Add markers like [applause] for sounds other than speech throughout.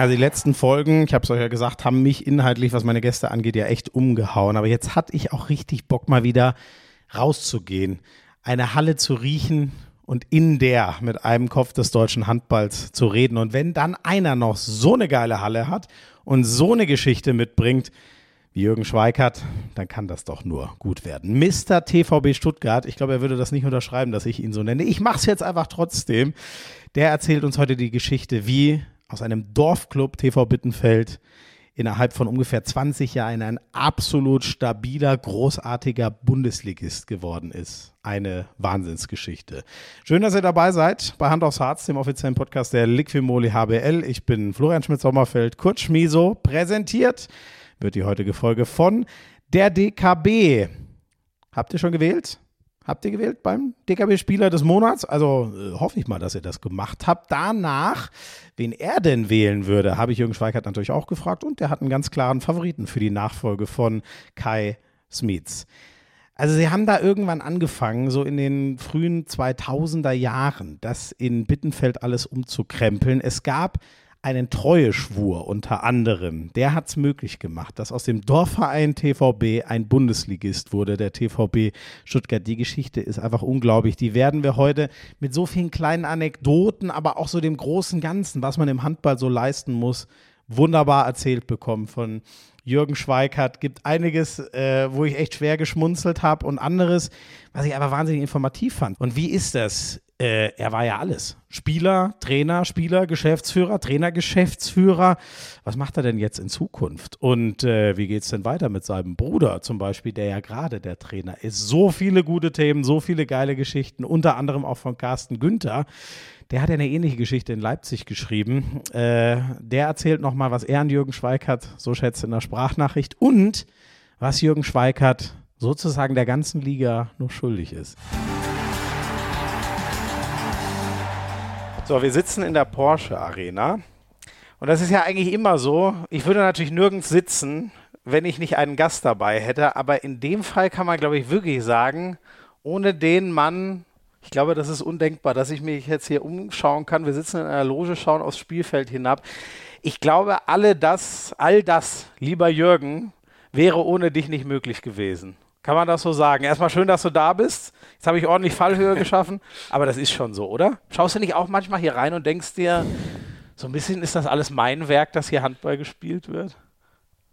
Also die letzten Folgen, ich habe es euch ja gesagt, haben mich inhaltlich, was meine Gäste angeht, ja echt umgehauen. Aber jetzt hatte ich auch richtig Bock, mal wieder rauszugehen, eine Halle zu riechen und in der mit einem Kopf des deutschen Handballs zu reden. Und wenn dann einer noch so eine geile Halle hat und so eine Geschichte mitbringt, wie Jürgen Schweikart, dann kann das doch nur gut werden. Mr. TVB Stuttgart, ich glaube, er würde das nicht unterschreiben, dass ich ihn so nenne. Ich mache es jetzt einfach trotzdem. Der erzählt uns heute die Geschichte, wie aus einem Dorfclub TV Bittenfeld innerhalb von ungefähr 20 Jahren ein absolut stabiler, großartiger Bundesligist geworden ist. Eine Wahnsinnsgeschichte. Schön, dass ihr dabei seid bei Hand aufs Harz, dem offiziellen Podcast der Liquimoli HBL. Ich bin Florian Schmidt-Sommerfeld, kurz Schmiso, präsentiert wird die heutige Folge von der DKB. Habt ihr schon gewählt? Habt ihr gewählt beim DKB-Spieler des Monats? Also äh, hoffe ich mal, dass ihr das gemacht habt. Danach, wen er denn wählen würde, habe ich Jürgen Schweikert natürlich auch gefragt und der hat einen ganz klaren Favoriten für die Nachfolge von Kai Smits. Also sie haben da irgendwann angefangen, so in den frühen 2000er Jahren, das in Bittenfeld alles umzukrempeln. Es gab einen Treueschwur unter anderem. Der hat es möglich gemacht, dass aus dem Dorfverein TVB ein Bundesligist wurde, der TVB Stuttgart. Die Geschichte ist einfach unglaublich. Die werden wir heute mit so vielen kleinen Anekdoten, aber auch so dem großen Ganzen, was man im Handball so leisten muss, wunderbar erzählt bekommen von Jürgen Schweikart. Gibt einiges, äh, wo ich echt schwer geschmunzelt habe und anderes, was ich aber wahnsinnig informativ fand. Und wie ist das? Äh, er war ja alles. Spieler, Trainer, Spieler, Geschäftsführer, Trainer, Geschäftsführer. Was macht er denn jetzt in Zukunft? Und äh, wie geht es denn weiter mit seinem Bruder zum Beispiel, der ja gerade der Trainer ist? So viele gute Themen, so viele geile Geschichten, unter anderem auch von Carsten Günther. Der hat ja eine ähnliche Geschichte in Leipzig geschrieben. Äh, der erzählt nochmal, was er an Jürgen Schweikart so schätzt in der Sprachnachricht und was Jürgen Schweikart sozusagen der ganzen Liga noch schuldig ist. So, wir sitzen in der Porsche Arena. Und das ist ja eigentlich immer so. Ich würde natürlich nirgends sitzen, wenn ich nicht einen Gast dabei hätte. Aber in dem Fall kann man, glaube ich, wirklich sagen, ohne den Mann, ich glaube, das ist undenkbar, dass ich mich jetzt hier umschauen kann. Wir sitzen in einer Loge, schauen aufs Spielfeld hinab. Ich glaube, alle das, all das, lieber Jürgen, wäre ohne dich nicht möglich gewesen. Kann man das so sagen? Erstmal schön, dass du da bist. Jetzt habe ich ordentlich Fallhöhe geschaffen, aber das ist schon so, oder? Schaust du nicht auch manchmal hier rein und denkst dir, so ein bisschen ist das alles mein Werk, dass hier Handball gespielt wird?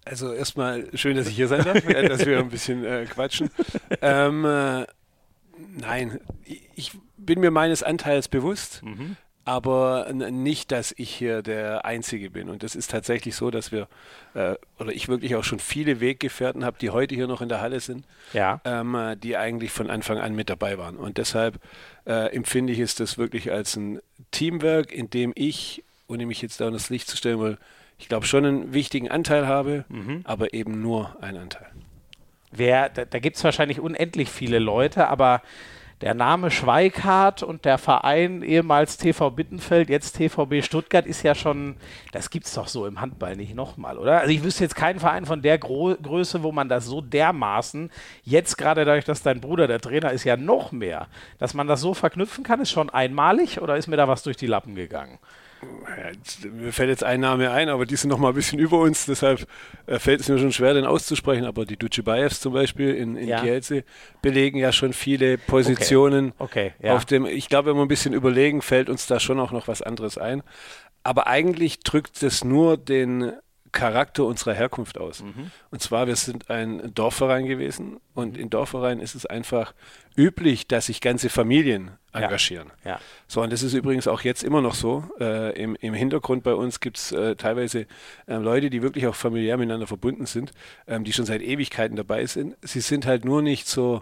Also erstmal schön, dass ich hier sein darf, äh, dass wir ein bisschen äh, quatschen. Ähm, äh, nein, ich bin mir meines Anteils bewusst. Mhm aber nicht, dass ich hier der Einzige bin. Und das ist tatsächlich so, dass wir, äh, oder ich wirklich auch schon viele Weggefährten habe, die heute hier noch in der Halle sind, ja. ähm, äh, die eigentlich von Anfang an mit dabei waren. Und deshalb äh, empfinde ich es das wirklich als ein Teamwork, in dem ich, ohne mich jetzt da in das Licht zu stellen will, ich glaube schon einen wichtigen Anteil habe, mhm. aber eben nur einen Anteil. Wer, da, da gibt es wahrscheinlich unendlich viele Leute, aber der Name Schweikart und der Verein ehemals TV Bittenfeld, jetzt TVB Stuttgart, ist ja schon, das gibt es doch so im Handball nicht nochmal, oder? Also ich wüsste jetzt keinen Verein von der Gro Größe, wo man das so dermaßen, jetzt gerade dadurch, dass dein Bruder der Trainer ist, ja noch mehr, dass man das so verknüpfen kann, ist schon einmalig oder ist mir da was durch die Lappen gegangen? Mir fällt jetzt ein Name ein, aber die sind noch mal ein bisschen über uns, deshalb äh, fällt es mir schon schwer, den auszusprechen. Aber die Ducebaevs zum Beispiel in, in ja. Kielce belegen ja schon viele Positionen. Okay. Okay, ja. auf dem, ich glaube, wenn wir ein bisschen überlegen, fällt uns da schon auch noch was anderes ein. Aber eigentlich drückt es nur den Charakter unserer Herkunft aus. Mhm. Und zwar, wir sind ein Dorfverein gewesen und in Dorfvereinen ist es einfach üblich, dass sich ganze Familien engagieren. Ja. ja. So, und das ist übrigens auch jetzt immer noch so. Äh, im, im, Hintergrund bei uns gibt es äh, teilweise äh, Leute, die wirklich auch familiär miteinander verbunden sind, ähm, die schon seit Ewigkeiten dabei sind. Sie sind halt nur nicht so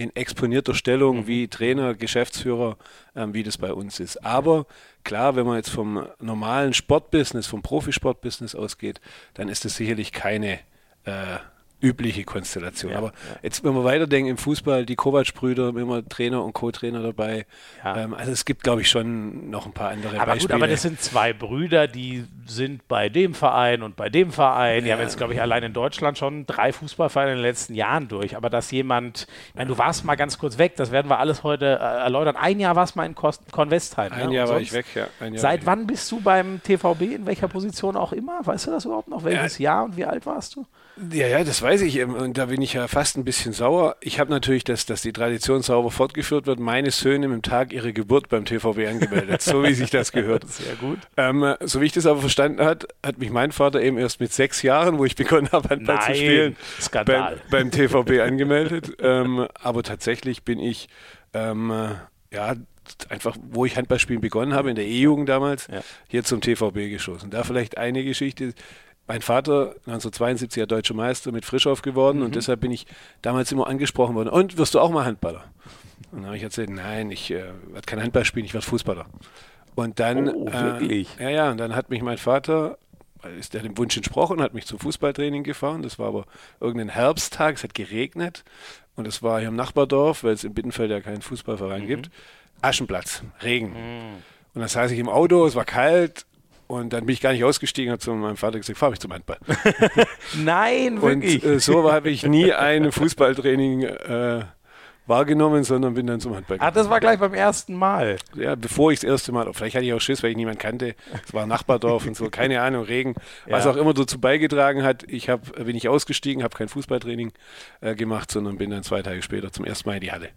in exponierter Stellung mhm. wie Trainer, Geschäftsführer, ähm, wie das bei uns ist. Aber klar, wenn man jetzt vom normalen Sportbusiness, vom Profisportbusiness ausgeht, dann ist das sicherlich keine äh, übliche Konstellation. Ja, Aber ja. jetzt, wenn wir weiterdenken im Fußball, die Kovac-Brüder, immer Trainer und Co-Trainer dabei. Ja. Ähm, also es gibt, glaube ich, schon noch ein paar andere aber Beispiele. Gut, aber das sind zwei Brüder, die sind bei dem Verein und bei dem Verein. Die haben jetzt, glaube ich, allein in Deutschland schon drei Fußballvereine in den letzten Jahren durch. Aber dass jemand, ich meine, du warst mal ganz kurz weg, das werden wir alles heute äh, erläutern. Ein Jahr warst mal in Convestheim. Ein ne? Jahr war ich weg, ja. Seit wann bist du beim TVB, in welcher Position auch immer? Weißt du das überhaupt noch? Welches Jahr und wie alt warst du? Ja, ja, das weiß ich. Ähm, und da bin ich ja fast ein bisschen sauer. Ich habe natürlich, dass, dass die Tradition sauber fortgeführt wird, meine Söhne mit dem Tag ihrer Geburt beim TVB angemeldet, so wie sich das [laughs] gehört. Sehr gut. Ähm, so wie ich das aber verstanden hat, hat mich mein Vater eben erst mit sechs Jahren, wo ich begonnen habe, Handball Nein, zu spielen, Skandal. Beim, beim TVB angemeldet. ähm, aber tatsächlich bin ich ähm, ja, einfach, wo ich Handballspielen begonnen habe, in der E-Jugend damals, ja. hier zum TVB geschossen. Da vielleicht eine Geschichte. Mein Vater, 1972 deutscher Meister mit Frischhoff geworden mhm. und deshalb bin ich damals immer angesprochen worden. Und wirst du auch mal Handballer? Und dann habe ich erzählt, nein, ich äh, werde kein Handball spielen, ich werde Fußballer. Und dann, oh, wirklich? Äh, ja, ja, und dann hat mich mein Vater, ist der dem Wunsch entsprochen, hat mich zum Fußballtraining gefahren. Das war aber irgendein Herbsttag, es hat geregnet und es war hier im Nachbardorf, weil es in Bittenfeld ja keinen Fußballverein mhm. gibt. Aschenplatz, Regen. Mhm. Und dann saß ich im Auto, es war kalt und dann bin ich gar nicht ausgestiegen und zu meinem Vater gesagt, fahr mich zum Handball. [laughs] Nein, wirklich. Und äh, so habe ich nie ein Fußballtraining äh, wahrgenommen, sondern bin dann zum Handball gegangen. Ach, das war gleich beim ersten Mal. Ja, bevor ich das erste Mal, vielleicht hatte ich auch Schiss, weil ich niemanden kannte. Es war ein Nachbardorf und so, keine Ahnung, Regen. Ja. Was auch immer dazu beigetragen hat, ich hab, bin ich ausgestiegen, habe kein Fußballtraining äh, gemacht, sondern bin dann zwei Tage später zum ersten Mal in die Halle.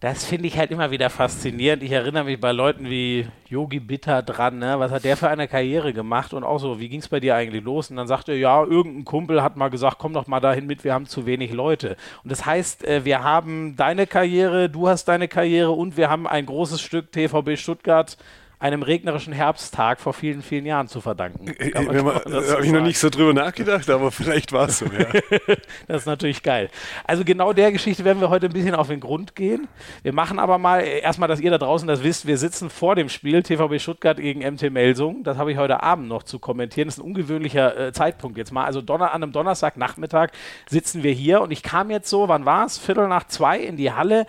Das finde ich halt immer wieder faszinierend. Ich erinnere mich bei Leuten wie Yogi Bitter dran, ne? was hat der für eine Karriere gemacht und auch so, wie ging es bei dir eigentlich los? Und dann sagte er, ja, irgendein Kumpel hat mal gesagt, komm doch mal dahin mit, wir haben zu wenig Leute. Und das heißt, äh, wir haben deine Karriere, du hast deine Karriere und wir haben ein großes Stück TVB Stuttgart einem regnerischen Herbsttag vor vielen, vielen Jahren zu verdanken. Äh, [laughs] da habe ich noch nicht so drüber nachgedacht, aber vielleicht war es so, ja. [laughs] das ist natürlich geil. Also genau der Geschichte werden wir heute ein bisschen auf den Grund gehen. Wir machen aber mal, äh, erstmal, dass ihr da draußen das wisst, wir sitzen vor dem Spiel TVB Stuttgart gegen MT Melsung. Das habe ich heute Abend noch zu kommentieren. Das ist ein ungewöhnlicher äh, Zeitpunkt jetzt mal. Also Donner, an einem Donnerstagnachmittag sitzen wir hier und ich kam jetzt so, wann war es? Viertel nach zwei in die Halle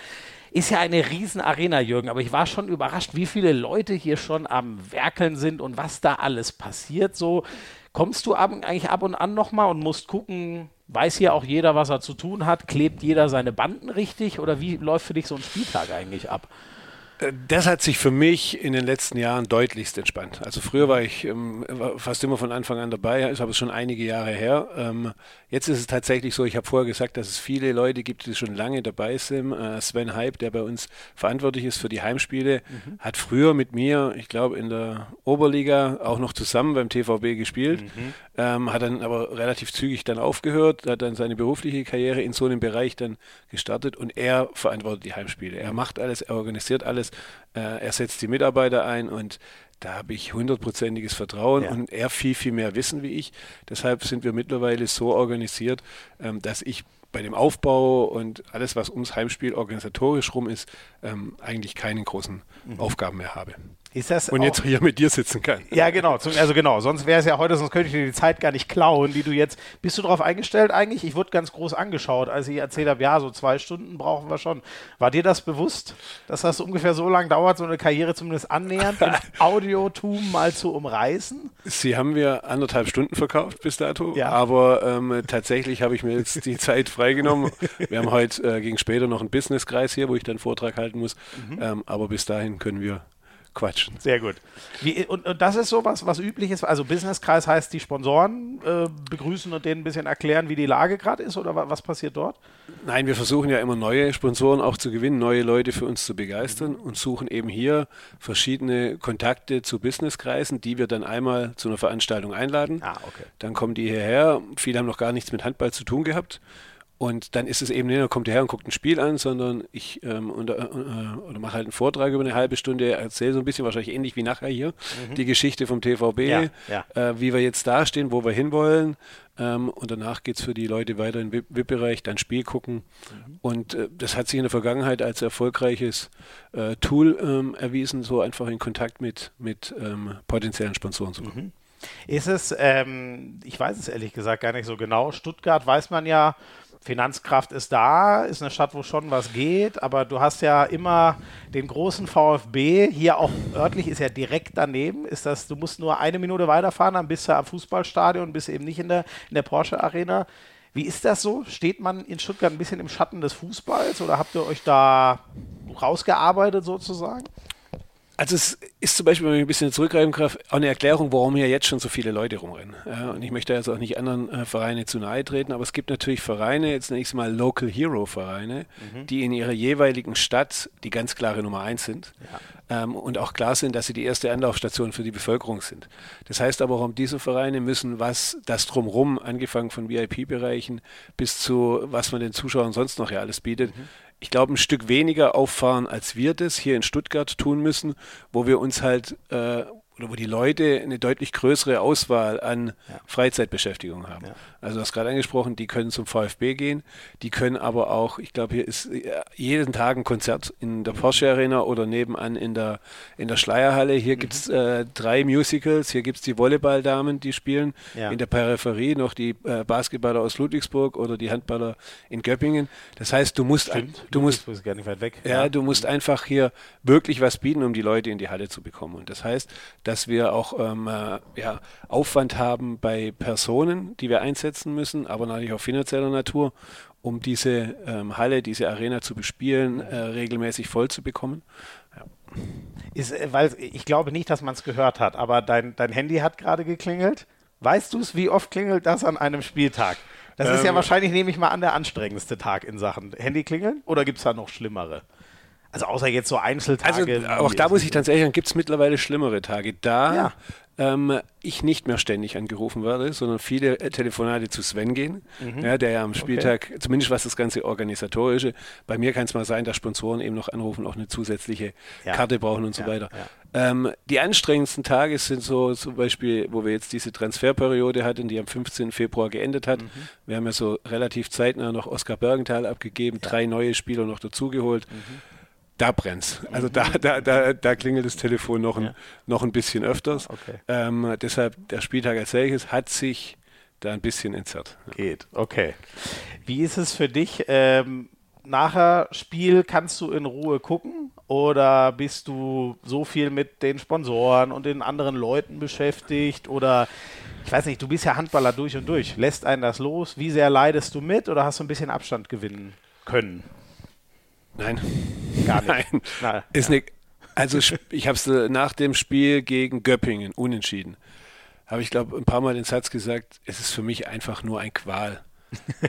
ist ja eine riesen Arena, Jürgen, aber ich war schon überrascht, wie viele Leute hier schon am Werkeln sind und was da alles passiert. So kommst du ab, eigentlich ab und an nochmal und musst gucken, weiß hier auch jeder, was er zu tun hat, klebt jeder seine Banden richtig oder wie läuft für dich so ein Spieltag eigentlich ab? Äh, das hat sich für mich in den letzten Jahren deutlichst entspannt. Also früher war ich ähm, fast immer von Anfang an dabei, ist aber schon einige Jahre her. Ähm, jetzt ist es tatsächlich so, ich habe vorher gesagt, dass es viele Leute gibt, die schon lange dabei sind. Äh, Sven Hype, der bei uns verantwortlich ist für die Heimspiele, mhm. hat früher mit mir, ich glaube in der Oberliga auch noch zusammen beim TVB gespielt, mhm. ähm, hat dann aber relativ zügig dann aufgehört, hat dann seine berufliche Karriere in so einem Bereich dann gestartet und er verantwortet die Heimspiele. Er macht alles, er organisiert alles ist, äh, er setzt die Mitarbeiter ein und da habe ich hundertprozentiges Vertrauen ja. und er viel, viel mehr Wissen wie ich. Deshalb sind wir mittlerweile so organisiert, ähm, dass ich bei dem Aufbau und alles, was ums Heimspiel organisatorisch rum ist, ähm, eigentlich keine großen mhm. Aufgaben mehr habe. Ist das und jetzt hier mit dir sitzen kann. Ja, genau. Also genau. Sonst wäre es ja heute, sonst könnte ich dir die Zeit gar nicht klauen, die du jetzt. Bist du darauf eingestellt eigentlich? Ich wurde ganz groß angeschaut, als ich erzählt habe, ja, so zwei Stunden brauchen wir schon. War dir das bewusst, dass das ungefähr so lange dauert, so eine Karriere zumindest annähernd im [laughs] Audiotum mal zu umreißen? Sie haben wir anderthalb Stunden verkauft bis dato, ja. aber ähm, tatsächlich habe ich mir jetzt die Zeit freigenommen. Wir haben heute äh, gegen später noch einen Businesskreis hier, wo ich dann Vortrag halten muss. Mhm. Ähm, aber bis dahin können wir quatschen. Sehr gut. Wie, und, und, das ist so was, was üblich ist. Also Businesskreis heißt, die Sponsoren äh, begrüßen und denen ein bisschen erklären, wie die Lage gerade ist oder was passiert dort? Nein, wir versuchen ja immer neue Sponsoren auch zu gewinnen, neue Leute für uns zu begeistern mhm. und suchen eben hier verschiedene Kontakte zu Businesskreisen, die wir dann einmal zu einer Veranstaltung einladen. Ah, okay. Dann kommen die hierher. Viele haben noch gar nichts mit Handball zu tun gehabt. Und dann ist es eben nicht, er kommt her und guckt ein Spiel an, sondern ich ähm, unter, äh, oder mache halt einen Vortrag über eine halbe Stunde, erzähle so ein bisschen, wahrscheinlich ähnlich wie nachher hier, mhm. die Geschichte vom TVB, ja, ja. Äh, wie wir jetzt dastehen, wo wir hinwollen. Ähm, und danach geht es für die Leute weiter im VIP-Bereich, dann Spiel gucken. Mhm. Und äh, das hat sich in der Vergangenheit als erfolgreiches äh, Tool ähm, erwiesen, so einfach in Kontakt mit, mit ähm, potenziellen Sponsoren zu kommen. Mhm. Ist es, ähm, ich weiß es ehrlich gesagt gar nicht so genau. Stuttgart weiß man ja, Finanzkraft ist da, ist eine Stadt, wo schon was geht, aber du hast ja immer den großen VfB, hier auch örtlich ist ja direkt daneben, ist das, du musst nur eine Minute weiterfahren, dann bist du am Fußballstadion, bist eben nicht in der, in der Porsche Arena. Wie ist das so? Steht man in Stuttgart ein bisschen im Schatten des Fußballs oder habt ihr euch da rausgearbeitet sozusagen? Also es ist zum Beispiel, wenn ich ein bisschen zurückgreifen kann, auch eine Erklärung, warum hier jetzt schon so viele Leute rumrennen. Ja, und ich möchte also auch nicht anderen äh, Vereinen zu nahe treten, aber es gibt natürlich Vereine, jetzt nenne ich es mal Local Hero Vereine, mhm. die in ihrer jeweiligen Stadt die ganz klare Nummer eins sind ja. ähm, und auch klar sind, dass sie die erste Anlaufstation für die Bevölkerung sind. Das heißt aber auch, diese Vereine müssen was das drumrum, angefangen von VIP-Bereichen bis zu was man den Zuschauern sonst noch ja alles bietet, mhm ich glaube, ein Stück weniger auffahren, als wir das hier in Stuttgart tun müssen, wo wir uns halt, äh, oder wo die Leute eine deutlich größere Auswahl an ja. Freizeitbeschäftigung haben. Ja. Also du hast gerade angesprochen, die können zum VfB gehen, die können aber auch, ich glaube, hier ist äh, jeden Tag ein Konzert in der Porsche Arena oder nebenan in der, in der Schleierhalle. Hier mhm. gibt es äh, drei Musicals, hier gibt es die Volleyballdamen, die spielen, ja. in der Peripherie noch die äh, Basketballer aus Ludwigsburg oder die Handballer in Göppingen. Das heißt, du musst, ein, du musst, gar nicht weit weg. Ja, du musst einfach hier wirklich was bieten, um die Leute in die Halle zu bekommen. Und das heißt, dass wir auch ähm, äh, ja, Aufwand haben bei Personen, die wir einsetzen müssen, aber natürlich auch finanzieller Natur, um diese ähm, Halle, diese Arena zu bespielen, äh, regelmäßig voll zu bekommen. Ja. Ist, äh, weil ich glaube nicht, dass man es gehört hat, aber dein, dein Handy hat gerade geklingelt. Weißt du es, wie oft klingelt das an einem Spieltag? Das ähm, ist ja ähm. wahrscheinlich, nehme ich mal an, der anstrengendste Tag in Sachen Handy klingeln oder gibt es da noch schlimmere? Also außer jetzt so Einzeltage. Also auch da muss ich tatsächlich sagen, gibt es mittlerweile schlimmere Tage. Da ja. Ähm, ich nicht mehr ständig angerufen werde, sondern viele äh, Telefonate zu Sven gehen, mhm. ja, der ja am Spieltag, okay. zumindest was das ganze Organisatorische, bei mir kann es mal sein, dass Sponsoren eben noch anrufen, auch eine zusätzliche ja. Karte brauchen und so weiter. Ähm, die anstrengendsten Tage sind so zum Beispiel, wo wir jetzt diese Transferperiode hatten, die am 15. Februar geendet hat. Mhm. Wir haben ja so relativ zeitnah noch Oskar Bergenthal abgegeben, drei neue Spieler noch dazugeholt. Mhm da brennt's. Also da, da, da, da klingelt das Telefon noch ein, ja. noch ein bisschen öfters. Okay. Ähm, deshalb, der Spieltag als solches hat sich da ein bisschen entzerrt. Geht, okay. Wie ist es für dich? Ähm, nachher Spiel kannst du in Ruhe gucken oder bist du so viel mit den Sponsoren und den anderen Leuten beschäftigt oder ich weiß nicht, du bist ja Handballer durch und durch. Lässt einen das los? Wie sehr leidest du mit oder hast du ein bisschen Abstand gewinnen können? Nein. Gar nicht. Nein. Na, ist nicht. Also ich habe es äh, nach dem Spiel gegen Göppingen unentschieden. Habe ich glaube ein paar Mal den Satz gesagt, es ist für mich einfach nur ein Qual.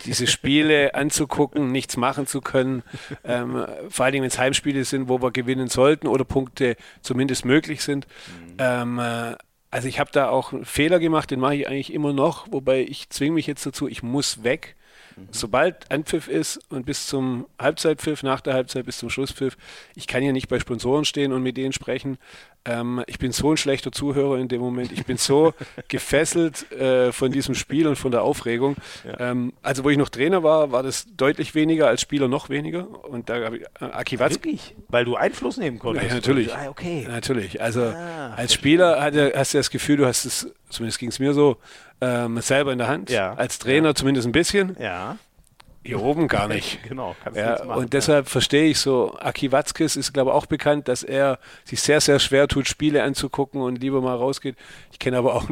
Diese Spiele [laughs] anzugucken, nichts machen zu können, ähm, vor allem wenn es Heimspiele sind, wo wir gewinnen sollten oder Punkte zumindest möglich sind. Mhm. Ähm, äh, also ich habe da auch einen Fehler gemacht, den mache ich eigentlich immer noch, wobei ich zwinge mich jetzt dazu, ich muss weg Sobald Anpfiff ist und bis zum Halbzeitpfiff, nach der Halbzeit bis zum Schlusspfiff, ich kann hier nicht bei Sponsoren stehen und mit denen sprechen. Ähm, ich bin so ein schlechter Zuhörer in dem Moment. Ich bin so [laughs] gefesselt äh, von diesem Spiel und von der Aufregung. Ja. Ähm, also, wo ich noch Trainer war, war das deutlich weniger, als Spieler noch weniger. Und da habe ich äh, Aki Watz Wirklich? Weil du Einfluss nehmen konntest? Ja, natürlich. Ah, okay. Natürlich. Also, ah, als Spieler hatte, hast du das Gefühl, du hast es, zumindest ging es mir so, ähm, selber in der Hand. Ja. Als Trainer ja. zumindest ein bisschen. Ja. Hier oben gar [laughs] nicht. genau, kannst ja, machen, Und deshalb ja. verstehe ich so, Aki Watzkes ist, glaube ich, auch bekannt, dass er sich sehr, sehr schwer tut, Spiele anzugucken und lieber mal rausgeht. Ich kenne aber auch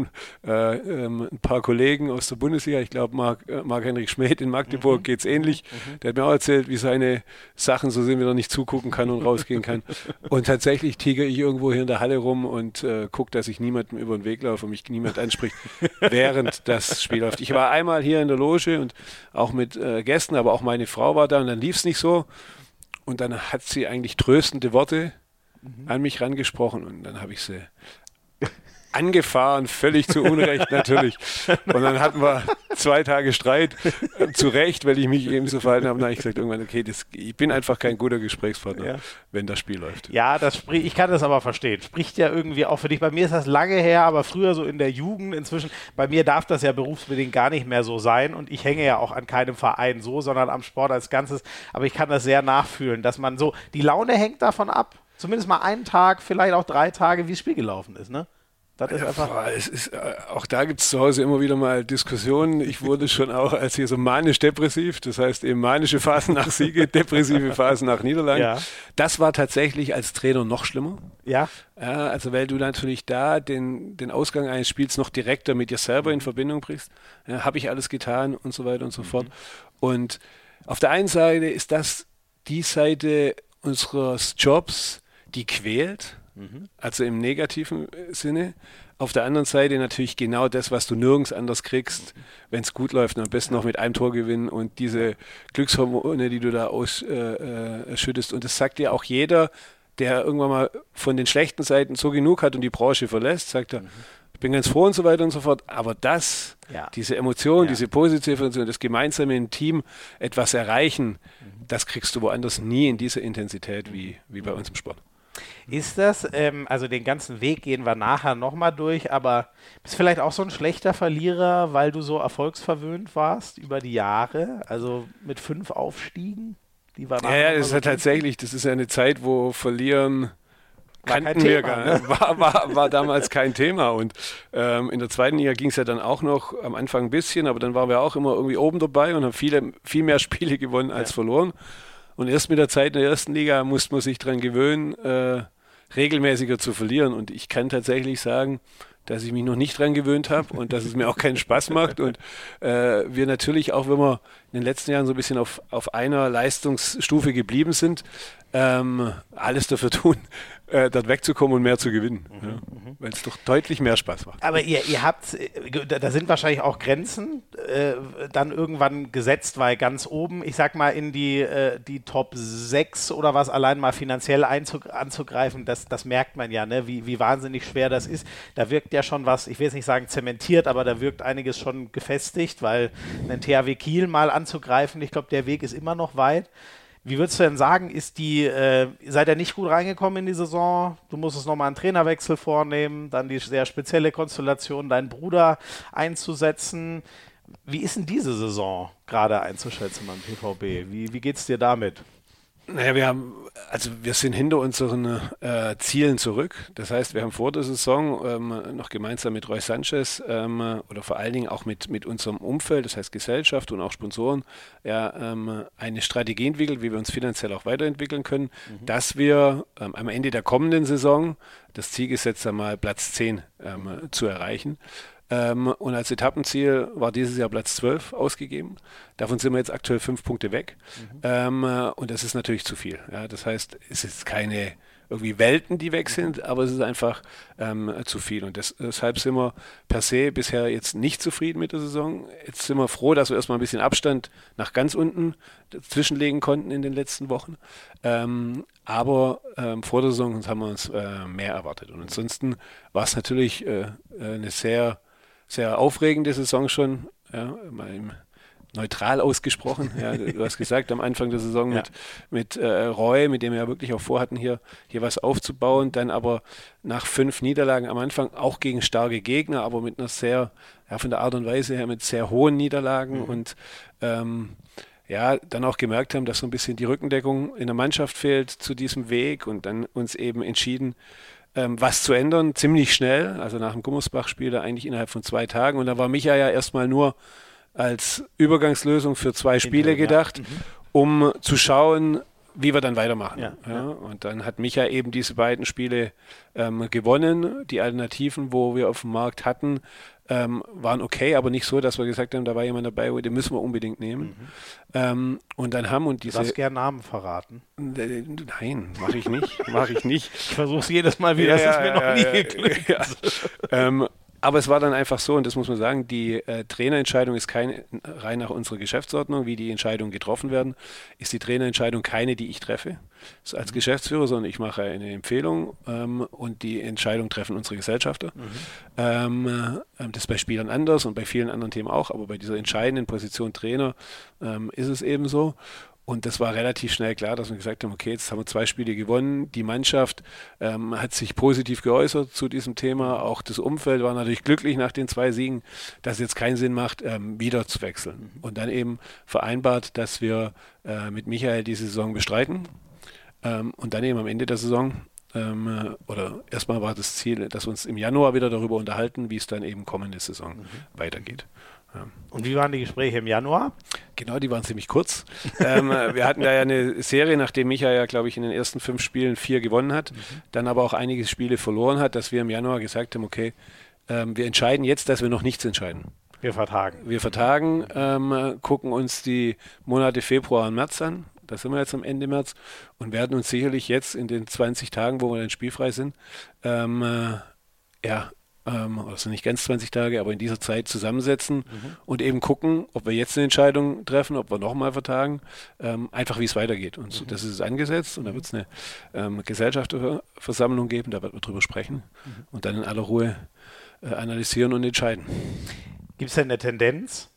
äh, ähm, ein paar Kollegen aus der Bundesliga. Ich glaube, äh, Marc-Henrik Schmidt in Magdeburg mhm. geht es ähnlich. Mhm. Der hat mir auch erzählt, wie seine Sachen so sind, wie er nicht zugucken kann und rausgehen kann. [laughs] und tatsächlich tiger ich irgendwo hier in der Halle rum und äh, gucke, dass ich niemandem über den Weg laufe und mich niemand anspricht, [laughs] während das Spiel läuft. Ich war einmal hier in der Loge und auch mit äh, Gästen Gästen, aber auch meine Frau war da und dann lief es nicht so. Und dann hat sie eigentlich tröstende Worte mhm. an mich rangesprochen und dann habe ich sie angefahren, völlig zu Unrecht natürlich. Und dann hatten wir zwei Tage Streit, äh, zu Recht, weil ich mich eben so verhalten habe. Dann habe ich gesagt, irgendwann, okay, das, ich bin einfach kein guter Gesprächspartner, ja. wenn das Spiel läuft. Ja, das ich kann das aber verstehen. Spricht ja irgendwie auch für dich. Bei mir ist das lange her, aber früher so in der Jugend inzwischen. Bei mir darf das ja berufsbedingt gar nicht mehr so sein und ich hänge ja auch an keinem Verein so, sondern am Sport als Ganzes. Aber ich kann das sehr nachfühlen, dass man so, die Laune hängt davon ab. Zumindest mal einen Tag, vielleicht auch drei Tage, wie das Spiel gelaufen ist, ne? Das ist einfach. Ja, es ist, äh, auch da gibt es zu Hause immer wieder mal Diskussionen. Ich wurde schon auch als hier so manisch-depressiv, das heißt eben manische Phasen nach Siege, [laughs] depressive Phasen nach Niederlagen. Ja. Das war tatsächlich als Trainer noch schlimmer. Ja. ja. Also, weil du natürlich da den, den Ausgang eines Spiels noch direkter mit dir selber in Verbindung bringst. Ja, Habe ich alles getan und so weiter und so mhm. fort. Und auf der einen Seite ist das die Seite unseres Jobs, die quält Mhm. Also im negativen äh, Sinne. Auf der anderen Seite natürlich genau das, was du nirgends anders kriegst, wenn es gut läuft und am besten noch mit einem Tor gewinnen und diese Glückshormone, die du da ausschüttest. Äh, äh und das sagt dir auch jeder, der irgendwann mal von den schlechten Seiten so genug hat und die Branche verlässt, sagt er, mhm. ich bin ganz froh und so weiter und so fort. Aber das, ja. diese Emotion, ja. diese positive Emotion, das gemeinsame im Team etwas erreichen, mhm. das kriegst du woanders nie in dieser Intensität wie, wie bei uns im Sport. Ist das, ähm, also den ganzen Weg gehen wir nachher nochmal durch, aber bist du vielleicht auch so ein schlechter Verlierer, weil du so erfolgsverwöhnt warst über die Jahre? Also mit fünf Aufstiegen? Die waren ja, ja, das ist ja tatsächlich, das ist ja eine Zeit, wo Verlieren kannten wir gar nicht. War, war, war damals kein Thema. Und ähm, in der zweiten Liga ging es ja dann auch noch am Anfang ein bisschen, aber dann waren wir auch immer irgendwie oben dabei und haben viele, viel mehr Spiele gewonnen als ja. verloren. Und erst mit der Zeit in der ersten Liga musste man sich daran gewöhnen, äh, regelmäßiger zu verlieren. Und ich kann tatsächlich sagen, dass ich mich noch nicht dran gewöhnt habe und dass es mir auch keinen Spaß macht. Und äh, wir natürlich, auch wenn wir in den letzten Jahren so ein bisschen auf, auf einer Leistungsstufe geblieben sind, ähm, alles dafür tun, [laughs] äh, dort wegzukommen und mehr zu gewinnen. Mhm, ja, mhm. Weil es doch deutlich mehr Spaß macht. Aber ihr, ihr habt, äh, da sind wahrscheinlich auch Grenzen äh, dann irgendwann gesetzt, weil ganz oben, ich sag mal, in die, äh, die Top 6 oder was allein mal finanziell einzug, anzugreifen, das, das merkt man ja, ne? wie, wie wahnsinnig schwer das ist. Da wirkt ja schon was, ich will jetzt nicht sagen zementiert, aber da wirkt einiges schon gefestigt, weil einen THW Kiel mal anzugreifen, ich glaube, der Weg ist immer noch weit. Wie würdest du denn sagen, ist die, äh, seid ihr nicht gut reingekommen in die Saison? Du musstest nochmal einen Trainerwechsel vornehmen, dann die sehr spezielle Konstellation, deinen Bruder einzusetzen. Wie ist denn diese Saison gerade einzuschätzen beim PVB? Wie, wie geht es dir damit? Naja, wir haben, also wir sind hinter unseren äh, Zielen zurück. Das heißt, wir haben vor der Saison ähm, noch gemeinsam mit Roy Sanchez ähm, oder vor allen Dingen auch mit, mit unserem Umfeld, das heißt Gesellschaft und auch Sponsoren, ja, ähm, eine Strategie entwickelt, wie wir uns finanziell auch weiterentwickeln können, mhm. dass wir ähm, am Ende der kommenden Saison das Ziel gesetzt haben, mal Platz 10 ähm, zu erreichen. Ähm, und als Etappenziel war dieses Jahr Platz 12 ausgegeben. Davon sind wir jetzt aktuell fünf Punkte weg. Mhm. Ähm, äh, und das ist natürlich zu viel. Ja, das heißt, es ist keine irgendwie Welten, die weg sind, aber es ist einfach ähm, zu viel. Und das, deshalb sind wir per se bisher jetzt nicht zufrieden mit der Saison. Jetzt sind wir froh, dass wir erstmal ein bisschen Abstand nach ganz unten zwischenlegen konnten in den letzten Wochen. Ähm, aber ähm, vor der Saison haben wir uns äh, mehr erwartet. Und ansonsten war es natürlich äh, eine sehr sehr aufregende Saison schon. Ja, neutral ausgesprochen. Ja, du hast gesagt, am Anfang der Saison ja. mit, mit äh, Roy, mit dem wir ja wirklich auch vorhatten, hier, hier was aufzubauen. Dann aber nach fünf Niederlagen am Anfang auch gegen starke Gegner, aber mit einer sehr, ja, von der Art und Weise her mit sehr hohen Niederlagen mhm. und ähm, ja, dann auch gemerkt haben, dass so ein bisschen die Rückendeckung in der Mannschaft fehlt zu diesem Weg und dann uns eben entschieden, ähm, was zu ändern, ziemlich schnell. Also nach dem Gummersbach-Spiel da eigentlich innerhalb von zwei Tagen. Und da war Micha ja erstmal nur als Übergangslösung für zwei Spiele gedacht, ja. mhm. um zu schauen, wie wir dann weitermachen. Ja, ja. Und dann hat Micha eben diese beiden Spiele ähm, gewonnen. Die Alternativen, wo wir auf dem Markt hatten, ähm, waren okay, aber nicht so, dass wir gesagt haben, da war jemand dabei, den müssen wir unbedingt nehmen. Mhm. Ähm, und dann haben und diese. Du darfst gerne Namen verraten. Nein, mache ich nicht. mache ich nicht. Ich versuche es jedes Mal wieder, ja, das ist mir noch nie geglückt. Ähm, aber es war dann einfach so, und das muss man sagen, die äh, Trainerentscheidung ist keine, rein nach unserer Geschäftsordnung, wie die Entscheidungen getroffen werden, ist die Trainerentscheidung keine, die ich treffe als mhm. Geschäftsführer, sondern ich mache eine Empfehlung ähm, und die Entscheidung treffen unsere Gesellschafter. Mhm. Ähm, äh, das ist bei Spielern anders und bei vielen anderen Themen auch, aber bei dieser entscheidenden Position Trainer ähm, ist es eben so. Und das war relativ schnell klar, dass wir gesagt haben, okay, jetzt haben wir zwei Spiele gewonnen. Die Mannschaft ähm, hat sich positiv geäußert zu diesem Thema. Auch das Umfeld war natürlich glücklich nach den zwei Siegen, dass es jetzt keinen Sinn macht, ähm, wieder zu wechseln. Mhm. Und dann eben vereinbart, dass wir äh, mit Michael diese Saison bestreiten ähm, und dann eben am Ende der Saison ähm, äh, oder erstmal war das Ziel, dass wir uns im Januar wieder darüber unterhalten, wie es dann eben kommende Saison mhm. weitergeht. Und wie waren die Gespräche im Januar? Genau, die waren ziemlich kurz. ähm, äh, wir hatten da ja eine Serie, nachdem Micha ja, glaube ich, in den ersten fünf Spielen vier gewonnen hat, mhm. dann aber auch einige Spiele verloren hat, dass wir im Januar gesagt haben, okay, ähm, wir entscheiden jetzt, dass wir noch nichts entscheiden. Wir vertagen. Wir vertagen, ähm, gucken uns die Monate Februar und März an. Da sind wir jetzt am Ende März und werden uns sicherlich jetzt in den 20 Tagen, wo wir dann spielfrei sind, ähm, äh, ja, ähm, das sind nicht ganz 20 Tage, aber in dieser Zeit zusammensetzen mhm. und eben gucken, ob wir jetzt eine Entscheidung treffen, ob wir nochmal vertagen, ähm, einfach wie es weitergeht. Und mhm. das ist angesetzt und da wird es eine ähm, Gesellschafterversammlung geben, da wird man drüber sprechen mhm. und dann in aller Ruhe äh, analysieren und entscheiden. Gibt es denn eine Tendenz?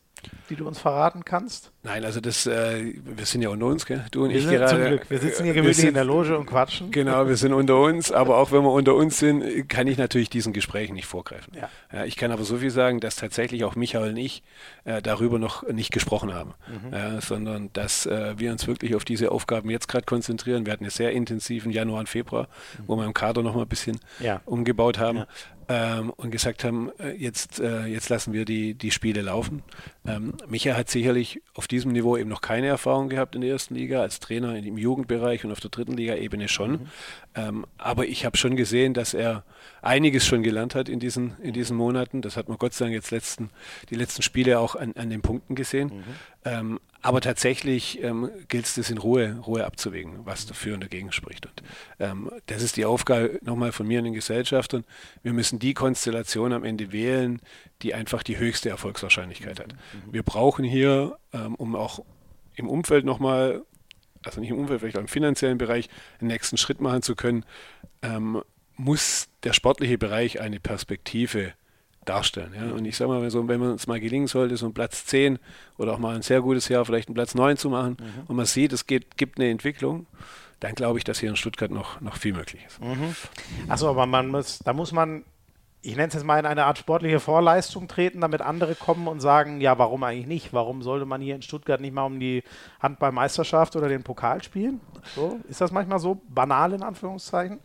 Die du uns verraten kannst? Nein, also das, äh, wir sind ja unter uns, gell? du und wir ich gerade. Zum Glück. Wir sitzen hier gemütlich sind, in der Loge und quatschen. Genau, wir sind unter uns, aber auch wenn wir unter uns sind, kann ich natürlich diesen Gesprächen nicht vorgreifen. Ja. Ja, ich kann aber so viel sagen, dass tatsächlich auch Michael und ich äh, darüber noch nicht gesprochen haben, mhm. äh, sondern dass äh, wir uns wirklich auf diese Aufgaben jetzt gerade konzentrieren. Wir hatten einen sehr intensiven Januar und Februar, mhm. wo wir im Kader noch mal ein bisschen ja. umgebaut haben ähm, und gesagt haben, äh, jetzt, äh, jetzt lassen wir die, die Spiele laufen. Ähm, Micha hat sicherlich auf diesem Niveau eben noch keine Erfahrung gehabt in der ersten Liga, als Trainer im Jugendbereich und auf der dritten Liga-Ebene schon. Mhm. Ähm, aber ich habe schon gesehen, dass er einiges schon gelernt hat in diesen, in diesen Monaten. Das hat man Gott sei Dank jetzt letzten, die letzten Spiele auch an, an den Punkten gesehen. Mhm. Ähm, aber tatsächlich ähm, gilt es, das in Ruhe, Ruhe abzuwägen, was dafür und dagegen spricht. Und ähm, das ist die Aufgabe nochmal von mir und den Gesellschaftern. Wir müssen die Konstellation am Ende wählen, die einfach die höchste Erfolgswahrscheinlichkeit hat. Mhm. Wir brauchen hier, ähm, um auch im Umfeld nochmal, also nicht im Umfeld, vielleicht auch im finanziellen Bereich, einen nächsten Schritt machen zu können, ähm, muss der sportliche Bereich eine Perspektive darstellen. Ja? Und ich sage mal, so, wenn man es mal gelingen sollte, so ein Platz 10 oder auch mal ein sehr gutes Jahr, vielleicht einen Platz 9 zu machen mhm. und man sieht, es geht, gibt eine Entwicklung, dann glaube ich, dass hier in Stuttgart noch, noch viel möglich ist. Mhm. Achso, aber man muss, da muss man, ich nenne es jetzt mal in eine Art sportliche Vorleistung treten, damit andere kommen und sagen, ja, warum eigentlich nicht? Warum sollte man hier in Stuttgart nicht mal um die Handballmeisterschaft oder den Pokal spielen? So, ist das manchmal so banal in Anführungszeichen?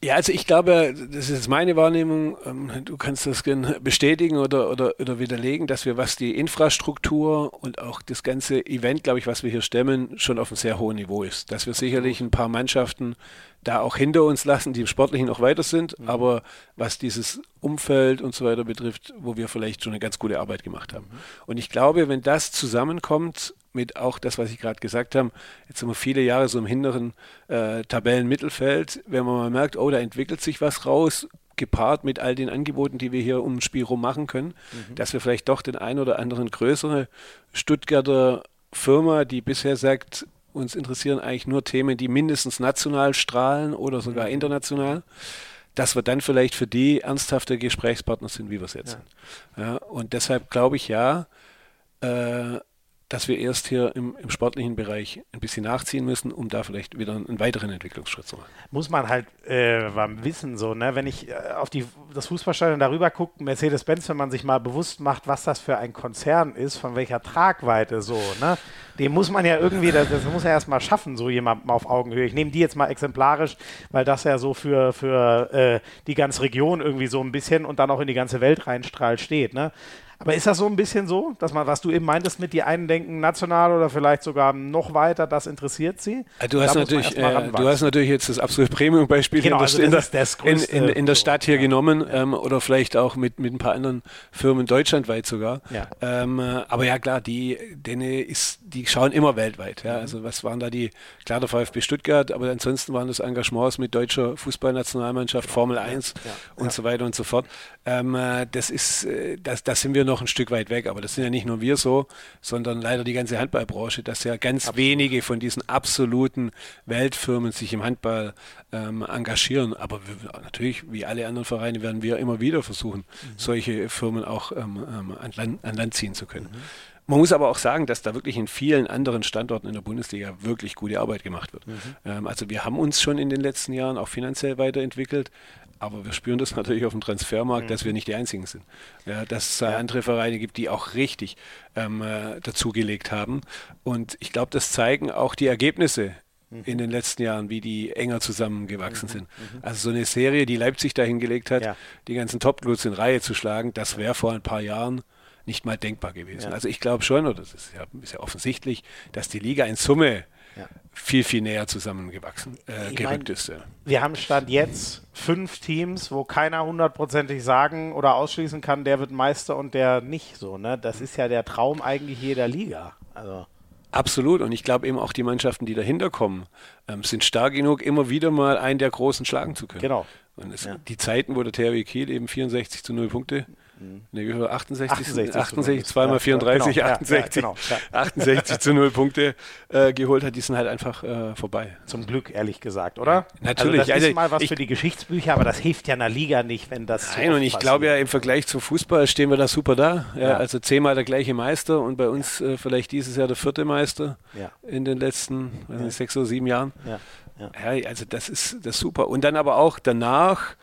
Ja, also ich glaube, das ist meine Wahrnehmung, ähm, du kannst das gerne bestätigen oder, oder, oder widerlegen, dass wir, was die Infrastruktur und auch das ganze Event, glaube ich, was wir hier stemmen, schon auf einem sehr hohen Niveau ist. Dass wir sicherlich ein paar Mannschaften da auch hinter uns lassen, die im Sportlichen noch weiter sind, mhm. aber was dieses Umfeld und so weiter betrifft, wo wir vielleicht schon eine ganz gute Arbeit gemacht haben. Mhm. Und ich glaube, wenn das zusammenkommt, mit auch das, was ich gerade gesagt habe, jetzt sind wir viele Jahre so im hinteren äh, Tabellenmittelfeld, wenn man mal merkt, oh, da entwickelt sich was raus, gepaart mit all den Angeboten, die wir hier um Spiel rum machen können, mhm. dass wir vielleicht doch den ein oder anderen größere Stuttgarter Firma, die bisher sagt, uns interessieren eigentlich nur Themen, die mindestens national strahlen oder sogar mhm. international, dass wir dann vielleicht für die ernsthafte Gesprächspartner sind, wie wir es jetzt ja. sind. Ja, und deshalb glaube ich ja, äh, dass wir erst hier im, im, sportlichen Bereich ein bisschen nachziehen müssen, um da vielleicht wieder einen weiteren Entwicklungsschritt zu machen. Muss man halt äh, wissen, so, ne? wenn ich äh, auf die, das Fußballstadion darüber gucke, Mercedes-Benz, wenn man sich mal bewusst macht, was das für ein Konzern ist, von welcher Tragweite so, ne? dem muss man ja irgendwie, das, das muss er erst mal schaffen, so jemandem auf Augenhöhe. Ich nehme die jetzt mal exemplarisch, weil das ja so für, für äh, die ganze Region irgendwie so ein bisschen und dann auch in die ganze Welt reinstrahlt steht. Ne? Aber ist das so ein bisschen so, dass man, was du eben meintest, mit die einen denken national oder vielleicht sogar noch weiter, das interessiert sie? Du hast, natürlich, äh, du hast natürlich jetzt das absolute Premium-Beispiel genau, also in, der, in, in, in, der Stadt hier ja. genommen ja. Ähm, oder vielleicht auch mit, mit ein paar anderen Firmen deutschlandweit sogar. Ja. Ähm, äh, aber ja klar, die, denen ist, die schauen immer weltweit. Mhm. Also was waren da die, klar der VfB Stuttgart, aber ansonsten waren das Engagements mit deutscher Fußballnationalmannschaft, Formel 1 und so weiter und so fort. Ähm, äh, das ist, äh, das, das sind wir noch ein Stück weit weg. Aber das sind ja nicht nur wir so, sondern leider die ganze Handballbranche, dass ja ganz Absolut. wenige von diesen absoluten Weltfirmen sich im Handball ähm, engagieren. Aber wir, natürlich, wie alle anderen Vereine, werden wir immer wieder versuchen, mhm. solche Firmen auch ähm, ähm, an, Land, an, Land, ziehen zu können. Mhm. Man muss aber auch sagen, dass da wirklich in vielen anderen Standorten in der Bundesliga wirklich gute Arbeit gemacht wird. Mhm. Ähm, also wir haben uns schon in den letzten Jahren auch finanziell weiterentwickelt. Aber wir spüren das [laughs] natürlich auf dem Transfermarkt, mhm. dass wir nicht die Einzigen sind. Ja, dass es ja. andere Vereine gibt, die auch richtig ähm, äh, dazugelegt haben. Und ich glaube, das zeigen auch die Ergebnisse mhm. in den letzten Jahren, wie die enger zusammengewachsen mhm. sind. Mhm. Also so eine Serie, die Leipzig da hingelegt hat, ja. die ganzen Top-Clubs in Reihe zu schlagen, das wäre vor ein paar Jahren nicht mal denkbar gewesen. Ja. Also ich glaube schon, oder das ist ja, ist ja, offensichtlich, dass die Liga in Summe ja. viel, viel näher zusammengewachsen äh, gerückt ist. Ja. Wir haben Stand jetzt fünf Teams, wo keiner hundertprozentig sagen oder ausschließen kann, der wird Meister und der nicht so. Ne? Das ist ja der Traum eigentlich jeder Liga. Also. Absolut. Und ich glaube eben auch die Mannschaften, die dahinter kommen, ähm, sind stark genug, immer wieder mal einen der Großen schlagen zu können. Genau. Und es, ja. die Zeiten, wo der THW Kiel eben 64 zu 0 Punkte Ne, wie viel? 68, 68, 68 zweimal 34, ja, 68, genau, ja, genau, 68 zu 0 Punkte äh, geholt hat, die sind halt einfach äh, vorbei. Zum Glück, ehrlich gesagt, oder? Natürlich. Also das also, ist mal was ich, für die Geschichtsbücher, aber das hilft ja einer Liga nicht, wenn das Nein, und ich glaube ja, im Vergleich zum Fußball stehen wir da super da. Ja, Also zehnmal der gleiche Meister und bei uns äh, vielleicht dieses Jahr der vierte Meister in den letzten nicht, sechs oder sieben Jahren. Ja. Ja. also das ist das ist super. Und dann aber auch danach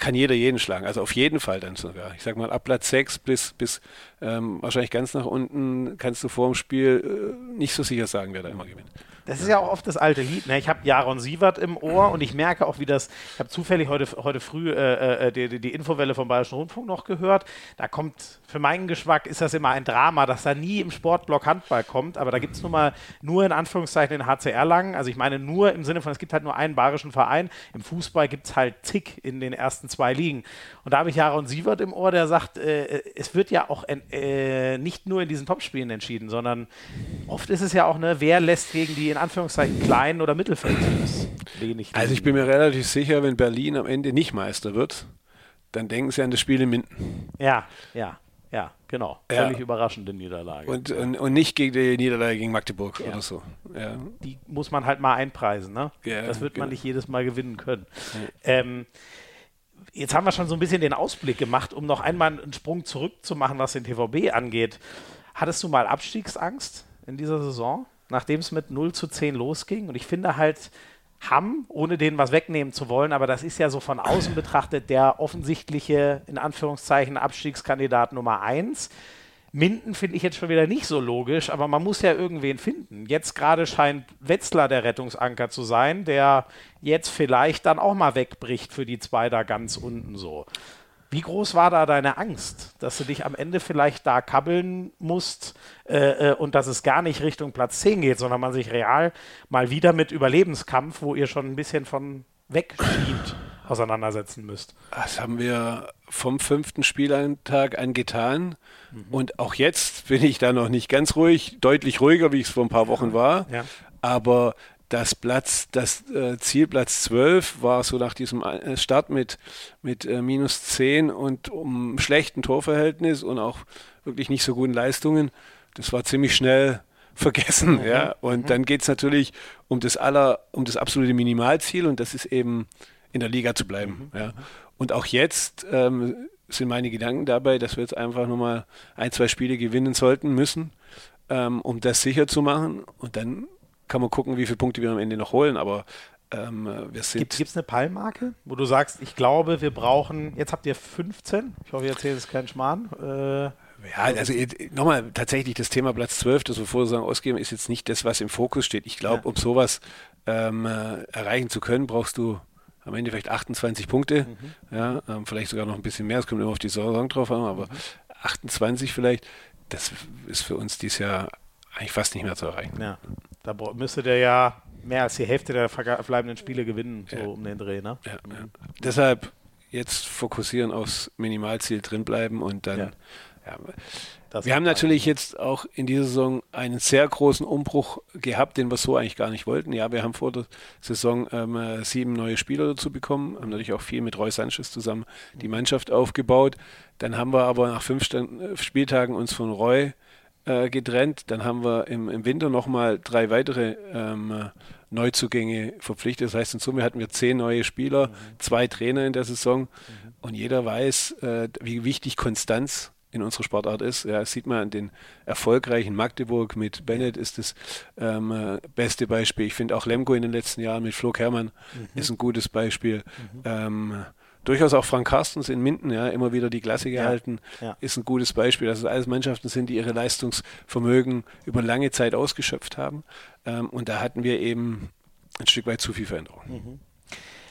kann jeder jeden schlagen. Also auf jeden Fall dann sogar. Ich sag mal, ab Platz 6 bis, bis ähm, wahrscheinlich ganz nach unten kannst du vor dem Spiel äh, nicht so sicher sagen, wer da immer gewinnt. Das ist ja auch oft das alte Lied. Ne? Ich habe Jaron Sievert im Ohr und ich merke auch, wie das. Ich habe zufällig heute, heute früh äh, äh, die, die, Infowelle vom Bayerischen Rundfunk noch gehört. Da kommt, für meinen Geschmack ist das immer ein Drama, dass da nie im Sportblock Handball kommt. Aber da gibt es nun mal nur in Anführungszeichen den HCR lang. Also ich meine nur im Sinne von, es gibt halt nur einen bayerischen Verein. Im Fußball gibt es halt zig in den ersten zwei Ligen. Und da habe ich Jaron Sievert im Ohr, der sagt, äh, es wird ja auch äh, nicht nur in diesen Topspielen entschieden, sondern oft ist es ja auch, ne, wer lässt gegen die in Anführungszeichen kleinen oder Mittelfeldteams. Also ich bin mir relativ sicher, wenn Berlin am Ende nicht Meister wird, dann denken sie an das Spiel in Minden. Ja, ja. Ja, genau. Ja. Völlig überraschende Niederlage. Und, und, und, nicht gegen die Niederlage gegen Magdeburg ja. oder so. Ja. Die muss man halt mal einpreisen. Ne? das wird genau. man nicht jedes Mal gewinnen können. Ähm, jetzt haben wir schon so ein bisschen den Ausblick gemacht, um noch einmal einen Sprung zurückzumachen, was den TVB angeht. Hattest du mal Abstiegsangst in dieser Saison? Nachdem es mit 0 zu 10 losging. Und ich finde halt, Hamm, ohne denen was wegnehmen zu wollen, aber das ist ja so von außen betrachtet der offensichtliche, in Anführungszeichen, Abstiegskandidat Nummer 1. Minden finde ich jetzt schon wieder nicht so logisch, aber man muss ja irgendwen finden. Jetzt gerade scheint Wetzlar der Rettungsanker zu sein, der jetzt vielleicht dann auch mal wegbricht für die zwei da ganz unten so. Wie groß war da deine Angst, dass du dich am Ende vielleicht da kabbeln musst äh, äh, und dass es gar nicht Richtung Platz 10 geht, sondern man sich real mal wieder mit Überlebenskampf, wo ihr schon ein bisschen von wegschiebt, auseinandersetzen müsst? Das haben wir vom fünften Spieltag an getan. Mhm. Und auch jetzt bin ich da noch nicht ganz ruhig, deutlich ruhiger, wie es vor ein paar Wochen war. Ja. Aber das Platz, das äh, Ziel Platz 12 war so nach diesem äh, Start mit, mit äh, minus 10 und um schlechten Torverhältnis und auch wirklich nicht so guten Leistungen. Das war ziemlich schnell [laughs] vergessen. Mhm. Ja? Und mhm. dann geht es natürlich um das aller, um das absolute Minimalziel und das ist eben in der Liga zu bleiben. Mhm. Ja? Und auch jetzt ähm, sind meine Gedanken dabei, dass wir jetzt einfach nochmal ein, zwei Spiele gewinnen sollten müssen, ähm, um das sicher zu machen. Und dann kann man gucken, wie viele Punkte wir am Ende noch holen, aber ähm, wir sind. Gibt es eine Pallmarke, wo du sagst, ich glaube, wir brauchen, jetzt habt ihr 15, ich hoffe, ihr erzählt es keinen Schmarrn. Äh, ja, also nochmal, tatsächlich das Thema Platz 12, das wir vorher sagen, ausgeben, ist jetzt nicht das, was im Fokus steht. Ich glaube, ja. um sowas ähm, äh, erreichen zu können, brauchst du am Ende vielleicht 28 Punkte, mhm. ja, ähm, vielleicht sogar noch ein bisschen mehr, es kommt immer auf die Saison drauf an, aber mhm. 28 vielleicht, das ist für uns dieses Jahr eigentlich fast nicht mehr zu erreichen. Ja. Da müsste der ja mehr als die Hälfte der verbleibenden Spiele gewinnen, so ja. um den Dreh. Ne? Ja, ja. Deshalb jetzt fokussieren aufs Minimalziel drinbleiben und dann. wir haben natürlich jetzt auch in dieser Saison einen sehr großen Umbruch gehabt, den wir so eigentlich gar nicht wollten. Ja, wir haben vor der Saison ähm, sieben neue Spieler dazu bekommen, haben natürlich auch viel mit Roy Sanchez zusammen die Mannschaft aufgebaut. Dann haben wir aber nach fünf Spieltagen uns von Roy äh, getrennt. Dann haben wir im, im Winter nochmal drei weitere ähm, Neuzugänge verpflichtet. Das heißt, in Summe hatten wir zehn neue Spieler, mhm. zwei Trainer in der Saison. Mhm. Und jeder weiß, äh, wie wichtig Konstanz in unserer Sportart ist. Ja, das sieht man an den erfolgreichen Magdeburg mit Bennett ist das ähm, äh, beste Beispiel. Ich finde auch Lemgo in den letzten Jahren mit Flo Kermann mhm. ist ein gutes Beispiel. Mhm. Ähm, durchaus auch Frank Carstens in Minden, ja, immer wieder die Klasse gehalten, ja, ja. ist ein gutes Beispiel, dass es alles Mannschaften sind, die ihre Leistungsvermögen über lange Zeit ausgeschöpft haben. Ähm, und da hatten wir eben ein Stück weit zu viel Veränderung. Mhm.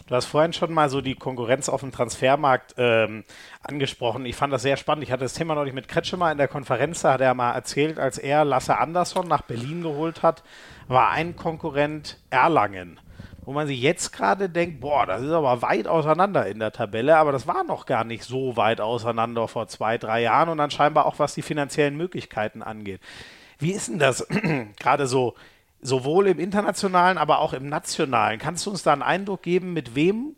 Du hast vorhin schon mal so die Konkurrenz auf dem Transfermarkt ähm, angesprochen. Ich fand das sehr spannend. Ich hatte das Thema neulich mit Kretschmer in der Konferenz. Da hat er mal erzählt, als er Lasse Andersson nach Berlin geholt hat, war ein Konkurrent Erlangen. Wo man sich jetzt gerade denkt, boah, das ist aber weit auseinander in der Tabelle, aber das war noch gar nicht so weit auseinander vor zwei, drei Jahren und dann scheinbar auch was die finanziellen Möglichkeiten angeht. Wie ist denn das [clears throat] gerade so sowohl im internationalen, aber auch im nationalen. Kannst du uns da einen Eindruck geben, mit wem,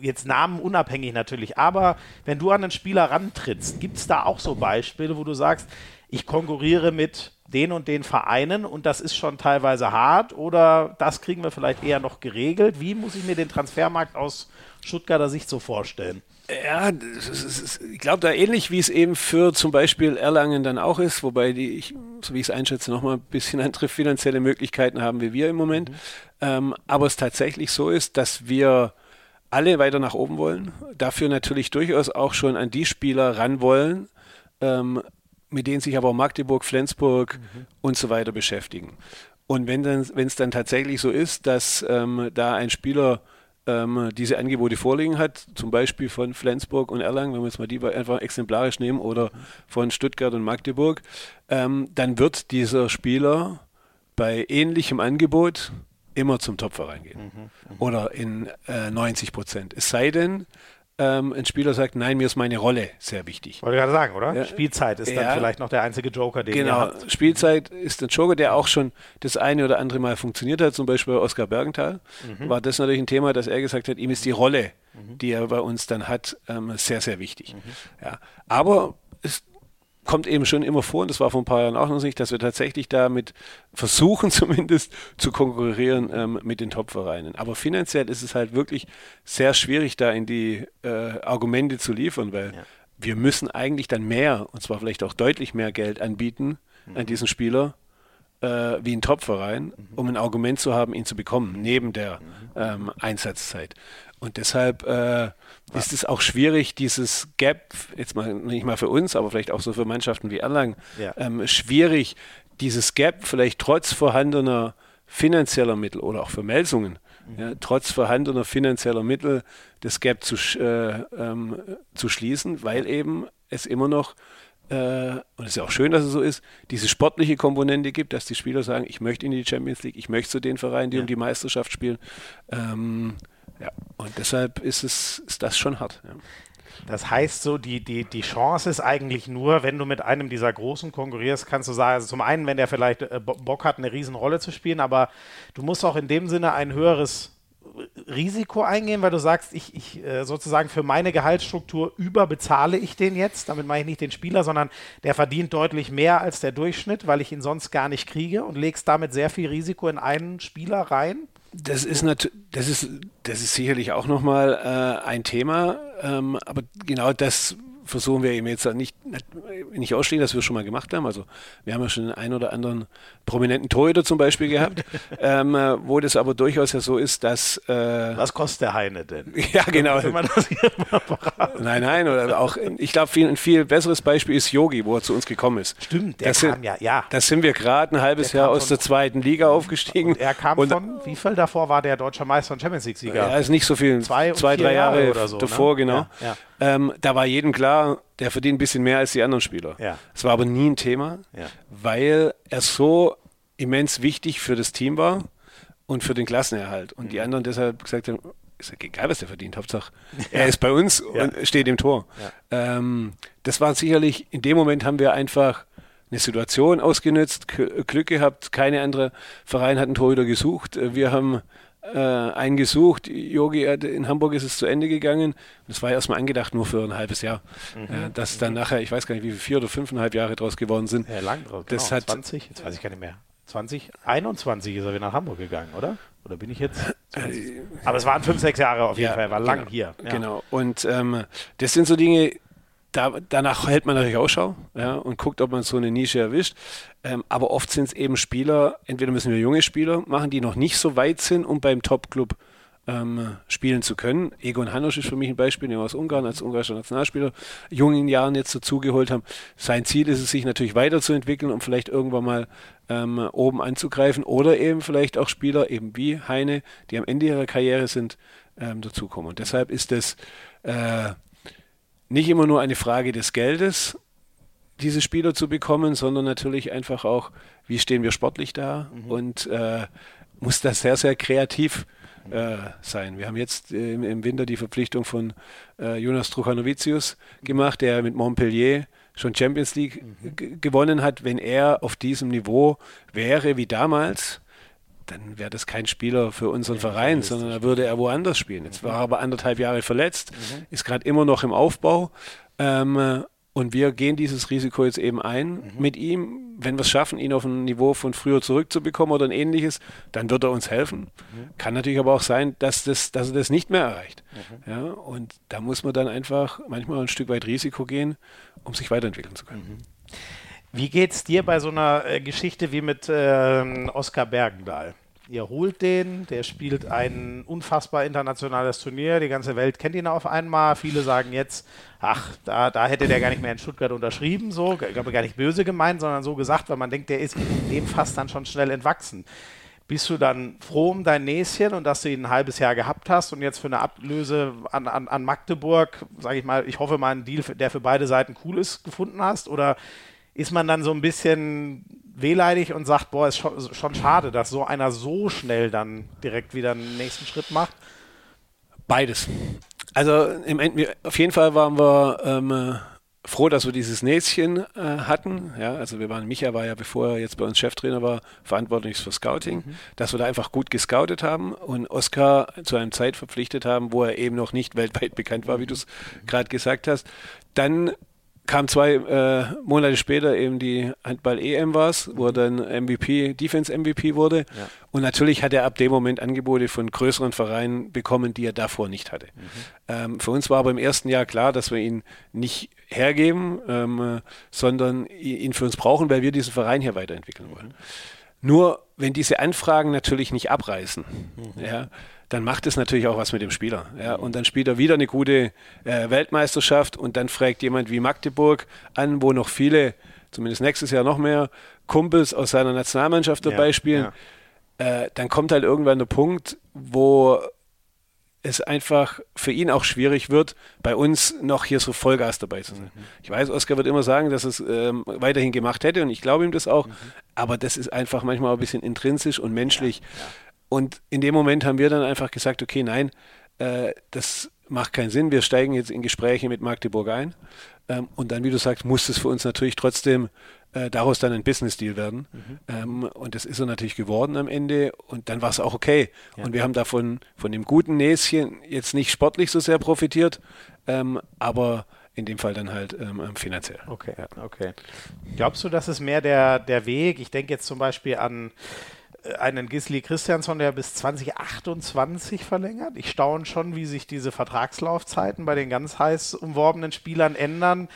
jetzt Namen unabhängig natürlich, aber wenn du an einen Spieler rantrittst, gibt es da auch so Beispiele, wo du sagst, ich konkurriere mit den und den Vereinen und das ist schon teilweise hart oder das kriegen wir vielleicht eher noch geregelt? Wie muss ich mir den Transfermarkt aus Stuttgarter Sicht so vorstellen? Ja, ich glaube da ähnlich wie es eben für zum Beispiel Erlangen dann auch ist, wobei die, ich, so wie ich es einschätze, nochmal ein bisschen [laughs] andere finanzielle Möglichkeiten haben wie wir im Moment. Mhm. Ähm, aber es tatsächlich so ist, dass wir alle weiter nach oben wollen, dafür natürlich durchaus auch schon an die Spieler ran wollen, ähm, mit denen sich aber Magdeburg, Flensburg mhm. und so weiter beschäftigen. Und wenn es dann tatsächlich so ist, dass ähm, da ein Spieler ähm, diese Angebote vorliegen hat, zum Beispiel von Flensburg und Erlangen, wenn wir jetzt mal die einfach exemplarisch nehmen, oder von Stuttgart und Magdeburg, ähm, dann wird dieser Spieler bei ähnlichem Angebot immer zum Topverein gehen. Mhm, mhm. oder in äh, 90 Prozent. Es sei denn, ähm, ein Spieler sagt, nein, mir ist meine Rolle sehr wichtig. Wollte ich gerade sagen, oder? Ja. Spielzeit ist ja. dann vielleicht noch der einzige Joker, den genau. ihr habt. Spielzeit ist ein Joker, der auch schon das eine oder andere Mal funktioniert hat, zum Beispiel bei Oskar Bergenthal. Mhm. War das natürlich ein Thema, dass er gesagt hat, ihm ist die Rolle, mhm. die er bei uns dann hat, ähm, sehr, sehr wichtig. Mhm. Ja. Aber es kommt eben schon immer vor, und das war vor ein paar Jahren auch noch nicht, dass wir tatsächlich damit versuchen, [laughs] zumindest zu konkurrieren ähm, mit den Top-Vereinen. Aber finanziell ist es halt wirklich sehr schwierig, da in die äh, Argumente zu liefern, weil ja. wir müssen eigentlich dann mehr, und zwar vielleicht auch deutlich mehr Geld anbieten mhm. an diesen Spieler, äh, wie ein Top-Verein, mhm. um ein Argument zu haben, ihn zu bekommen, neben der mhm. ähm, Einsatzzeit. Und deshalb äh, ist es auch schwierig, dieses Gap, jetzt mal nicht mal für uns, aber vielleicht auch so für Mannschaften wie Erlangen, ja. ähm, schwierig, dieses Gap vielleicht trotz vorhandener finanzieller Mittel oder auch für Melsungen, mhm. ja, trotz vorhandener finanzieller Mittel das Gap zu, äh, ähm, zu schließen, weil eben es immer noch äh, und es ist ja auch schön, dass es so ist, diese sportliche Komponente gibt, dass die Spieler sagen, ich möchte in die Champions League, ich möchte zu den Vereinen, die ja. um die Meisterschaft spielen. Ähm, ja, und deshalb ist es ist das schon hart. Ja. Das heißt so, die, die, die Chance ist eigentlich nur, wenn du mit einem dieser Großen konkurrierst, kannst du sagen, also zum einen, wenn der vielleicht äh, Bock hat, eine Riesenrolle zu spielen, aber du musst auch in dem Sinne ein höheres Risiko eingehen, weil du sagst, ich, ich äh, sozusagen für meine Gehaltsstruktur überbezahle ich den jetzt. Damit meine ich nicht den Spieler, sondern der verdient deutlich mehr als der Durchschnitt, weil ich ihn sonst gar nicht kriege und legst damit sehr viel Risiko in einen Spieler rein. Das ist, das ist, das ist sicherlich auch nochmal äh, ein Thema, ähm, aber genau das versuchen wir eben jetzt nicht, nicht ausstehen, dass wir es schon mal gemacht haben. Also wir haben ja schon einen oder anderen prominenten Torhüter zum Beispiel gehabt, [laughs] ähm, wo das aber durchaus ja so ist, dass... Äh, Was kostet der Heine denn? [laughs] ja, genau. nein, nein, oder auch, ich glaube, viel, ein viel besseres Beispiel ist Yogi, wo er zu uns gekommen ist. Stimmt, der das kam sind, ja, ja. Da sind wir gerade ein halbes der Jahr aus der zweiten Liga aufgestiegen. Und er kam und, von, wie viel davor war der deutscher Meister und Champions League-Sieger? Ja, ist nicht so viel, zwei, zwei drei Jahre, Jahre oder so, davor, ne? genau. Ja, ja. Ähm, da war jedem klar, der verdient ein bisschen mehr als die anderen Spieler. Ja. Es war aber nie ein Thema, ja. weil er so immens wichtig für das Team war und für den Klassenerhalt. Und mhm. die anderen deshalb gesagt haben, ist ja egal, was der verdient, Hauptsache [laughs] er ist bei uns und steht im Tor. Ähm, das war sicherlich, in dem Moment haben wir einfach eine Situation ausgenutzt, Glück gehabt, keine andere Verein hat einen Torhüter gesucht. Wir haben äh, einen gesucht. Yogi, in Hamburg ist es zu Ende gegangen. Das war erstmal angedacht nur für ein halbes Jahr. Mhm. Äh, dass dann nachher, ich weiß gar nicht, wie viel, vier oder fünfeinhalb Jahre draus geworden sind. Ja, lang draus. Das genau, hat 20, jetzt weiß ich gar nicht mehr. 2021 ist er wieder nach Hamburg gegangen, oder? Oder bin ich jetzt? Äh, Aber es waren fünf, sechs Jahre auf jeden ja, Fall, er war lang genau, hier. Ja. Genau. Und ähm, das sind so Dinge, da, danach hält man natürlich Ausschau ja, und guckt, ob man so eine Nische erwischt. Ähm, aber oft sind es eben Spieler, entweder müssen wir junge Spieler machen, die noch nicht so weit sind, um beim Top-Club ähm, spielen zu können. Egon Hanusch ist für mich ein Beispiel, den wir aus Ungarn als ungarischer Nationalspieler jungen Jahren jetzt dazugeholt haben. Sein Ziel ist es, sich natürlich weiterzuentwickeln, um vielleicht irgendwann mal ähm, oben anzugreifen oder eben vielleicht auch Spieler eben wie Heine, die am Ende ihrer Karriere sind, ähm, dazukommen. Und deshalb ist es äh, nicht immer nur eine Frage des Geldes, diese Spieler zu bekommen, sondern natürlich einfach auch, wie stehen wir sportlich da mhm. und äh, muss das sehr, sehr kreativ äh, sein. Wir haben jetzt äh, im, Winter die Verpflichtung von äh, Jonas Truchanovicius gemacht, der mit Montpellier schon Champions League mhm. gewonnen hat. Wenn er auf diesem Niveau wäre wie damals, dann wäre das kein Spieler für unseren ja, Verein, sondern da würde er woanders spielen. Jetzt war er aber anderthalb Jahre verletzt, mhm. ist gerade immer noch im Aufbau. Ähm, und wir gehen dieses Risiko jetzt eben ein mhm. mit ihm. Wenn wir es schaffen, ihn auf ein Niveau von früher zurückzubekommen oder ein ähnliches, dann wird er uns helfen. Mhm. Kann natürlich aber auch sein, dass, das, dass er das nicht mehr erreicht. Mhm. Ja, und da muss man dann einfach manchmal ein Stück weit Risiko gehen, um sich weiterentwickeln zu können. Wie geht es dir bei so einer äh, Geschichte wie mit äh, Oskar Bergendahl? Ihr holt den, der spielt ein unfassbar internationales Turnier, die ganze Welt kennt ihn auf einmal. Viele sagen jetzt, ach, da, da hätte der gar nicht mehr in Stuttgart unterschrieben, so, ich glaube gar nicht böse gemeint, sondern so gesagt, weil man denkt, der ist dem fast dann schon schnell entwachsen. Bist du dann froh um dein Näschen und dass du ihn ein halbes Jahr gehabt hast und jetzt für eine Ablöse an, an, an Magdeburg, sage ich mal, ich hoffe mal einen Deal, der für beide Seiten cool ist, gefunden hast? Oder ist man dann so ein bisschen wehleidig und sagt, boah, ist schon, schon schade, dass so einer so schnell dann direkt wieder einen nächsten Schritt macht? Beides. Also im Ende, auf jeden Fall waren wir ähm, froh, dass wir dieses Näschen äh, hatten. Ja, also wir waren, Micha war ja, bevor er jetzt bei uns Cheftrainer war, verantwortlich für Scouting, mhm. dass wir da einfach gut gescoutet haben und Oskar zu einem Zeit verpflichtet haben, wo er eben noch nicht [laughs] weltweit bekannt war, wie du es mhm. gerade gesagt hast. Dann kam zwei äh, Monate später eben die Handball-EM war wo er dann MVP, Defense-MVP wurde. Ja. Und natürlich hat er ab dem Moment Angebote von größeren Vereinen bekommen, die er davor nicht hatte. Mhm. Ähm, für uns war aber im ersten Jahr klar, dass wir ihn nicht hergeben, ähm, sondern ihn für uns brauchen, weil wir diesen Verein hier weiterentwickeln wollen. Mhm. Nur wenn diese Anfragen natürlich nicht abreißen, mhm. ja, dann macht es natürlich auch was mit dem Spieler. Ja? Und dann spielt er wieder eine gute äh, Weltmeisterschaft und dann fragt jemand wie Magdeburg an, wo noch viele, zumindest nächstes Jahr noch mehr, Kumpels aus seiner Nationalmannschaft dabei ja, spielen. Ja. Äh, dann kommt halt irgendwann der Punkt, wo es einfach für ihn auch schwierig wird, bei uns noch hier so Vollgas dabei zu sein. Mhm. Ich weiß, Oskar wird immer sagen, dass es ähm, weiterhin gemacht hätte und ich glaube ihm das auch, mhm. aber das ist einfach manchmal ein bisschen intrinsisch und menschlich. Ja, ja. Und in dem Moment haben wir dann einfach gesagt, okay, nein, äh, das macht keinen Sinn. Wir steigen jetzt in Gespräche mit Magdeburg ein. Ähm, und dann, wie du sagst, muss es für uns natürlich trotzdem äh, daraus dann ein Business-Deal werden. Mhm. Ähm, und das ist er natürlich geworden am Ende. Und dann war es auch okay. Ja. Und wir haben davon von dem guten Näschen jetzt nicht sportlich so sehr profitiert, ähm, aber in dem Fall dann halt ähm, finanziell. Okay, ja. okay. Glaubst du, das ist mehr der, der Weg? Ich denke jetzt zum Beispiel an einen Gisli Christiansson, der bis 2028 verlängert. Ich staune schon, wie sich diese Vertragslaufzeiten bei den ganz heiß umworbenen Spielern ändern.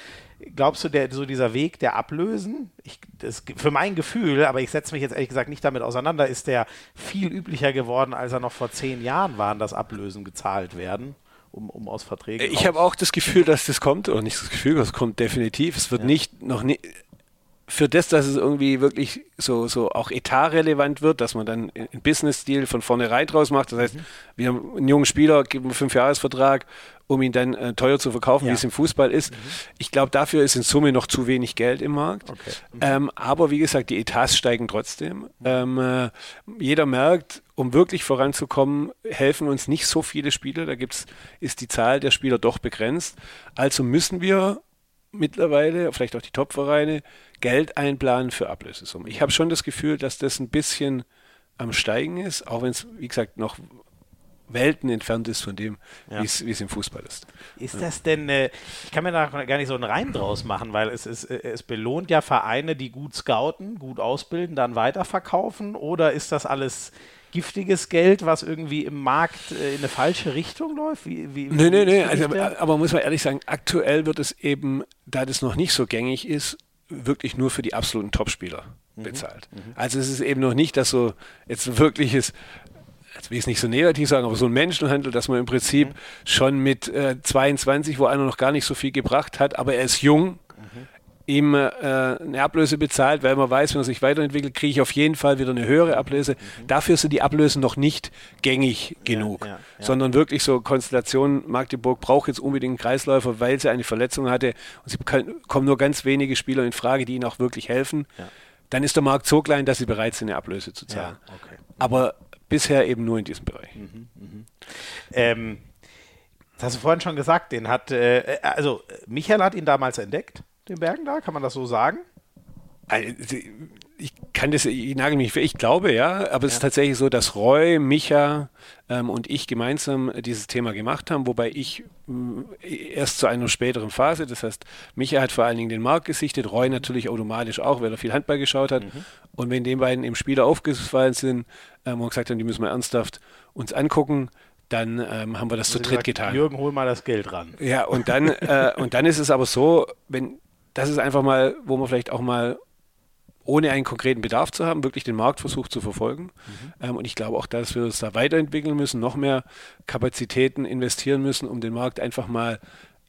Glaubst du, der, so dieser Weg der Ablösen, ich, das, für mein Gefühl, aber ich setze mich jetzt ehrlich gesagt nicht damit auseinander, ist der viel üblicher geworden, als er noch vor zehn Jahren war, dass Ablösen gezahlt werden? Um, um aus Verträgen. Ich habe auch das Gefühl, dass das kommt, oder nicht das Gefühl, das kommt definitiv. Es wird ja. nicht noch nicht für das, dass es irgendwie wirklich so, so auch etatrelevant wird, dass man dann einen Business-Deal von vornherein draus macht. Das heißt, mhm. wir haben einen jungen Spieler, geben einen Fünfjahresvertrag, um ihn dann äh, teuer zu verkaufen, ja. wie es im Fußball ist. Mhm. Ich glaube, dafür ist in Summe noch zu wenig Geld im Markt. Okay. Mhm. Ähm, aber wie gesagt, die Etats steigen trotzdem. Ähm, äh, jeder merkt, um wirklich voranzukommen, helfen uns nicht so viele Spieler. Da gibt's, ist die Zahl der Spieler doch begrenzt. Also müssen wir mittlerweile, vielleicht auch die Top-Vereine, Geld einplanen für Ablösesummen. Ich habe schon das Gefühl, dass das ein bisschen am Steigen ist, auch wenn es, wie gesagt, noch Welten entfernt ist von dem, ja. wie es im Fußball ist. Ist das denn, äh, ich kann mir da gar nicht so einen Reim draus machen, weil es, ist, äh, es belohnt ja Vereine, die gut scouten, gut ausbilden, dann weiterverkaufen oder ist das alles giftiges Geld, was irgendwie im Markt äh, in eine falsche Richtung läuft? Wie, wie, nee, nee, nee, also, aber muss man ehrlich sagen, aktuell wird es eben, da das noch nicht so gängig ist, wirklich nur für die absoluten Topspieler mhm. bezahlt. Mhm. Also es ist eben noch nicht, dass so jetzt wirklich ist, will ich es nicht so negativ sagen, aber so ein Menschenhandel, dass man im Prinzip mhm. schon mit äh, 22, wo einer noch gar nicht so viel gebracht hat, aber er ist jung, ihm äh, eine Ablöse bezahlt, weil man weiß, wenn er sich weiterentwickelt, kriege ich auf jeden Fall wieder eine höhere Ablöse. Mhm. Dafür sind die Ablösen noch nicht gängig genug, ja, ja, ja. sondern wirklich so Konstellation, Magdeburg braucht jetzt unbedingt einen Kreisläufer, weil sie eine Verletzung hatte und sie kommen nur ganz wenige Spieler in Frage, die ihnen auch wirklich helfen. Dann ist der Markt so klein, dass sie bereit sind, eine Ablöse zu zahlen. Okay. Aber bisher eben nur in diesem Bereich. Mhm, mh. ähm, das hast du vorhin schon gesagt, den hat, äh, also Michael hat ihn damals entdeckt den Bergen da? Kann man das so sagen? Ich kann das, ich nagel mich, ich glaube ja, aber es ist tatsächlich so, dass Roy, Micha ähm, und ich gemeinsam dieses Thema gemacht haben, wobei ich äh, erst zu einer späteren Phase, das heißt, Micha hat vor allen Dingen den Markt gesichtet, Roy natürlich automatisch auch, weil er viel Handball geschaut hat. Mhm. Und wenn den beiden im Spieler aufgefallen sind ähm, und gesagt haben, die müssen wir ernsthaft uns angucken, dann ähm, haben wir das also zu dritt getan. Jürgen, hol mal das Geld ran. Ja, und dann, äh, und dann ist es aber so, wenn das ist einfach mal, wo man vielleicht auch mal ohne einen konkreten Bedarf zu haben, wirklich den Markt versucht zu verfolgen. Mhm. Ähm, und ich glaube auch, dass wir uns da weiterentwickeln müssen, noch mehr Kapazitäten investieren müssen, um den Markt einfach mal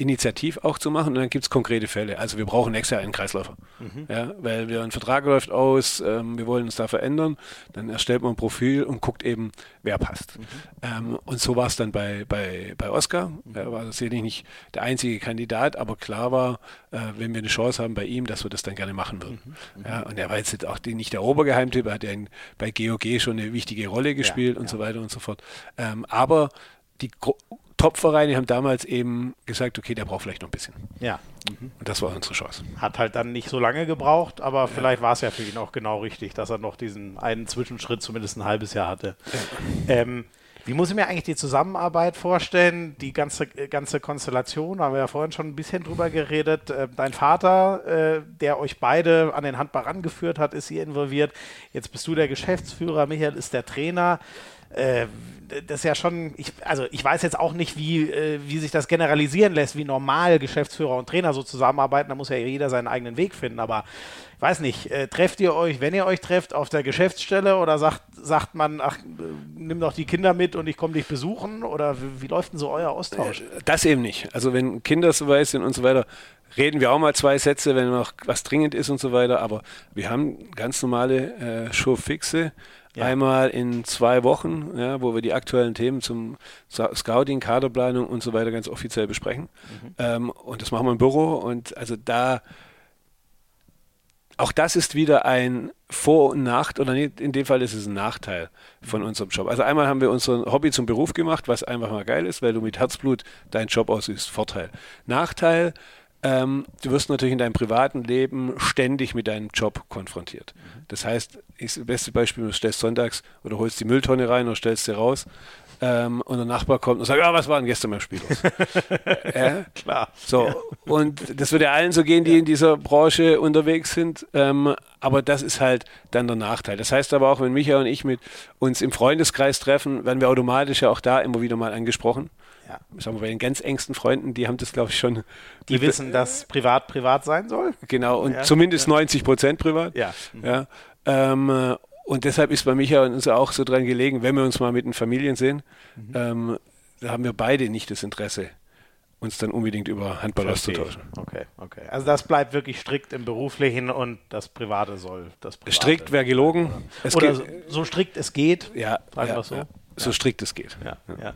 initiativ auch zu machen und dann gibt es konkrete Fälle. Also wir brauchen nächstes Jahr einen Kreisläufer, mhm. ja, weil wir ein Vertrag läuft aus, ähm, wir wollen uns da verändern, dann erstellt man ein Profil und guckt eben, wer passt. Mhm. Ähm, und so war es dann bei, bei, bei Oscar. Mhm. Er war sicherlich nicht der einzige Kandidat, aber klar war, äh, wenn wir eine Chance haben bei ihm, dass wir das dann gerne machen würden. Mhm. mhm. Ja, und er war jetzt auch nicht der Obergeheimtipp, er hat ja bei GOG schon eine wichtige Rolle gespielt ja, und so weiter und so fort. Ähm, aber die Top-Vereine haben damals eben gesagt, okay, der braucht vielleicht noch ein bisschen. Ja. Mhm. Und das war unsere Chance. Hat halt dann nicht so lange gebraucht, aber ja. vielleicht war es ja für ihn auch genau richtig, dass er noch diesen einen Zwischenschritt zumindest ein halbes Jahr hatte. Ja. Ähm, wie muss ich mir eigentlich die Zusammenarbeit vorstellen, die ganze, ganze Konstellation? Da haben wir ja vorhin schon ein bisschen drüber geredet. Äh, dein Vater, äh, der euch beide an den Handball rangeführt hat, ist hier involviert. Jetzt bist du der Geschäftsführer, Michael ist der Trainer. Äh, das ist ja schon, ich, also ich weiß jetzt auch nicht, wie, äh, wie sich das generalisieren lässt, wie normal Geschäftsführer und Trainer so zusammenarbeiten. Da muss ja jeder seinen eigenen Weg finden. Aber ich weiß nicht, äh, trefft ihr euch, wenn ihr euch trefft, auf der Geschäftsstelle oder sagt, sagt man, ach, äh, nimm doch die Kinder mit und ich komme dich besuchen? Oder wie, wie, läuft denn so euer Austausch? Äh, das eben nicht. Also wenn Kinder so weit sind und so weiter, reden wir auch mal zwei Sätze, wenn noch was dringend ist und so weiter. Aber wir haben ganz normale äh, Showfixe. Ja. Einmal in zwei Wochen, ja, wo wir die aktuellen Themen zum Scouting, Kaderplanung und so weiter ganz offiziell besprechen. Mhm. Ähm, und das machen wir im Büro. Und also da, auch das ist wieder ein Vor- und Nachteil, oder in dem Fall ist es ein Nachteil von unserem Job. Also einmal haben wir unseren Hobby zum Beruf gemacht, was einfach mal geil ist, weil du mit Herzblut deinen Job ausübst. Vorteil. Nachteil, ähm, du wirst natürlich in deinem privaten Leben ständig mit deinem Job konfrontiert. Das heißt, das beste Beispiel, du stellst sonntags oder holst die Mülltonne rein oder stellst sie raus ähm, und der Nachbar kommt und sagt, ah, was war denn gestern beim Spiel los? [laughs] äh, Klar. So, ja. und das würde ja allen so gehen, die ja. in dieser Branche unterwegs sind, ähm, aber das ist halt dann der Nachteil. Das heißt aber auch, wenn Micha und ich mit uns im Freundeskreis treffen, werden wir automatisch ja auch da immer wieder mal angesprochen ja. sagen wir bei den ganz engsten Freunden, die haben das, glaube ich, schon. Die wissen, dass privat privat sein soll? Genau, und ja, zumindest ja. 90 Prozent privat. Ja. Mhm. ja ähm, und deshalb ist bei Micha und uns auch so dran gelegen, wenn wir uns mal mit den Familien sehen, mhm. ähm, da haben wir beide nicht das Interesse, uns dann unbedingt über Handball Verstehe. auszutauschen. Okay, okay. Also das bleibt wirklich strikt im Beruflichen und das Private soll das Private. Strikt wäre gelogen. Oder, oder so, so, strikt es geht. Ja, ja, so. Ja so strikt es geht. Ja, ja.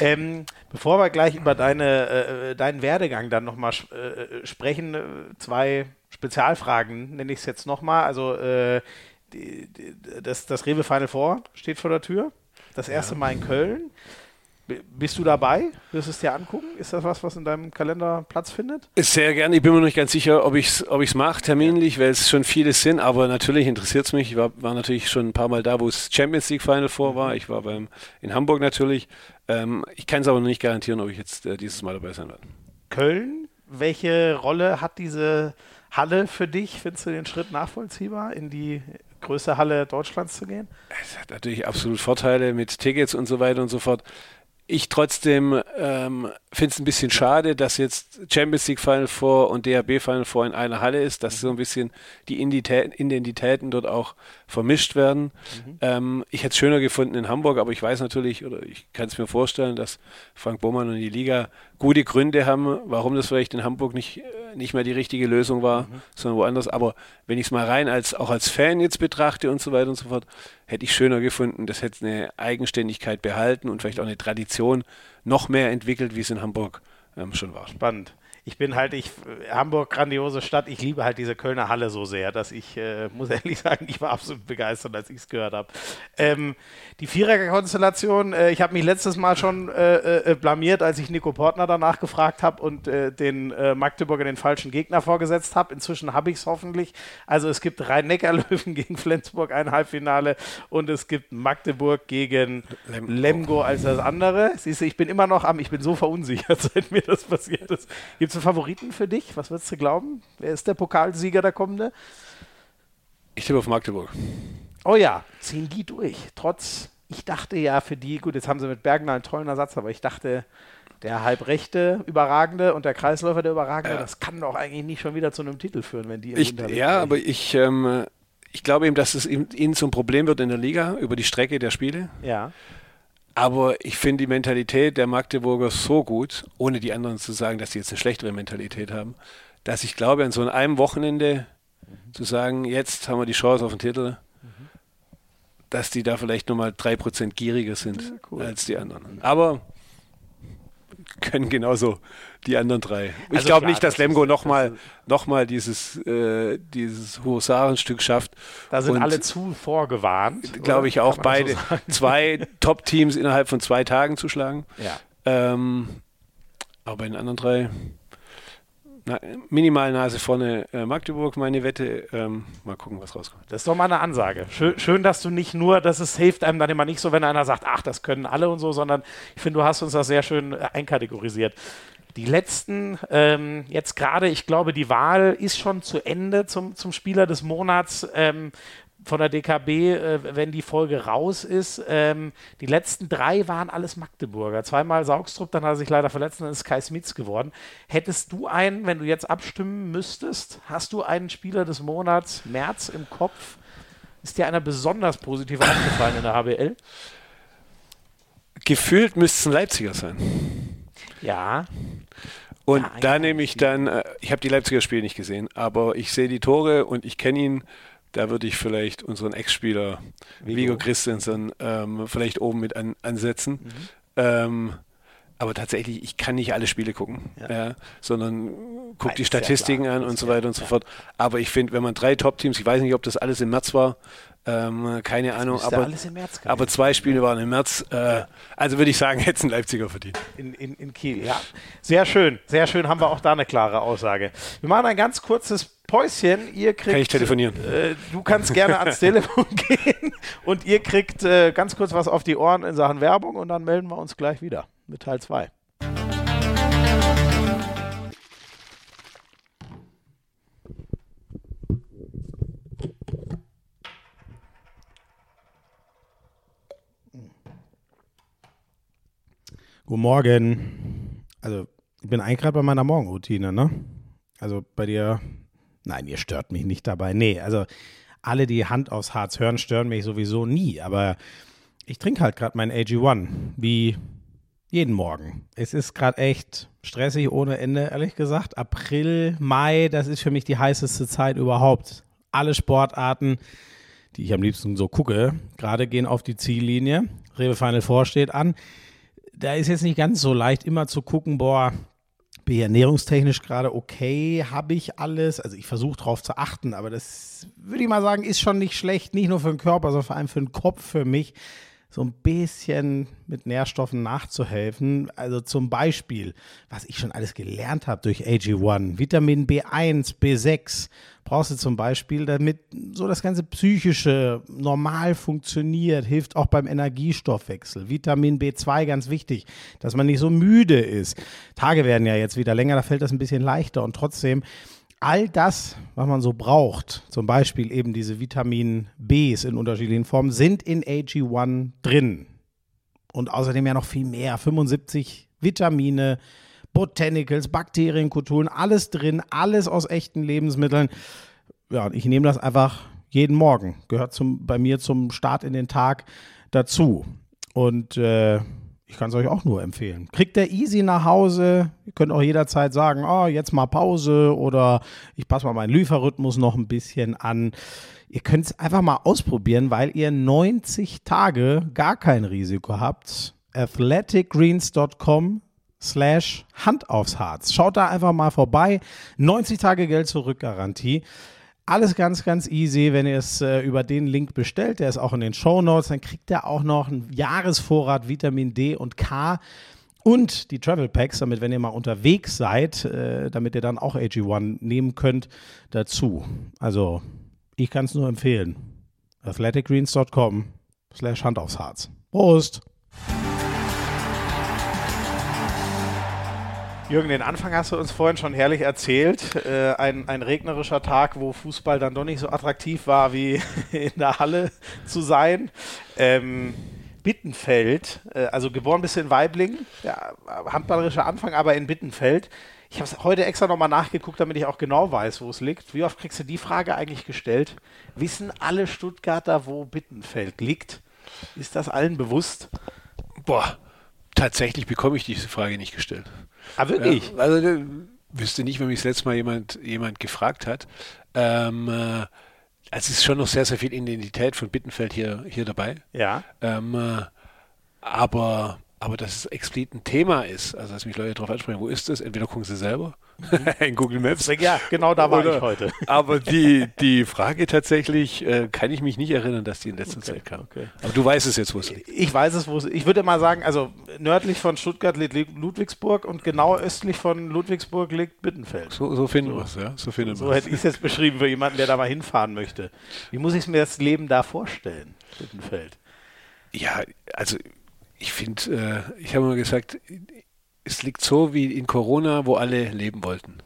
Ähm, bevor wir gleich über deine, äh, deinen Werdegang dann nochmal äh, sprechen, äh, zwei Spezialfragen nenne ich es jetzt nochmal. Also äh, die, die, das, das Rewe Final Four steht vor der Tür. Das erste ja. Mal in Köln. Bist du dabei? Wirst du es dir angucken? Ist das was, was in deinem Kalender Platz findet? Sehr gerne. Ich bin mir noch nicht ganz sicher, ob ich es ob mache, terminlich, weil es schon viele sind, aber natürlich interessiert es mich. Ich war, war, natürlich schon ein paar Mal da, wo es Champions League Final vor war. Ich war beim, in Hamburg natürlich. Ähm, ich kann es aber noch nicht garantieren, ob ich jetzt äh, dieses Mal dabei sein werde. Köln, welche Rolle hat diese Halle für dich? Findest du den Schritt nachvollziehbar, in die größte Halle Deutschlands zu gehen? Es hat natürlich absolut Vorteile mit Tickets und so weiter und so fort ich trotzdem ähm, finde es ein bisschen schade, dass jetzt Champions League Final Four und DHB Final Four in einer Halle ist, dass so ein bisschen die Identitäten dort auch vermischt werden. Mhm. Ähm, ich hätte es schöner gefunden in Hamburg, aber ich weiß natürlich oder ich kann es mir vorstellen, dass Frank Bohmann und die Liga gute Gründe haben, warum das vielleicht in Hamburg nicht, äh, nicht mehr die richtige Lösung war, mhm. sondern woanders. Aber wenn ich es mal rein als auch als Fan jetzt betrachte und so weiter und so fort, hätte ich schöner gefunden, das hätte eine Eigenständigkeit behalten und vielleicht auch eine Tradition noch mehr entwickelt, wie es in Hamburg ähm, schon war. Spannend ich bin halt, ich, Hamburg, grandiose Stadt, ich liebe halt diese Kölner Halle so sehr, dass ich, äh, muss ehrlich [laughs] sagen, ich war absolut begeistert, als ich es gehört habe. Ähm, die Vierer-Konstellation, äh, ich habe mich letztes Mal schon äh, äh, äh, blamiert, als ich Nico Portner danach gefragt habe und äh, den Magdeburger den falschen Gegner vorgesetzt habe. Inzwischen habe ich es hoffentlich. Also es gibt Rhein-Neckar-Löwen [laughs] gegen Flensburg, ein Halbfinale und es gibt Magdeburg gegen Lemgo, Lemgo als das andere. Siehst du, ich bin immer noch am, ich bin so verunsichert, [laughs] seit mir das passiert ist. Gibt es einen Favoriten für dich? Was würdest du glauben? Wer ist der Pokalsieger der kommende? Ich tippe auf Magdeburg. Oh ja, ziehen die durch. Trotz, ich dachte ja für die, gut, jetzt haben sie mit Bergner einen tollen Ersatz, aber ich dachte, der Halbrechte überragende und der Kreisläufer der überragende, ja. das kann doch eigentlich nicht schon wieder zu einem Titel führen, wenn die ich, Ja, aber ich, ähm, ich glaube eben, dass es ihnen zum Problem wird in der Liga über die Strecke der Spiele. Ja. Aber ich finde die Mentalität der Magdeburger so gut, ohne die anderen zu sagen, dass sie jetzt eine schlechtere Mentalität haben, dass ich glaube, an so einem Wochenende mhm. zu sagen, jetzt haben wir die Chance auf den Titel, mhm. dass die da vielleicht nochmal 3% gieriger sind ja, cool. als die anderen. Aber können genauso die anderen drei. Ich also glaube nicht, dass Lemgo nochmal noch mal dieses, äh, dieses Husarenstück schafft. Da sind Und alle zu vorgewarnt. Glaube ich auch, beide. So zwei [laughs] Top-Teams innerhalb von zwei Tagen zu schlagen. Ja. Ähm, aber bei den anderen drei na, minimal Nase vorne äh, Magdeburg, meine Wette. Ähm, mal gucken, was rauskommt. Das ist doch mal eine Ansage. Schön, schön, dass du nicht nur, dass es hilft einem dann immer nicht so, wenn einer sagt, ach, das können alle und so, sondern ich finde, du hast uns das sehr schön äh, einkategorisiert. Die letzten, ähm, jetzt gerade, ich glaube, die Wahl ist schon zu Ende zum, zum Spieler des Monats. Ähm, von der DKB, äh, wenn die Folge raus ist. Ähm, die letzten drei waren alles Magdeburger. Zweimal Saugstrup, dann hat er sich leider verletzt und dann ist Kai Smits geworden. Hättest du einen, wenn du jetzt abstimmen müsstest, hast du einen Spieler des Monats März im Kopf? Ist dir einer besonders positiv aufgefallen in der HBL? Gefühlt müsste es ein Leipziger sein. Ja. Und ja, da nehme ich dann, äh, ich habe die Leipziger Spiele nicht gesehen, aber ich sehe die Tore und ich kenne ihn da würde ich vielleicht unseren Ex-Spieler Vigo, Christensen ähm, vielleicht oben mit an, ansetzen. Mhm. Ähm, aber tatsächlich, ich kann nicht alle Spiele gucken, ja. Ja, sondern gucke die Statistiken an und so weiter und so fort. Aber ich finde, wenn man drei Top-Teams, ich weiß nicht, ob das alles im März war, ähm, keine das Ahnung, aber, aber zwei Spiele waren im März. Äh, also würde ich sagen, hätte es ein Leipziger verdient. In, in, in Kiel, ja. Sehr schön, sehr schön, haben wir auch da eine klare Aussage. Wir machen ein ganz kurzes Päuschen. Ihr kriegt, Kann ich telefonieren? Äh, du kannst gerne ans Telefon [laughs] gehen und ihr kriegt äh, ganz kurz was auf die Ohren in Sachen Werbung und dann melden wir uns gleich wieder mit Teil 2. Guten Morgen. Also, ich bin eigentlich gerade bei meiner Morgenroutine, ne? Also bei dir, nein, ihr stört mich nicht dabei. Nee, also alle, die Hand aufs Harz hören, stören mich sowieso nie. Aber ich trinke halt gerade mein AG1, wie jeden Morgen. Es ist gerade echt stressig ohne Ende, ehrlich gesagt. April, Mai, das ist für mich die heißeste Zeit überhaupt. Alle Sportarten, die ich am liebsten so gucke, gerade gehen auf die Ziellinie. Rewe Final Four steht an da ist jetzt nicht ganz so leicht, immer zu gucken, boah, bin ich ernährungstechnisch gerade okay, habe ich alles. Also ich versuche darauf zu achten, aber das würde ich mal sagen, ist schon nicht schlecht, nicht nur für den Körper, sondern vor allem für den Kopf, für mich, so ein bisschen mit Nährstoffen nachzuhelfen. Also zum Beispiel, was ich schon alles gelernt habe durch AG1, Vitamin B1, B6, brauchst du zum Beispiel, damit so das ganze Psychische normal funktioniert, hilft auch beim Energiestoffwechsel. Vitamin B2 ganz wichtig, dass man nicht so müde ist. Tage werden ja jetzt wieder länger, da fällt das ein bisschen leichter und trotzdem all das, was man so braucht, zum Beispiel eben diese Vitamin Bs in unterschiedlichen Formen, sind in AG1 drin. und außerdem ja noch viel mehr. 75 Vitamine, Botanicals, Bakterienkulturen, alles drin, alles aus echten Lebensmitteln. Ja, ich nehme das einfach jeden Morgen. Gehört zum, bei mir zum Start in den Tag dazu. Und äh, ich kann es euch auch nur empfehlen. Kriegt der easy nach Hause. Ihr könnt auch jederzeit sagen, oh, jetzt mal Pause oder ich passe mal meinen Lieferrhythmus noch ein bisschen an. Ihr könnt es einfach mal ausprobieren, weil ihr 90 Tage gar kein Risiko habt. athleticgreens.com slash Hand aufs Harz. Schaut da einfach mal vorbei. 90 Tage Geld zurück Garantie. Alles ganz, ganz easy, wenn ihr es äh, über den Link bestellt. Der ist auch in den Show Notes. Dann kriegt ihr auch noch einen Jahresvorrat Vitamin D und K und die Travel Packs, damit, wenn ihr mal unterwegs seid, äh, damit ihr dann auch AG1 nehmen könnt, dazu. Also, ich kann es nur empfehlen. athleticgreens.com slash Hand aufs Harz. Prost! Jürgen, den Anfang hast du uns vorhin schon herrlich erzählt. Äh, ein, ein regnerischer Tag, wo Fußball dann doch nicht so attraktiv war, wie [laughs] in der Halle zu sein. Ähm, Bittenfeld, äh, also geboren bist du in Weiblingen, ja, handballerischer Anfang, aber in Bittenfeld. Ich habe es heute extra nochmal nachgeguckt, damit ich auch genau weiß, wo es liegt. Wie oft kriegst du die Frage eigentlich gestellt? Wissen alle Stuttgarter, wo Bittenfeld liegt? Ist das allen bewusst? Boah, tatsächlich bekomme ich diese Frage nicht gestellt. Ah, wirklich? Ja, also äh, wüsste nicht, wenn mich das letzte Mal jemand, jemand gefragt hat. Ähm, äh, also es ist schon noch sehr, sehr viel Identität von Bittenfeld hier, hier dabei. Ja. Ähm, äh, aber, aber dass es explizit ein Thema ist, also dass mich Leute darauf ansprechen, wo ist das? Entweder gucken sie selber [laughs] in Google Maps. Ja, genau da war Oder, ich heute. [laughs] aber die, die Frage tatsächlich, äh, kann ich mich nicht erinnern, dass die in letzter okay, Zeit kam. Okay. Aber du weißt es jetzt, wo es liegt. Ich weiß es, wo es Ich würde mal sagen, also nördlich von Stuttgart liegt Ludwigsburg und genau östlich von Ludwigsburg liegt Bittenfeld. So, so finden so. wir es, ja. So, finden so hätte ich es jetzt beschrieben für jemanden, der da mal hinfahren möchte. Wie muss ich mir das Leben da vorstellen, Bittenfeld? Ja, also ich finde, äh, ich habe mal gesagt, es liegt so wie in Corona, wo alle leben wollten.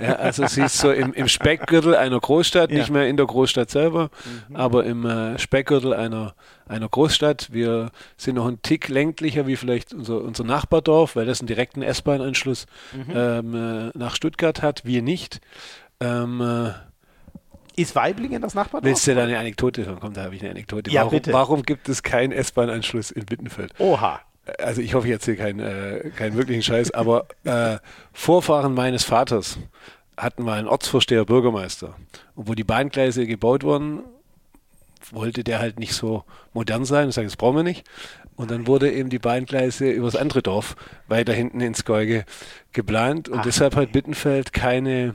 Ja, also sie ist so im, im Speckgürtel einer Großstadt, ja. nicht mehr in der Großstadt selber, mhm. aber im äh, Speckgürtel einer, einer Großstadt. Wir sind noch ein Tick ländlicher wie vielleicht unser, unser Nachbardorf, weil das einen direkten S-Bahn-Anschluss mhm. ähm, äh, nach Stuttgart hat, wir nicht. Ähm, äh, ist Weiblingen das Nachbardorf? Willst du da eine Anekdote hören? Komm, da habe ich eine Anekdote. Ja, warum, bitte. warum gibt es keinen S-Bahn-Anschluss in Bittenfeld? Oha also ich hoffe, ich erzähle keinen, äh, keinen wirklichen Scheiß, aber äh, Vorfahren meines Vaters hatten mal einen Ortsvorsteher Bürgermeister. Und wo die Bahngleise gebaut wurden, wollte der halt nicht so modern sein. Ich sage, das brauchen wir nicht. Und dann wurde eben die Bahngleise übers andere Dorf weiter hinten ins Geuge geplant. Und Ach, deshalb hat Bittenfeld keine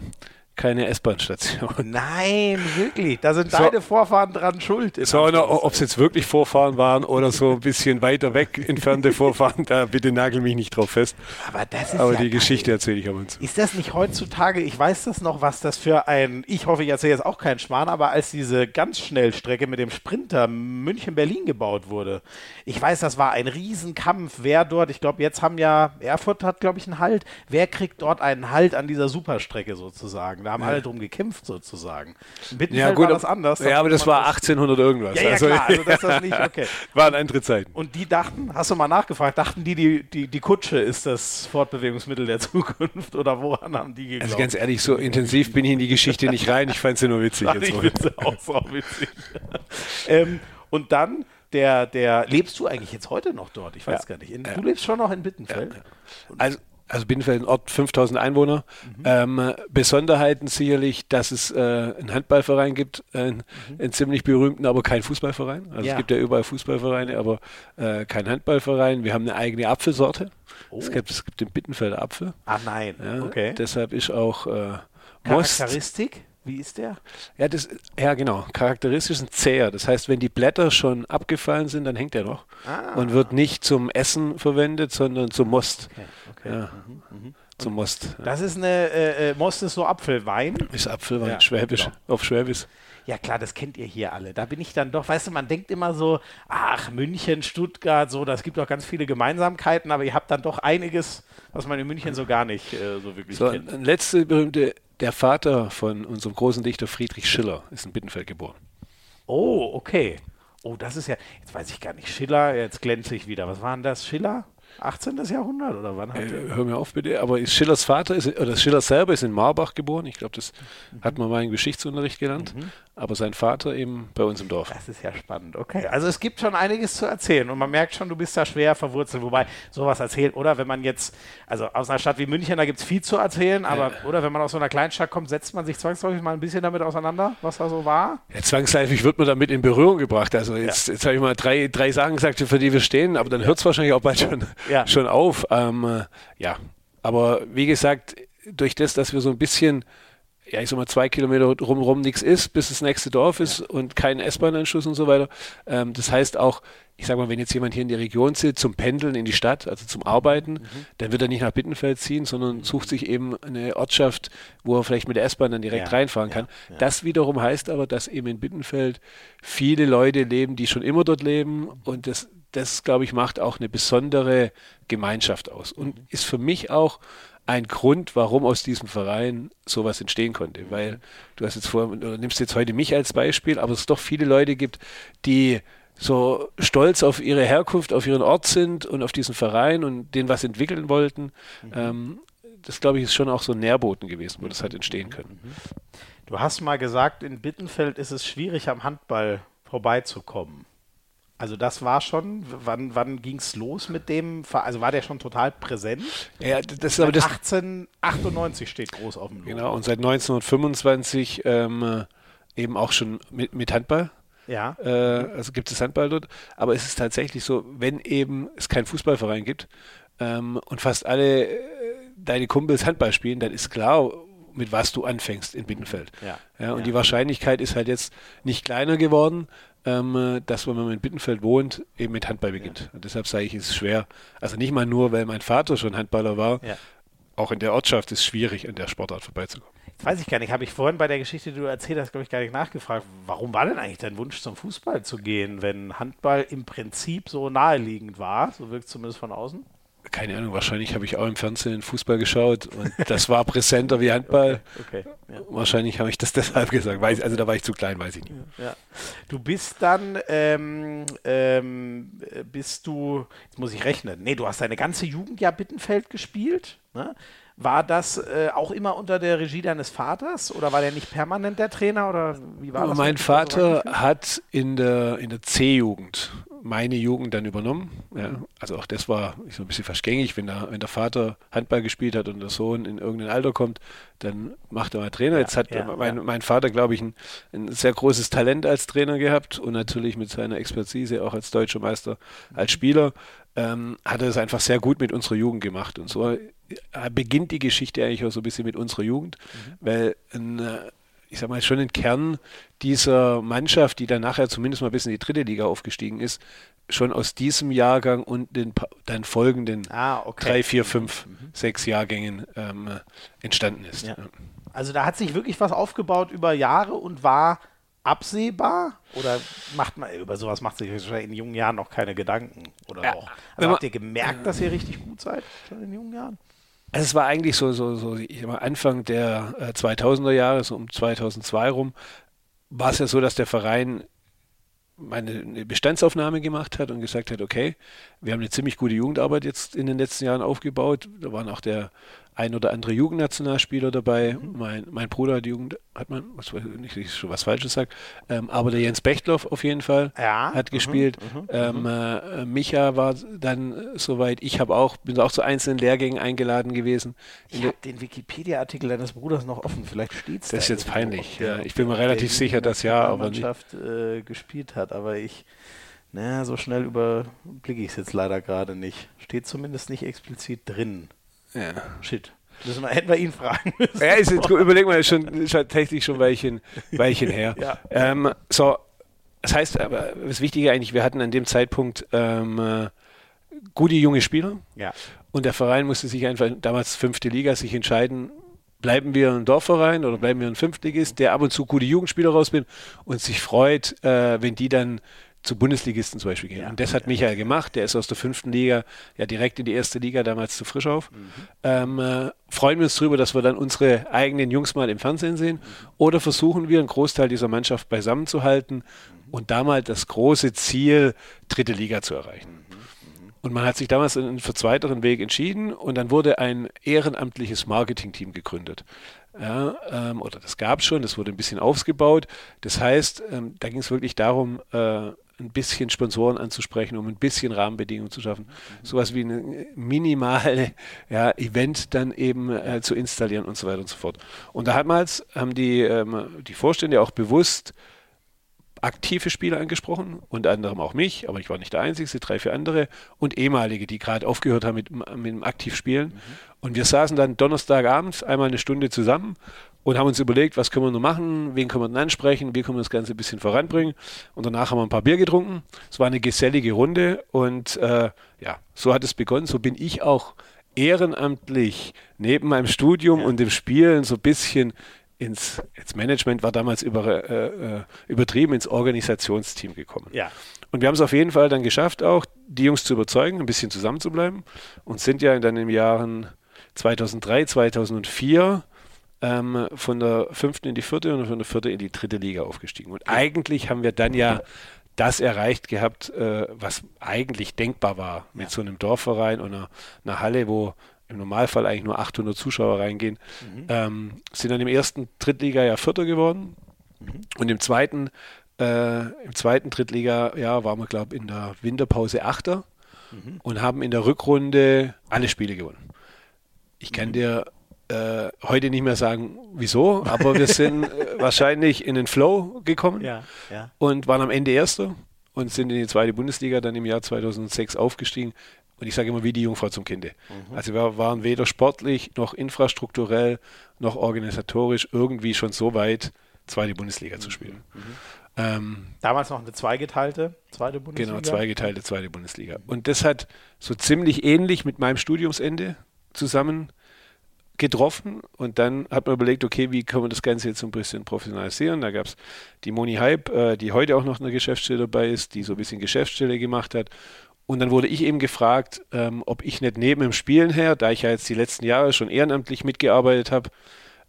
keine S-Bahn-Station. Nein, wirklich. Da sind so, deine Vorfahren dran schuld. So, ob es jetzt wirklich Vorfahren waren oder so ein bisschen weiter weg entfernte Vorfahren, da bitte nagel mich nicht drauf fest. Aber das ist Aber ja die. Geschichte erzähle ich aber uns. Ist das nicht heutzutage, ich weiß das noch, was das für ein, ich hoffe, ich erzähle jetzt auch keinen Schmarrn, aber als diese ganz Schnellstrecke mit dem Sprinter München-Berlin gebaut wurde, ich weiß, das war ein Riesenkampf, wer dort, ich glaube, jetzt haben ja, Erfurt hat, glaube ich, einen Halt, wer kriegt dort einen Halt an dieser Superstrecke sozusagen? Da haben ja. alle drum gekämpft sozusagen. In Bittenfeld ja, gut, war das anders. Ja, aber das war 1800 irgendwas. Ja, ja also, klar, also das ist das nicht, [laughs] okay. Waren andere Zeiten. Und die dachten, hast du mal nachgefragt, dachten die, die, die, die Kutsche ist das Fortbewegungsmittel der [laughs] Zukunft oder woran haben die geglaubt? Also ganz ehrlich, so intensiv bin ich in die Geschichte nicht rein, ich fand sie nur witzig. Ach, ich finde sie auch so witzig. [laughs] ähm, und dann der, der, lebst du eigentlich jetzt heute noch dort? Ich weiß ja. gar nicht. In, ja. Du lebst schon noch in Bittenfeld? Ja. Also also Binnenfeld ein Ort, 5000 Einwohner. Mhm. Ähm, Besonderheiten sicherlich, dass es äh, einen Handballverein gibt, äh, mhm. einen ziemlich berühmten, aber kein Fußballverein. Also ja. es gibt ja überall Fußballvereine, aber äh, kein Handballverein. Wir haben eine eigene Apfelsorte. Oh. Es, gibt, es gibt den Bittenfelder Apfel. Ah nein, ja, okay. Deshalb ist auch äh, Most. Charakteristik? Wie ist der? Ja, das, ja, genau. Charakteristisch ist ein zäher. Das heißt, wenn die Blätter schon abgefallen sind, dann hängt er noch ah. und wird nicht zum Essen verwendet, sondern zum Most. Okay, okay. Ja. Mhm, mhm. Zum Most. Das ist eine, äh, äh, Most ist so Apfelwein. Ist Apfelwein, ja, Schwäbisch, genau. auf Schwäbisch. Ja klar, das kennt ihr hier alle. Da bin ich dann doch, weißt du, man denkt immer so, ach, München, Stuttgart, so, das gibt auch ganz viele Gemeinsamkeiten, aber ihr habt dann doch einiges, was man in München so gar nicht äh, so wirklich so, kennt. Letzte berühmte der Vater von unserem großen Dichter Friedrich Schiller ist in Bittenfeld geboren. Oh, okay. Oh, das ist ja, jetzt weiß ich gar nicht, Schiller, jetzt glänze ich wieder. Was war denn das? Schiller? 18. Jahrhundert oder wann hat äh, Hör mir auf bitte, aber ist Schillers Vater, ist, oder Schiller selber ist in Marbach geboren. Ich glaube, das mhm. hat man mal im Geschichtsunterricht gelernt. Mhm. Aber sein Vater eben bei uns im Dorf. Das ist ja spannend, okay. Also es gibt schon einiges zu erzählen und man merkt schon, du bist da schwer verwurzelt. Wobei sowas erzählt, oder wenn man jetzt, also aus einer Stadt wie München, da gibt es viel zu erzählen, aber ja. oder wenn man aus so einer Kleinstadt kommt, setzt man sich zwangsläufig mal ein bisschen damit auseinander, was da so war? Ja, zwangsläufig wird man damit in Berührung gebracht. Also jetzt, ja. jetzt habe ich mal drei, drei Sachen gesagt, für die wir stehen, aber dann hört es wahrscheinlich auch bald schon, schon auf. Ähm, ja, aber wie gesagt, durch das, dass wir so ein bisschen ja, ich sag mal, zwei Kilometer drumherum nichts ist, bis das nächste Dorf ist ja. und kein S-Bahn-Anschluss und so weiter. Ähm, das heißt auch, ich sag mal, wenn jetzt jemand hier in der Region sitzt, zum Pendeln in die Stadt, also zum Arbeiten, mhm. dann wird er nicht nach Bittenfeld ziehen, sondern mhm. sucht sich eben eine Ortschaft, wo er vielleicht mit der S-Bahn dann direkt ja. reinfahren kann. Ja. Das wiederum heißt aber, dass eben in Bittenfeld viele Leute leben, die schon immer dort leben und das, das glaube ich, macht auch eine besondere Gemeinschaft aus und mhm. ist für mich auch ein Grund, warum aus diesem Verein sowas entstehen konnte. Weil du hast jetzt vor, oder nimmst jetzt heute mich als Beispiel, aber es doch viele Leute gibt, die so stolz auf ihre Herkunft, auf ihren Ort sind und auf diesen Verein und den was entwickeln wollten. Mhm. Ähm, das, glaube ich, ist schon auch so ein Nährboten gewesen, wo das hat entstehen können. Mhm. Du hast mal gesagt, in Bittenfeld ist es schwierig, am Handball vorbeizukommen. Also das war schon, wann, wann ging es los mit dem, also war der schon total präsent? Ja, das ist aber das 1898 steht groß auf dem Logo. Genau, und seit 1925 ähm, eben auch schon mit, mit Handball. Ja. Äh, also gibt es Handball dort. Aber es ist tatsächlich so, wenn eben es keinen Fußballverein gibt ähm, und fast alle äh, deine Kumpels Handball spielen, dann ist klar, mit was du anfängst in Bittenfeld. Ja. ja und ja. die Wahrscheinlichkeit ist halt jetzt nicht kleiner geworden, ähm, dass wenn man in Bittenfeld wohnt, eben mit Handball beginnt. Und deshalb sage ich, es ist schwer. Also nicht mal nur, weil mein Vater schon Handballer war, auch in der Ortschaft ist es schwierig, an der Sportart vorbeizukommen. Jetzt weiß ich gar nicht, habe ich vorhin bei der Geschichte, die du erzählt hast, glaube ich, gar nicht nachgefragt. Warum war denn eigentlich dein Wunsch, zum Fußball zu gehen, wenn Handball im Prinzip so naheliegend war? So wirkt es zumindest von außen keine Ahnung, wahrscheinlich habe ich auch im Fernsehen Fußball geschaut und das war präsenter wie Handball. [laughs] Okay, okay, ja. Wahrscheinlich habe ich das [laughs] deshalb gesagt. Weiß, also da war ich zu klein, weiß ich nicht. Ja. Du bist dann, ähm, ähm, bist du, jetzt muss ich rechnen, nee, du hast deine ganze Jugend ja Bittenfeld gespielt. Ne? War das äh, auch immer unter der Regie deines Vaters oder war der nicht permanent der Trainer oder wie war das? Mein Vater hat in der, in der C-Jugend meine Jugend dann übernommen. Ja, also auch das war so ein bisschen vergängig, wenn der, wenn der Vater Handball gespielt hat und der Sohn in irgendein Alter kommt, dann macht er mal Trainer. Ja, Jetzt hat ja, mein, mein, Vater, glaube ich, ein, ein, sehr großes Talent als Trainer gehabt und natürlich mit seiner Expertise auch als deutscher Meister, als Spieler, ähm, hat er es einfach sehr gut mit unserer Jugend gemacht. Und so beginnt die Geschichte eigentlich auch so ein bisschen mit unserer Jugend, mhm. weil ein äh, ich sag mal, schon ein Kern dieser Mannschaft, die dann nachher zumindest mal bis in die dritte Liga aufgestiegen ist, schon aus diesem Jahrgang und den dann folgenden ah, okay. drei, vier, fünf, mhm. sechs Jahrgängen ähm, entstanden ist. Ja. Also da hat sich wirklich was aufgebaut über Jahre und war absehbar? Oder macht man über sowas macht sich in jungen Jahren noch keine Gedanken? Oder ja. auch? Also habt ihr gemerkt, dass ihr richtig gut seid schon in jungen Jahren? Also es war eigentlich so, so, so mal, Anfang der äh, 2000er Jahre, so um 2002 rum, war es ja so, dass der Verein eine Bestandsaufnahme gemacht hat und gesagt hat, okay, wir haben eine ziemlich gute Jugendarbeit jetzt in den letzten Jahren aufgebaut. Da waren auch der ein oder andere Jugendnationalspieler dabei. Mhm. Mein, mein Bruder hat Jugend, hat man, was nicht, ich schon was Falsches sage, ähm, aber der Jens Bechtloff auf jeden Fall ja. hat mhm. gespielt. Mhm. Mhm. Ähm, äh, Micha war dann äh, soweit, ich habe auch, bin auch zu einzelnen Lehrgängen eingeladen gewesen. Ich habe den Wikipedia-Artikel deines Bruders noch offen, vielleicht steht es Das ist jetzt peinlich, ja. Ich bin mir relativ sicher, dass ja, aber Mannschaft äh, gespielt hat, aber ich naja, so schnell überblicke ich es jetzt leider gerade nicht. Steht zumindest nicht explizit drin. Ja. Shit. Müssen wir, hätten wir ihn fragen [laughs] müssen. Ja, ist jetzt, überleg mal, ist schon, ist tatsächlich schon Weilchen, Weilchen her. ja. ähm, so, das heißt aber, das Wichtige eigentlich, wir hatten an dem Zeitpunkt ähm, äh, gute junge Spieler. Ja. Und der Verein musste sich einfach, damals fünfte Liga, sich entscheiden, bleiben wir ein Dorfverein oder bleiben wir ein Fünftligist, der ab und zu gute Jugendspieler rausbringt und sich freut, äh, wenn die dann zu Bundesligisten zum Beispiel gehen. Ja, und das hat Michael gemacht. Der ist aus der fünften Liga ja direkt in die erste Liga, damals zu Frischhof. Mhm. Ähm, äh, freuen wir uns darüber, dass wir dann unsere eigenen Jungs mal im Fernsehen sehen. Mhm. Oder versuchen wir, einen Großteil dieser Mannschaft beisammen zu halten mhm. und da mal das große Ziel, dritte Liga zu erreichen. Mhm. Und man hat sich damals einen zweiteren Weg entschieden und dann wurde ein ehrenamtliches Marketingteam gegründet. Ja, ähm, oder das gab es schon, das wurde ein bisschen ausgebaut. Das heißt, ähm, da ging es wirklich darum, äh, ein bisschen Sponsoren anzusprechen, um ein bisschen Rahmenbedingungen zu schaffen. Mhm. Sowas wie ein minimale ja, Event dann eben äh, zu installieren und so weiter und so fort. Und damals haben die, ähm, die Vorstände auch bewusst aktive Spieler angesprochen, unter anderem auch mich, aber ich war nicht der Einzige, drei, vier andere und ehemalige, die gerade aufgehört haben mit, mit dem Aktivspielen. Mhm. Und wir saßen dann Donnerstagabends einmal eine Stunde zusammen und haben uns überlegt, was können wir noch machen, wen können wir denn ansprechen, wie können wir das Ganze ein bisschen voranbringen. Und danach haben wir ein paar Bier getrunken. Es war eine gesellige Runde und äh, ja, so hat es begonnen. So bin ich auch ehrenamtlich neben meinem Studium ja. und dem Spielen so ein bisschen ins, ins Management war damals über, äh, äh, übertrieben, ins Organisationsteam gekommen. Ja. Und wir haben es auf jeden Fall dann geschafft, auch die Jungs zu überzeugen, ein bisschen zusammenzubleiben und sind ja dann im Jahren 2003, 2004 ähm, von der fünften in die vierte und von der vierten in die dritte Liga aufgestiegen. Und eigentlich haben wir dann ja das erreicht gehabt, äh, was eigentlich denkbar war mit ja. so einem Dorfverein und einer, einer Halle, wo im Normalfall eigentlich nur 800 Zuschauer reingehen, mhm. ähm, sind dann im ersten Drittliga ja Vierter geworden mhm. und im zweiten, äh, im zweiten Drittliga ja, waren wir glaube in der Winterpause Achter mhm. und haben in der Rückrunde alle Spiele gewonnen. Ich kann mhm. dir äh, heute nicht mehr sagen, wieso, aber wir [laughs] sind äh, wahrscheinlich in den Flow gekommen ja, ja. und waren am Ende Erster und sind in die zweite Bundesliga dann im Jahr 2006 aufgestiegen. Und ich sage immer, wie die Jungfrau zum Kinde. Mhm. Also wir waren weder sportlich noch infrastrukturell noch organisatorisch irgendwie schon so weit, zweite Bundesliga mhm. zu spielen. Mhm. Ähm, Damals noch eine zweigeteilte zweite Bundesliga? Genau, zweigeteilte zweite Bundesliga. Und das hat so ziemlich ähnlich mit meinem Studiumsende zusammen getroffen und dann hat man überlegt, okay, wie können wir das Ganze jetzt so ein bisschen professionalisieren? Da gab es die Moni Hype, äh, die heute auch noch eine Geschäftsstelle dabei ist, die so ein bisschen Geschäftsstelle gemacht hat und dann wurde ich eben gefragt, ähm, ob ich nicht neben dem Spielen her, da ich ja jetzt die letzten Jahre schon ehrenamtlich mitgearbeitet habe,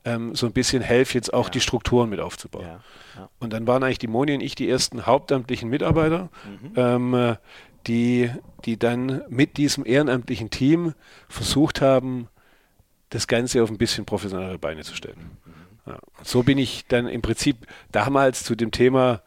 ähm, so ein bisschen helfe, jetzt auch ja. die Strukturen mit aufzubauen. Ja. Ja. Und dann waren eigentlich die Moni und ich die ersten hauptamtlichen Mitarbeiter, mhm. ähm, äh, die, die dann mit diesem ehrenamtlichen Team versucht haben, das Ganze auf ein bisschen professionellere Beine zu stellen. Mhm. So bin ich dann im Prinzip damals zu dem Thema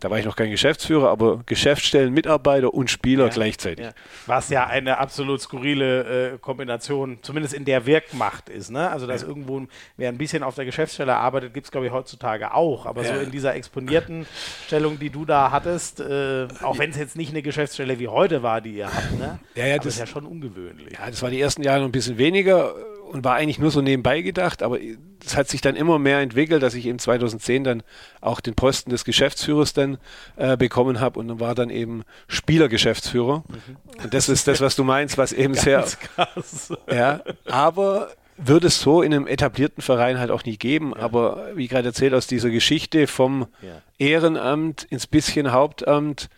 da war ich noch kein Geschäftsführer, aber Geschäftsstellen, Mitarbeiter und Spieler ja, gleichzeitig. Ja. Was ja eine absolut skurrile äh, Kombination, zumindest in der Wirkmacht ist. Ne? Also, dass ja. irgendwo wer ein bisschen auf der Geschäftsstelle arbeitet, gibt es, glaube ich, heutzutage auch. Aber so in dieser exponierten Stellung, die du da hattest, äh, auch wenn es jetzt nicht eine Geschäftsstelle wie heute war, die ihr habt, ne? ja, ja, das ist ja schon ungewöhnlich. Ja, das war die ersten Jahre noch ein bisschen weniger und war eigentlich nur so nebenbei gedacht, aber es hat sich dann immer mehr entwickelt, dass ich eben 2010 dann auch den Posten des Geschäftsführers dann äh, bekommen habe und dann war dann eben Spielergeschäftsführer. Mhm. Und das ist das, was du meinst, was eben sehr. [laughs] Krass. Ja, aber würde es so in einem etablierten Verein halt auch nicht geben. Ja. Aber wie gerade erzählt, aus dieser Geschichte vom ja. Ehrenamt ins bisschen Hauptamt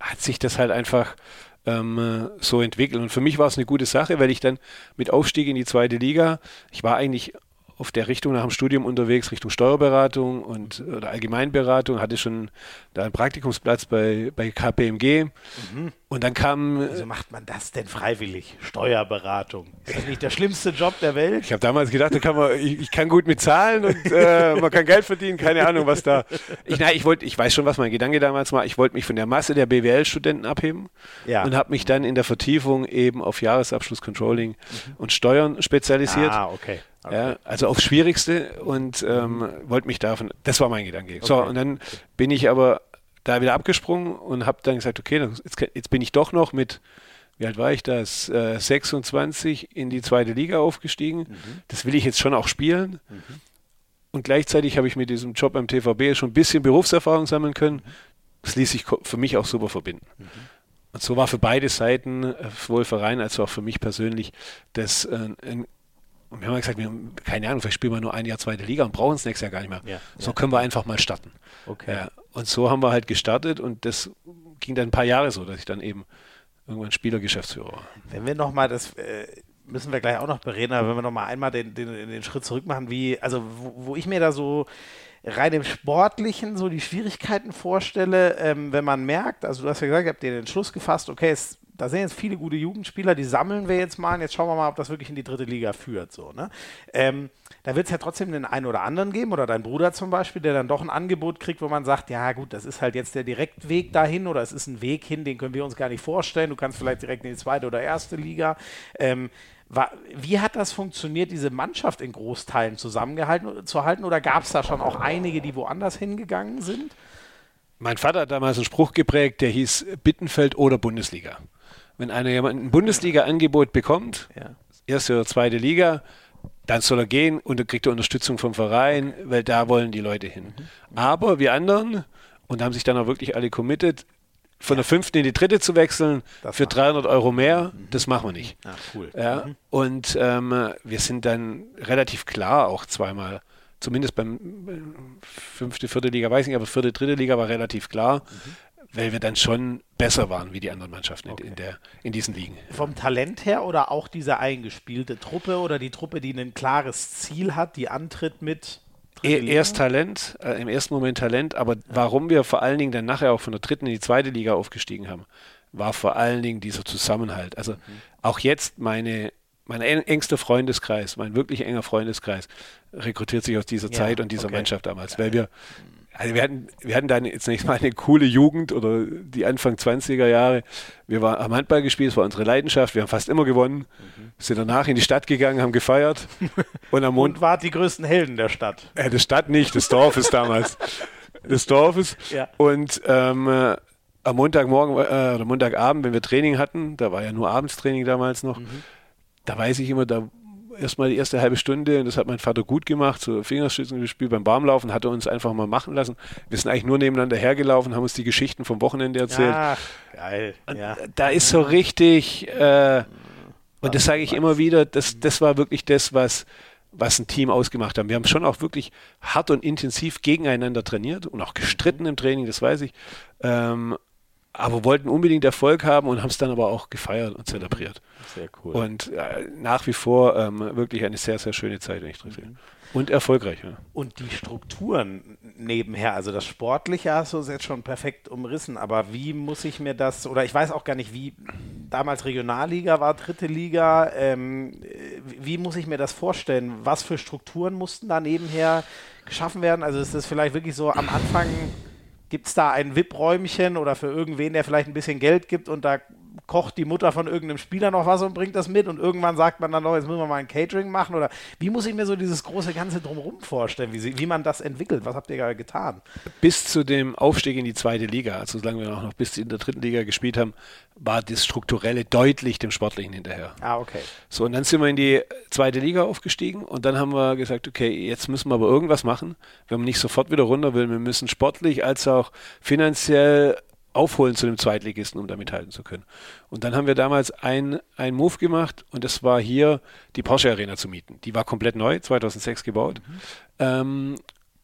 hat sich das halt einfach ähm, so entwickeln. Und für mich war es eine gute Sache, weil ich dann mit Aufstieg in die zweite Liga, ich war eigentlich auf der Richtung nach dem Studium unterwegs, Richtung Steuerberatung und oder Allgemeinberatung, hatte schon da einen Praktikumsplatz bei, bei KPMG. Mhm. Und dann kam. Wieso macht man das denn freiwillig? Steuerberatung. Ist das nicht der schlimmste Job der Welt? Ich habe damals gedacht, da kann man, ich, ich, kann gut mit Zahlen und äh, man kann Geld verdienen, keine Ahnung, was da. Ich, nein, ich wollte, ich weiß schon, was mein Gedanke damals war. Ich wollte mich von der Masse der BWL-Studenten abheben ja. und habe mich dann in der Vertiefung eben auf Jahresabschluss Controlling mhm. und Steuern spezialisiert. Ah, okay. Okay. Ja, also aufs Schwierigste und ähm, wollte mich davon, das war mein Gedanke. Okay. So, und dann bin ich aber da wieder abgesprungen und habe dann gesagt, okay, jetzt, jetzt, bin ich doch noch mit, wie alt war ich das, äh, 26 in die zweite Liga aufgestiegen. Mhm. Das will ich jetzt schon auch spielen. Mhm. Und gleichzeitig habe ich mit diesem Job am TVB schon ein bisschen Berufserfahrung sammeln können. Das ließ sich für mich auch super verbinden. Mhm. Und so war für beide Seiten, äh, sowohl Verein als auch für mich persönlich, das äh, ein und wir haben gesagt, wir haben, keine Ahnung, vielleicht spielen wir nur ein Jahr zweite Liga und brauchen es nächstes Jahr gar nicht mehr. Ja, so ja. können wir einfach mal starten. Okay. Ja, und so haben wir halt gestartet und das ging dann ein paar Jahre so, dass ich dann eben irgendwann Spielergeschäftsführer war. Wenn wir nochmal das, äh, müssen wir gleich auch noch bereden, aber wenn wir nochmal einmal den, den, den Schritt zurück machen, wie, also wo, wo ich mir da so rein im Sportlichen so die Schwierigkeiten vorstelle, ähm, wenn man merkt, also du hast ja gesagt, ihr habt den Entschluss gefasst, okay, es, da sind jetzt viele gute Jugendspieler, die sammeln wir jetzt mal und jetzt schauen wir mal, ob das wirklich in die dritte Liga führt. So, ne? Ähm, da wird es ja trotzdem den einen oder anderen geben oder dein Bruder zum Beispiel, der dann doch ein Angebot kriegt, wo man sagt, ja gut, das ist halt jetzt der Direktweg dahin oder es ist ein Weg hin, den können wir uns gar nicht vorstellen. Du kannst vielleicht direkt in die zweite oder erste Liga. Ähm, war, wie hat das funktioniert, diese Mannschaft in Großteilen zusammengehalten zu halten? Oder gab es da schon auch einige, die woanders hingegangen sind? Mein Vater hat damals einen Spruch geprägt, der hieß Bittenfeld oder Bundesliga. Wenn einer jemand ein Bundesliga-Angebot bekommt, ja. erste oder zweite Liga, dann soll er gehen und dann kriegt er Unterstützung vom Verein, okay. weil da wollen die Leute hin. Mhm. Aber wir anderen, und haben sich dann auch wirklich alle committed, von der fünften in die dritte zu wechseln das für 300 Euro mehr, mhm. das machen wir nicht. Ah, cool. Ja, mhm. Und ähm, wir sind dann relativ klar auch zweimal, zumindest beim fünfte, vierte Liga, weiß nicht, aber vierte, dritte Liga war relativ klar, mhm. Weil wir dann schon besser waren wie die anderen Mannschaften okay. in, der, in diesen Ligen. Vom Talent her oder auch diese eingespielte Truppe oder die Truppe, die ein klares Ziel hat, die antritt mit Erst Talent, äh, im ersten Moment Talent, aber ja. warum wir vor allen Dingen dann nachher auch von der dritten in die zweite Liga aufgestiegen haben, war vor allen Dingen dieser Zusammenhalt. Also mhm. auch jetzt meine, mein engster Freundeskreis, mein wirklich enger Freundeskreis, rekrutiert sich aus dieser ja, Zeit und dieser okay. Mannschaft damals, weil wir also wir hatten, wir hatten dann jetzt nicht mal eine coole Jugend oder die Anfang 20er Jahre. Wir waren, haben Handball gespielt, es war unsere Leidenschaft, wir haben fast immer gewonnen, mhm. sind danach in die Stadt gegangen, haben gefeiert. Und am [laughs] Mond. Und wart die größten Helden der Stadt. Äh, der Stadt nicht, des Dorfes damals. [laughs] des Dorfes. Ja. Und ähm, äh, am Montagmorgen äh, oder Montagabend, wenn wir Training hatten, da war ja nur Abendstraining damals noch, mhm. da weiß ich immer, da erstmal die erste halbe Stunde, und das hat mein Vater gut gemacht, so Fingerstützen gespielt beim Warmlaufen, hat er uns einfach mal machen lassen. Wir sind eigentlich nur nebeneinander hergelaufen, haben uns die Geschichten vom Wochenende erzählt. Ach, geil. Ja. Da ist so richtig, äh, und das sage ich immer wieder, das, das war wirklich das, was, was ein Team ausgemacht haben. Wir haben schon auch wirklich hart und intensiv gegeneinander trainiert und auch gestritten im Training, das weiß ich. Ähm, aber wollten unbedingt Erfolg haben und haben es dann aber auch gefeiert und zelebriert. Sehr cool. Und äh, nach wie vor ähm, wirklich eine sehr, sehr schöne Zeit, wenn ich drin bin. Mhm. Und erfolgreich, ja. Und die Strukturen nebenher, also das Sportliche hast du jetzt schon perfekt umrissen, aber wie muss ich mir das, oder ich weiß auch gar nicht, wie damals Regionalliga war, dritte Liga, ähm, wie muss ich mir das vorstellen? Was für Strukturen mussten da nebenher geschaffen werden? Also ist das vielleicht wirklich so am Anfang Gibt es da ein VIP-Räumchen oder für irgendwen, der vielleicht ein bisschen Geld gibt und da kocht die Mutter von irgendeinem Spieler noch was und bringt das mit und irgendwann sagt man dann noch, jetzt müssen wir mal ein Catering machen oder wie muss ich mir so dieses große Ganze drumherum vorstellen, wie, sie, wie man das entwickelt? Was habt ihr gerade getan? Bis zu dem Aufstieg in die zweite Liga, also solange wir auch noch bis in der dritten Liga gespielt haben, war das Strukturelle deutlich dem Sportlichen hinterher. Ah, okay. So, und dann sind wir in die zweite Liga aufgestiegen und dann haben wir gesagt, okay, jetzt müssen wir aber irgendwas machen, wenn man nicht sofort wieder runter will. Wir müssen sportlich als auch finanziell aufholen zu dem Zweitligisten, um da mithalten zu können. Und dann haben wir damals ein, ein Move gemacht und das war hier die Porsche Arena zu mieten. Die war komplett neu, 2006 gebaut. Mhm. Ähm,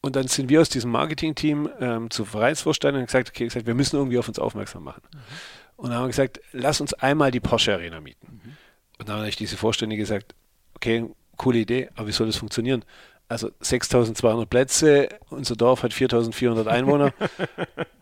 und dann sind wir aus diesem Marketing-Team ähm, zu Vereinsvorstand und gesagt, okay, gesagt, wir müssen irgendwie auf uns aufmerksam machen. Mhm. Und dann haben wir gesagt, lass uns einmal die Porsche Arena mieten. Mhm. Und dann habe ich diese Vorstände gesagt, okay, coole Idee, aber wie soll das funktionieren? Also 6200 Plätze, unser Dorf hat 4400 Einwohner. [laughs]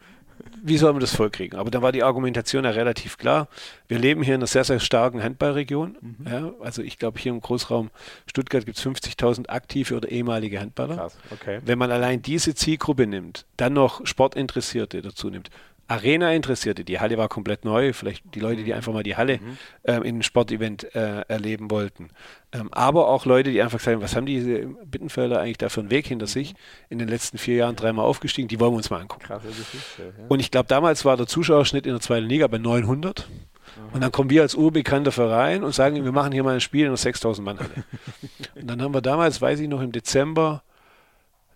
wie soll man das vollkriegen? Aber da war die Argumentation ja relativ klar. Wir leben hier in einer sehr, sehr starken Handballregion. Mhm. Ja, also ich glaube, hier im Großraum Stuttgart gibt es 50.000 aktive oder ehemalige Handballer. Krass, okay. Wenn man allein diese Zielgruppe nimmt, dann noch Sportinteressierte dazu nimmt, Arena-Interessierte, die Halle war komplett neu, vielleicht die Leute, die mhm. einfach mal die Halle mhm. ähm, in einem Sportevent äh, erleben wollten. Ähm, aber auch Leute, die einfach sagen, was haben diese Bittenfelder eigentlich da für einen Weg hinter mhm. sich? In den letzten vier Jahren dreimal aufgestiegen, die wollen wir uns mal angucken. Krasse Geschichte, ja. Und ich glaube, damals war der Zuschauerschnitt in der zweiten Liga bei 900. Mhm. Und dann kommen wir als urbekannter Verein und sagen, wir machen hier mal ein Spiel in einer 6000 Mann Halle. [laughs] und dann haben wir damals, weiß ich noch, im Dezember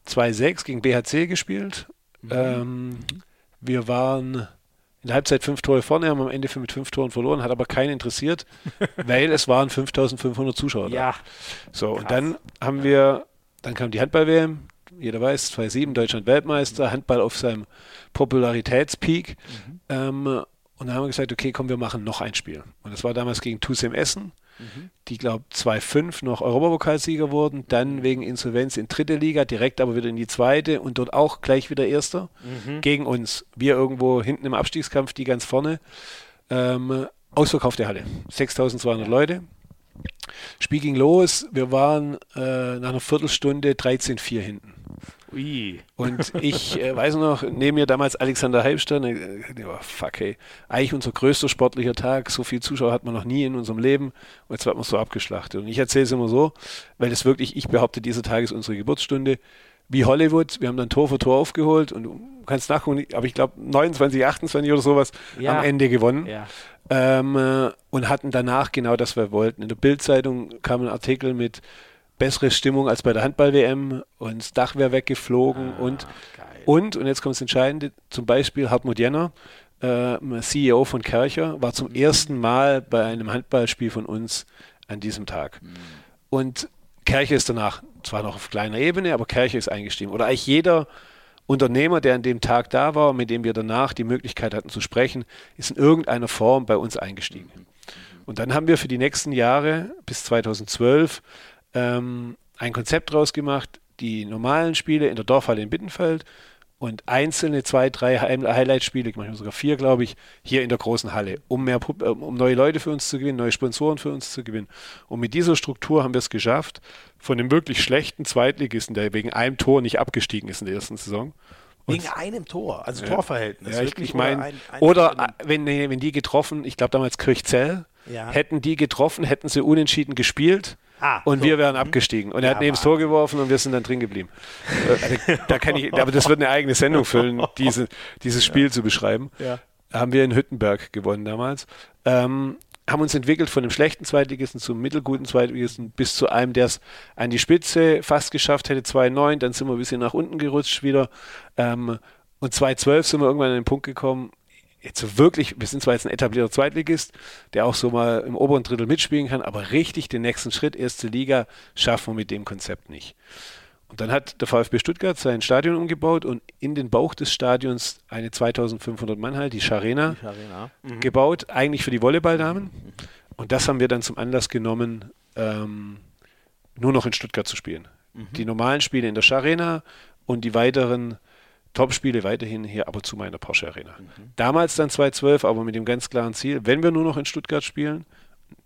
2-6 gegen BHC gespielt. Mhm. Ähm, wir waren in der Halbzeit fünf Tore vorne, haben am Ende mit fünf Toren verloren, hat aber keinen interessiert, [laughs] weil es waren 5500 Zuschauer da. Ja. So, Krass. und dann haben wir, dann kam die Handball-WM, jeder weiß, 2007 Deutschland Weltmeister, Handball auf seinem Popularitätspeak. Mhm. Ähm, und dann haben wir gesagt, okay, komm, wir machen noch ein Spiel. Und das war damals gegen Tusem Essen, mhm. die, glaube ich, 2-5 noch Europapokalsieger wurden, dann wegen Insolvenz in dritte Liga, direkt aber wieder in die zweite und dort auch gleich wieder Erster mhm. gegen uns. Wir irgendwo hinten im Abstiegskampf, die ganz vorne. Ähm, ausverkaufte Halle, 6200 Leute. Spiel ging los, wir waren äh, nach einer Viertelstunde 13-4 hinten. Ui. Und ich äh, weiß noch, neben mir damals Alexander Halbstein, äh, oh, fuck hey, eigentlich unser größter sportlicher Tag, so viele Zuschauer hat man noch nie in unserem Leben und jetzt wird man so abgeschlachtet. Und ich erzähle es immer so, weil es wirklich, ich behaupte, dieser Tag ist unsere Geburtsstunde, wie Hollywood, wir haben dann Tor für Tor aufgeholt und du kannst nachgucken, aber ich glaube 29, 28 oder sowas ja. am Ende gewonnen. Ja. Ähm, äh, und hatten danach genau das, was wir wollten. In der Bildzeitung kam ein Artikel mit bessere Stimmung als bei der Handball-WM und das Dach wäre weggeflogen ah, und, und, und jetzt kommt das Entscheidende, zum Beispiel Hartmut Jenner, äh, CEO von Kercher, war zum mhm. ersten Mal bei einem Handballspiel von uns an diesem Tag. Mhm. Und Kercher ist danach, zwar noch auf kleiner Ebene, aber Kercher ist eingestiegen. Oder eigentlich jeder Unternehmer, der an dem Tag da war, mit dem wir danach die Möglichkeit hatten zu sprechen, ist in irgendeiner Form bei uns eingestiegen. Mhm. Und dann haben wir für die nächsten Jahre bis 2012 ähm, ein Konzept draus gemacht, die normalen Spiele in der Dorfhalle in Bittenfeld und einzelne zwei, drei Highlight-Spiele, manchmal sogar vier, glaube ich, hier in der großen Halle, um mehr, äh, um neue Leute für uns zu gewinnen, neue Sponsoren für uns zu gewinnen. Und mit dieser Struktur haben wir es geschafft, von dem wirklich schlechten Zweitligisten, der wegen einem Tor nicht abgestiegen ist in der ersten Saison. Wegen einem Tor, also ja, Torverhältnis. Ja, ich meine, oder, oder wenn, wenn die getroffen, ich glaube damals Kirchzell, ja. hätten die getroffen, hätten sie unentschieden gespielt Ah, und so. wir wären abgestiegen. Und er ja, hat neben das Tor geworfen und wir sind dann drin geblieben. Äh, da, kann ich, aber das wird eine eigene Sendung füllen, [laughs] diese, dieses Spiel ja. zu beschreiben. Ja. Haben wir in Hüttenberg gewonnen damals. Ähm, haben uns entwickelt von dem schlechten Zweitligisten zum mittelguten Zweitligisten bis zu einem, der es an die Spitze fast geschafft hätte, 2-9. Dann sind wir ein bisschen nach unten gerutscht wieder. Ähm, und 2-12 sind wir irgendwann an den Punkt gekommen, jetzt wirklich, wir sind zwar jetzt ein etablierter Zweitligist, der auch so mal im oberen Drittel mitspielen kann, aber richtig den nächsten Schritt, erste Liga, schaffen wir mit dem Konzept nicht. Und dann hat der VfB Stuttgart sein Stadion umgebaut und in den Bauch des Stadions eine 2500 Mann halt, die Scharena, mhm. gebaut, eigentlich für die Volleyballdamen. Und das haben wir dann zum Anlass genommen, ähm, nur noch in Stuttgart zu spielen. Mhm. Die normalen Spiele in der Scharena und die weiteren Top-Spiele weiterhin hier, aber zu meiner Porsche Arena. Mhm. Damals dann 2012, aber mit dem ganz klaren Ziel, wenn wir nur noch in Stuttgart spielen,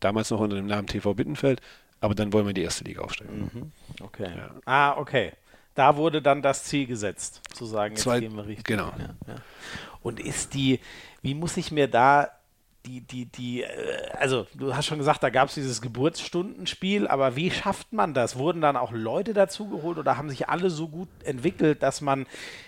damals noch unter dem Namen TV Bittenfeld, aber dann wollen wir die erste Liga aufsteigen. Mhm. Okay. Ja. Ah, okay. Da wurde dann das Ziel gesetzt, zu sagen, jetzt Zwei, gehen wir richtig. Genau. Ja, ja. Und ist die, wie muss ich mir da die, die, die, äh, also du hast schon gesagt, da gab es dieses Geburtsstundenspiel, aber wie schafft man das? Wurden dann auch Leute dazugeholt oder haben sich alle so gut entwickelt, dass man,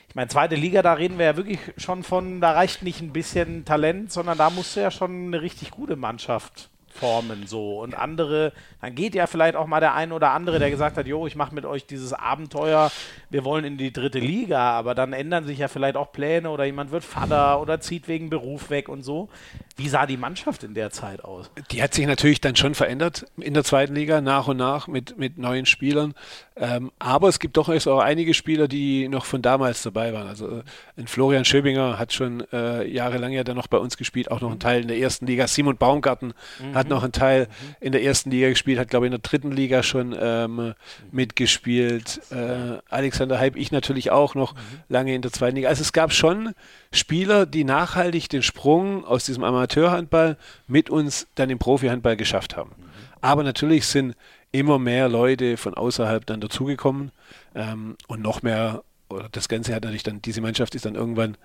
ich meine, zweite Liga, da reden wir ja wirklich schon von, da reicht nicht ein bisschen Talent, sondern da musste ja schon eine richtig gute Mannschaft formen so und andere, dann geht ja vielleicht auch mal der ein oder andere, der gesagt hat, jo, ich mache mit euch dieses Abenteuer, wir wollen in die dritte Liga, aber dann ändern sich ja vielleicht auch Pläne oder jemand wird Vater oder zieht wegen Beruf weg und so. Wie sah die Mannschaft in der Zeit aus? Die hat sich natürlich dann schon verändert in der zweiten Liga, nach und nach mit, mit neuen Spielern. Ähm, aber es gibt doch auch einige Spieler, die noch von damals dabei waren. Also äh, ein Florian Schöbinger hat schon äh, jahrelang ja dann noch bei uns gespielt, auch noch einen Teil in der ersten Liga. Simon Baumgarten mhm. hat noch einen Teil mhm. in der ersten Liga gespielt, hat glaube ich in der dritten Liga schon ähm, mitgespielt. Äh, Alexander Heib, ich natürlich auch noch mhm. lange in der zweiten Liga. Also es gab schon Spieler, die nachhaltig den Sprung aus diesem Amateurhandball mit uns dann im Profihandball geschafft haben. Aber natürlich sind immer mehr Leute von außerhalb dann dazugekommen ähm, und noch mehr, oder das Ganze hat natürlich dann, diese Mannschaft ist dann irgendwann,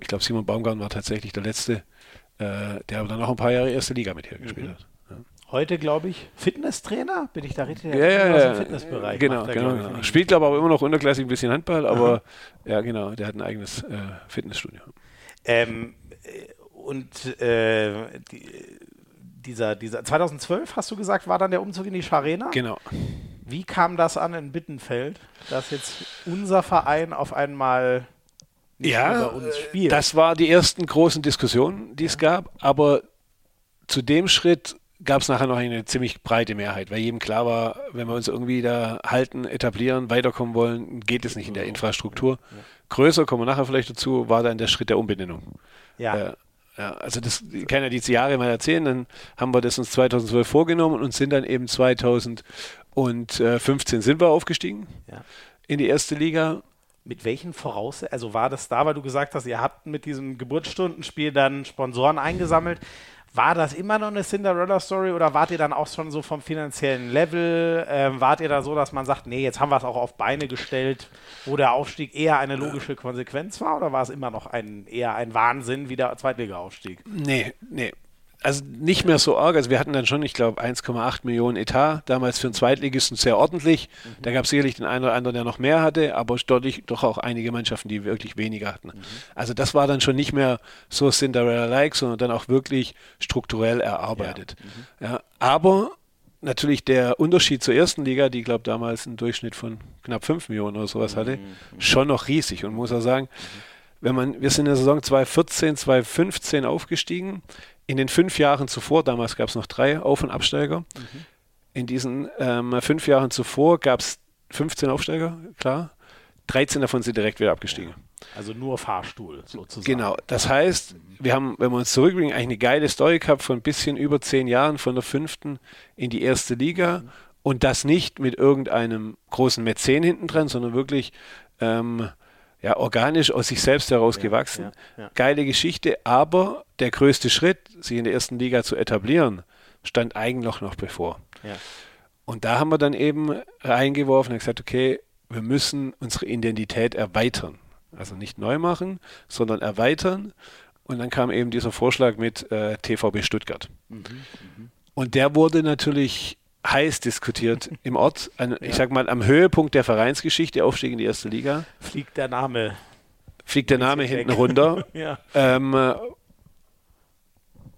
ich glaube Simon Baumgarten war tatsächlich der Letzte, äh, der aber dann noch ein paar Jahre erste Liga mit hier gespielt mhm. hat. Heute, glaube ich, Fitnesstrainer? Bin ich da richtig? Ja, ja, ja. Fitnessbereich. Genau, genau. genau. Spielt, glaube ich, aber immer noch unterklassig ein bisschen Handball, aber ja, genau, der hat ein eigenes äh, Fitnessstudio. Ähm, äh, und äh, die, dieser, dieser 2012, hast du gesagt, war dann der Umzug in die Scharena? Genau. Wie kam das an in Bittenfeld, dass jetzt unser Verein auf einmal ja, über uns spielt? Das war die ersten großen Diskussionen, die es gab, aber zu dem Schritt gab es nachher noch eine ziemlich breite Mehrheit, weil jedem klar war, wenn wir uns irgendwie da halten, etablieren, weiterkommen wollen, geht es nicht in der Infrastruktur. Größer, kommen wir nachher vielleicht dazu, war dann der Schritt der Umbenennung. Ja. Äh, ja, also das kann ja diese Jahre mal erzählen, dann haben wir das uns 2012 vorgenommen und sind dann eben 2015 sind wir aufgestiegen ja. in die erste Liga. Mit welchen Voraussetzungen, also war das da, weil du gesagt hast, ihr habt mit diesem Geburtsstundenspiel dann Sponsoren eingesammelt. War das immer noch eine Cinderella-Story oder wart ihr dann auch schon so vom finanziellen Level? Ähm, wart ihr da so, dass man sagt, nee, jetzt haben wir es auch auf Beine gestellt, wo der Aufstieg eher eine logische Konsequenz war? Oder war es immer noch ein, eher ein Wahnsinn wie der Zweitliga-Aufstieg? Nee, nee also nicht mehr so arg. Also wir hatten dann schon, ich glaube, 1,8 Millionen Etat, damals für einen Zweitligisten sehr ordentlich. Mhm. Da gab es sicherlich den einen oder anderen, der noch mehr hatte, aber deutlich doch auch einige Mannschaften, die wirklich weniger hatten. Mhm. Also das war dann schon nicht mehr so Cinderella-like, sondern dann auch wirklich strukturell erarbeitet. Ja. Mhm. ja aber natürlich der Unterschied zur ersten Liga, die glaube damals einen Durchschnitt von knapp 5 Millionen oder sowas hatte, mhm. schon noch riesig. Und muss auch sagen, mhm. wenn man, wir sind in der Saison 2014, 2015 aufgestiegen in den fünf Jahren zuvor, damals gab es noch drei Auf- und Absteiger, mhm. in diesen ähm, fünf Jahren zuvor gab es 15 Aufsteiger, klar. 13 davon sind direkt wieder abgestiegen. Also nur Fahrstuhl sozusagen. Genau. Das heißt, wir haben, wenn wir uns zurückbringen, eigentlich eine geile Story gehabt von ein bisschen über zehn Jahren von der fünften in die erste Liga mhm. und das nicht mit irgendeinem großen Mäzen hinten dran, sondern wirklich ähm, ja, organisch aus sich selbst heraus ja, gewachsen. Ja. Geile Geschichte, aber der größte Schritt, sich in der ersten Liga zu etablieren, stand eigentlich noch bevor. Und da haben wir dann eben reingeworfen und gesagt, okay, wir müssen unsere Identität erweitern. Also nicht neu machen, sondern erweitern. Und dann kam eben dieser Vorschlag mit äh, TVB Stuttgart. Mhm, mh. Und der wurde natürlich heiß diskutiert [laughs] im Ort. Ein, ja. Ich sag mal, am Höhepunkt der Vereinsgeschichte, Aufstieg in die erste Liga. Fliegt der Name. Fliegt der Name hinten weg. runter. [laughs] ja. ähm,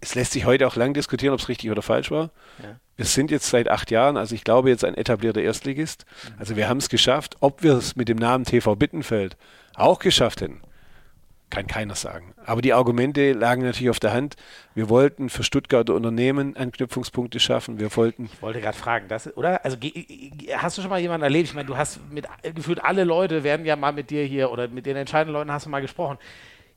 es lässt sich heute auch lang diskutieren, ob es richtig oder falsch war. Ja. Wir sind jetzt seit acht Jahren, also ich glaube jetzt ein etablierter Erstligist. Mhm. Also wir haben es geschafft. Ob wir es mit dem Namen TV Bittenfeld auch geschafft hätten, kann keiner sagen. Aber die Argumente lagen natürlich auf der Hand. Wir wollten für Stuttgarter Unternehmen Anknüpfungspunkte schaffen. Wir wollten. Ich wollte gerade fragen, das, oder? Also hast du schon mal jemanden erlebt? Ich meine, du hast mit gefühlt alle Leute werden ja mal mit dir hier oder mit den entscheidenden Leuten hast du mal gesprochen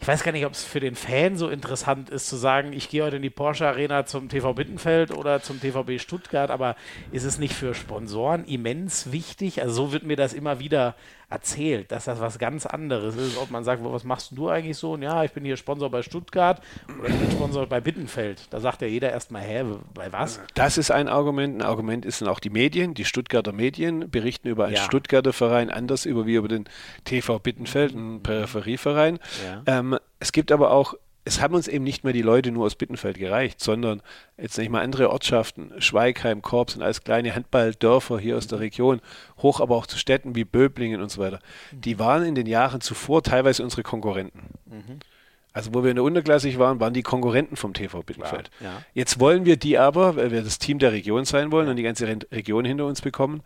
ich weiß gar nicht, ob es für den Fan so interessant ist zu sagen, ich gehe heute in die Porsche Arena zum TV Bittenfeld oder zum TVB Stuttgart, aber ist es nicht für Sponsoren immens wichtig? Also so wird mir das immer wieder erzählt, dass das was ganz anderes ist, ob man sagt, was machst du eigentlich so? Und ja, ich bin hier Sponsor bei Stuttgart oder ich bin Sponsor bei Bittenfeld. Da sagt ja jeder erstmal, hä, bei was? Das ist ein Argument. Ein Argument ist dann auch die Medien. Die Stuttgarter Medien berichten über einen ja. Stuttgarter Verein anders über wie über den TV Bittenfeld, einen Peripherieverein. Ja. Ähm, es gibt aber auch es haben uns eben nicht mehr die Leute nur aus Bittenfeld gereicht, sondern jetzt nicht mal andere Ortschaften, Schweigheim, Korb sind alles kleine Handballdörfer hier aus der. Region, hoch aber auch zu Städten wie Böblingen und so weiter. Die waren in den Jahren zuvor teilweise unsere Konkurrenten. Mhm. Also wo wir in der Unterklassig waren, waren die Konkurrenten vom TV Bittenfeld. Klar, ja. Jetzt wollen wir die aber, weil wir das Team der Region sein wollen ja. und die ganze Region hinter uns bekommen,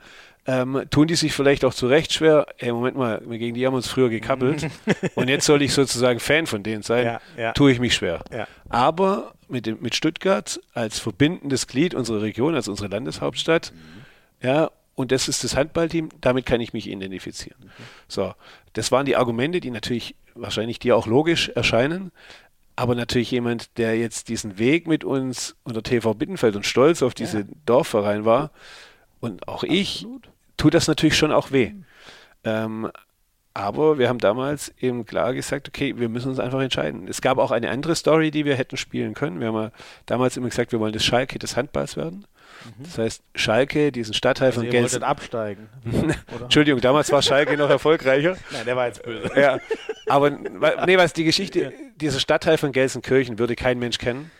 ähm, tun die sich vielleicht auch zu Recht schwer. Ey, Moment mal, gegen die haben uns früher gekappelt [laughs] und jetzt soll ich sozusagen Fan von denen sein. Ja, ja. Tue ich mich schwer. Ja. Aber mit, dem, mit Stuttgart als verbindendes Glied unserer Region, als unsere Landeshauptstadt, mhm. ja, und das ist das Handballteam, damit kann ich mich identifizieren. Mhm. So, das waren die Argumente, die natürlich wahrscheinlich dir auch logisch erscheinen. Aber natürlich jemand, der jetzt diesen Weg mit uns unter TV Bittenfeld und stolz auf diese. Dorfverein war und auch ich, Absolut tut das natürlich schon auch weh. Ähm, aber wir haben damals eben klar gesagt, okay, wir müssen uns einfach entscheiden. Es gab auch eine andere Story, die wir hätten spielen können. Wir haben damals immer gesagt, wir wollen das Schalke des Handballs werden. Mhm. Das heißt, Schalke, diesen Stadtteil also von Gelsen. absteigen. [laughs] Entschuldigung, damals war Schalke noch erfolgreicher. [laughs] Nein, der war jetzt böse. Ja, aber nee, was die Geschichte, ja. dieser Stadtteil von Gelsenkirchen würde kein Mensch kennen.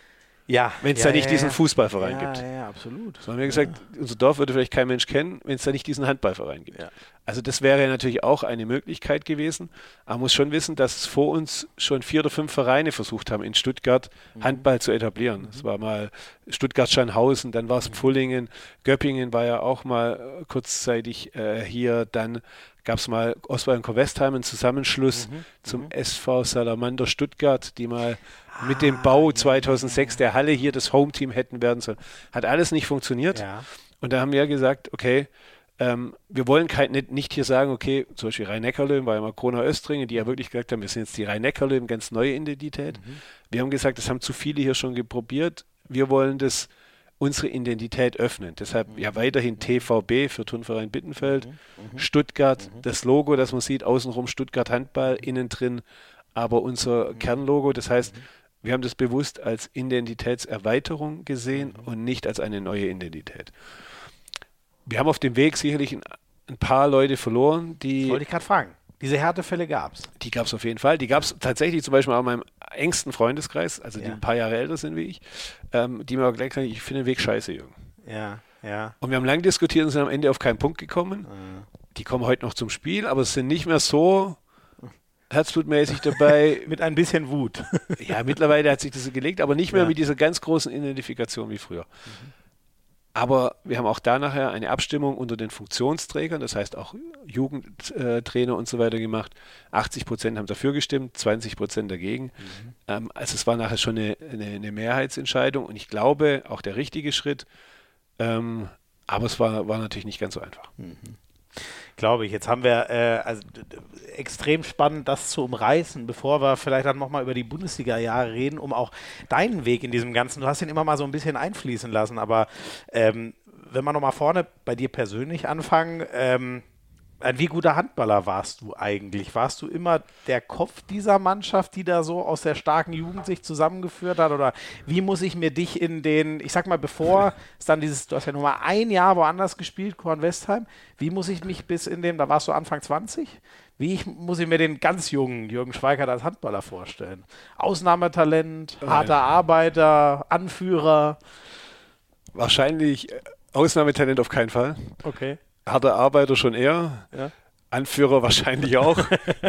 Ja. Wenn es ja, da nicht ja, diesen Fußballverein gibt. Ja, ja, absolut. So haben wir gesagt, unser Dorf würde vielleicht kein Mensch kennen, wenn es da nicht diesen Handballverein gibt. Also das wäre natürlich auch eine Möglichkeit gewesen. Aber man muss schon wissen, dass vor uns schon vier oder fünf Vereine versucht haben, in Stuttgart mhm. Handball zu etablieren. Es mhm. war mal Stuttgart-Schanhausen, dann war es mhm. Pfullingen, Göppingen war ja auch mal kurzzeitig äh, hier, dann gab es mal Oswald und Covestheim einen Zusammenschluss mhm. zum mhm. SV Salamander Stuttgart, die mal ah, mit dem Bau 2006 ja. der Halle hier das Home-Team hätten werden sollen. Hat alles nicht funktioniert. Ja. Und da haben wir gesagt, okay, ähm, wir wollen kein, nicht, nicht, hier sagen, okay, zum Beispiel Rhein-Neckar-Löwen war ja mal Krona Östringe, die ja wirklich gesagt haben, wir sind jetzt die Rhein-Neckar-Löwen, ganz neue Identität. Mhm. Wir haben gesagt, das haben zu viele hier schon geprobiert. Wir wollen das unsere Identität öffnen. Deshalb mhm. ja weiterhin TVB für Turnverein Bittenfeld, mhm. mhm. Stuttgart, mhm. das Logo, das man sieht, außenrum Stuttgart Handball, innen drin aber unser mhm. Kernlogo. Das heißt, mhm. wir haben das bewusst als Identitätserweiterung gesehen und nicht als eine neue Identität. Wir haben auf dem Weg sicherlich ein, ein paar Leute verloren, die. Wollte ich gerade fragen. Diese Härtefälle gab es. Die gab es auf jeden Fall. Die gab es tatsächlich zum Beispiel auch in meinem engsten Freundeskreis, also die ja. ein paar Jahre älter sind wie ich, ähm, die mir auch gleich sagen, ich finde den Weg scheiße, Jürgen. Ja, ja. Und wir haben lange diskutiert und sind am Ende auf keinen Punkt gekommen. Mhm. Die kommen heute noch zum Spiel, aber es sind nicht mehr so herzblutmäßig dabei. [laughs] mit ein bisschen Wut. ja, mittlerweile hat sich das gelegt, aber nicht mehr ja. mit dieser ganz großen Identifikation wie früher. Mhm. Aber wir haben auch da nachher eine Abstimmung unter den Funktionsträgern, das heißt auch Jugendtrainer und so weiter gemacht. 80 Prozent haben dafür gestimmt, 20 Prozent dagegen. Mhm. Ähm, also es war nachher schon eine, eine, eine, Mehrheitsentscheidung und ich glaube auch der richtige Schritt. Ähm, aber es war, war natürlich nicht ganz so einfach. Mhm glaube ich. Jetzt haben wir äh, also, extrem spannend, das zu umreißen, bevor wir vielleicht dann nochmal über die Bundesliga-Jahre reden, um auch deinen Weg in diesem Ganzen, du hast ihn immer mal so ein bisschen einfließen lassen, aber ähm, wenn wir nochmal vorne bei dir persönlich anfangen, ähm, ein wie guter Handballer warst du eigentlich? Warst du immer der Kopf dieser Mannschaft, die da so aus der starken Jugend sich zusammengeführt hat? Oder wie muss ich mir dich in den, ich sag mal, bevor es dann dieses, du hast ja nur mal ein Jahr woanders gespielt, Kornwestheim, wie muss ich mich bis in den, da warst du Anfang 20? Wie ich, muss ich mir den ganz jungen Jürgen Schweikert als Handballer vorstellen? Ausnahmetalent, harter. Arbeiter, Anführer? Wahrscheinlich äh, Ausnahmetalent auf keinen Fall. Okay harter Arbeiter schon eher. Ja. Anführer wahrscheinlich auch.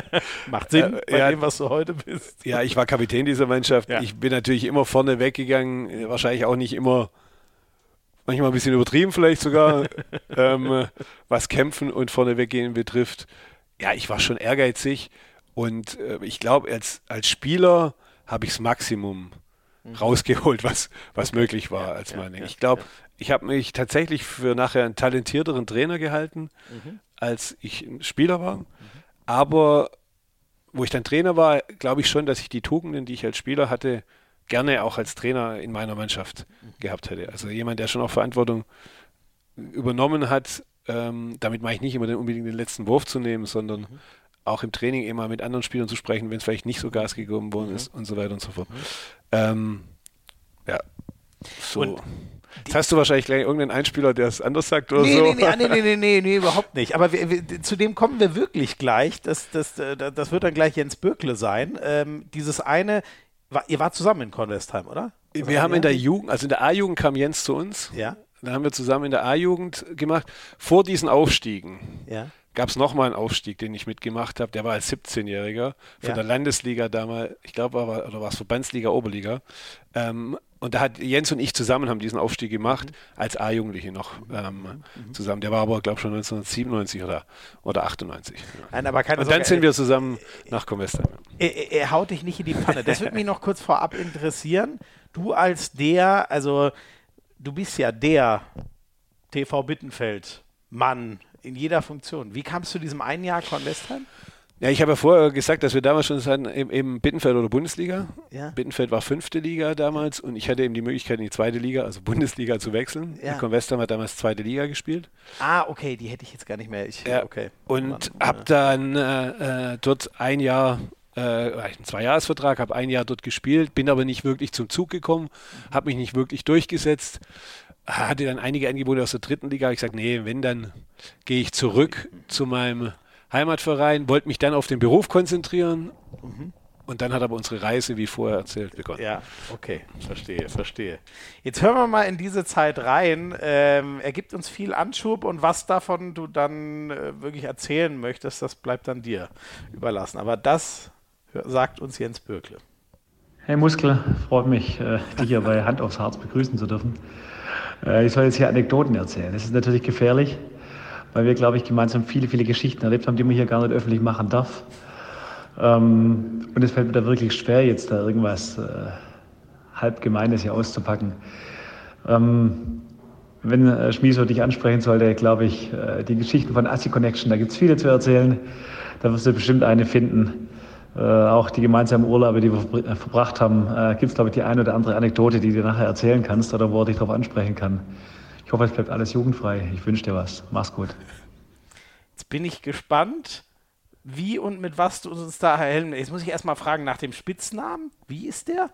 [laughs] Macht Sinn äh, bei ja, dem, was du heute bist. Ja, ich war Kapitän dieser Mannschaft. Ja. Ich bin natürlich immer vorne weggegangen, wahrscheinlich auch nicht immer, manchmal ein bisschen übertrieben vielleicht sogar, [laughs] ähm, was Kämpfen und vorne weggehen betrifft. Ja, ich war schon ehrgeizig und äh, ich glaube, als, als Spieler habe ich das Maximum. Rausgeholt, was, was okay. möglich war als ja, Mann. Ich glaube, ich habe mich tatsächlich für nachher einen talentierteren Trainer gehalten, mhm. als ich ein Spieler war. Mhm. Aber wo ich dann Trainer war, glaube ich schon, dass ich die Tugenden, die ich als Spieler hatte, gerne auch als Trainer in meiner Mannschaft mhm. gehabt hätte. Also jemand, der schon auch Verantwortung übernommen hat. Ähm, damit meine ich nicht immer den, unbedingt den letzten Wurf zu nehmen, sondern mhm. Auch im Training immer mit anderen Spielern zu sprechen, wenn es vielleicht nicht so Gas gegeben worden mhm. ist und so weiter und so fort. Mhm. Ähm, ja, so. Und Jetzt hast du wahrscheinlich gleich irgendeinen Einspieler, der es anders sagt oder nee, so. Nee, nee, nee, nee, nee, nee, überhaupt nicht. Aber wir, wir, zu dem kommen wir wirklich gleich. Das, das, äh, das wird dann gleich Jens Böckle sein. Ähm, dieses eine, war, ihr wart zusammen in Kornwestheim, oder? Was wir haben in der Jugend, also in der A-Jugend kam Jens zu uns. Ja. Da haben wir zusammen in der A-Jugend gemacht. Vor diesen Aufstiegen. Ja gab es nochmal einen Aufstieg, den ich mitgemacht habe. Der war als 17-Jähriger von ja. der Landesliga damals, ich glaube, oder war es Verbandsliga, Oberliga. Ähm, und da hat Jens und ich zusammen haben diesen Aufstieg gemacht, mhm. als A-Jugendliche noch ähm, mhm. zusammen. Der war aber, glaube ich, schon 1997 oder, oder 98. Ja. Nein, aber keine und dann sind wir zusammen nach Comesta. Er, er, haut dich nicht in die Pfanne. Das würde mich noch kurz vorab interessieren. Du als der, also du bist ja der TV Bittenfeld Mann in jeder Funktion. Wie kamst du zu diesem einen Jahr Kornwestheim? Ja, ich habe ja vorher gesagt, dass wir damals schon hatten, eben Bittenfeld oder Bundesliga. Ja. Bittenfeld war fünfte Liga damals und ich hatte eben die Möglichkeit, in die zweite Liga, also Bundesliga, zu wechseln. Ja. Convestam hat damals zweite Liga gespielt. Ah, okay, die hätte ich jetzt gar nicht mehr. Ich, ja. okay. Und habe dann äh, äh, dort ein Jahr äh, einen Zweijahresvertrag, habe ein Jahr dort gespielt, bin aber nicht wirklich zum Zug gekommen, habe mich nicht wirklich durchgesetzt, hatte dann einige Angebote aus der dritten Liga. Ich gesagt, nee, wenn, dann gehe ich zurück zu meinem Heimatverein, wollte mich dann auf den Beruf konzentrieren. Mhm. Und dann hat aber unsere Reise, wie vorher erzählt, begonnen. Ja, okay, verstehe, verstehe. Jetzt hören wir mal in diese Zeit rein. Ähm, er gibt uns viel Anschub und was davon du dann äh, wirklich erzählen möchtest, das bleibt dann dir überlassen. Aber das sagt uns Jens Bürkle. Hey Muskel, freut mich, äh, dich hier bei Hand aufs Harz begrüßen zu dürfen. Äh, ich soll jetzt hier Anekdoten erzählen. Das ist natürlich gefährlich. weil wir, glaube ich, gemeinsam viele, viele Geschichten erlebt haben, die man hier gar nicht öffentlich machen darf. Ähm, und es fällt mir da wirklich schwer, jetzt da irgendwas äh, halb Gemeines hier auszupacken. Ähm, wenn äh, Schmieso dich ansprechen sollte, glaube ich, die Geschichten von Assi Connection, da gibt es viele zu erzählen. Da wirst du bestimmt eine finden. Äh, auch die gemeinsamen Urlaube, die wir äh, verbracht haben, äh, gibt es, glaube ich, die eine oder andere Anekdote, die du nachher erzählen kannst oder wo er dich darauf ansprechen kann. Ich hoffe, es bleibt alles jugendfrei. Ich wünsche dir was. Mach's gut. Jetzt bin ich gespannt, wie und mit was du uns da erhellen. Jetzt muss ich erstmal fragen nach dem Spitznamen. Wie ist der?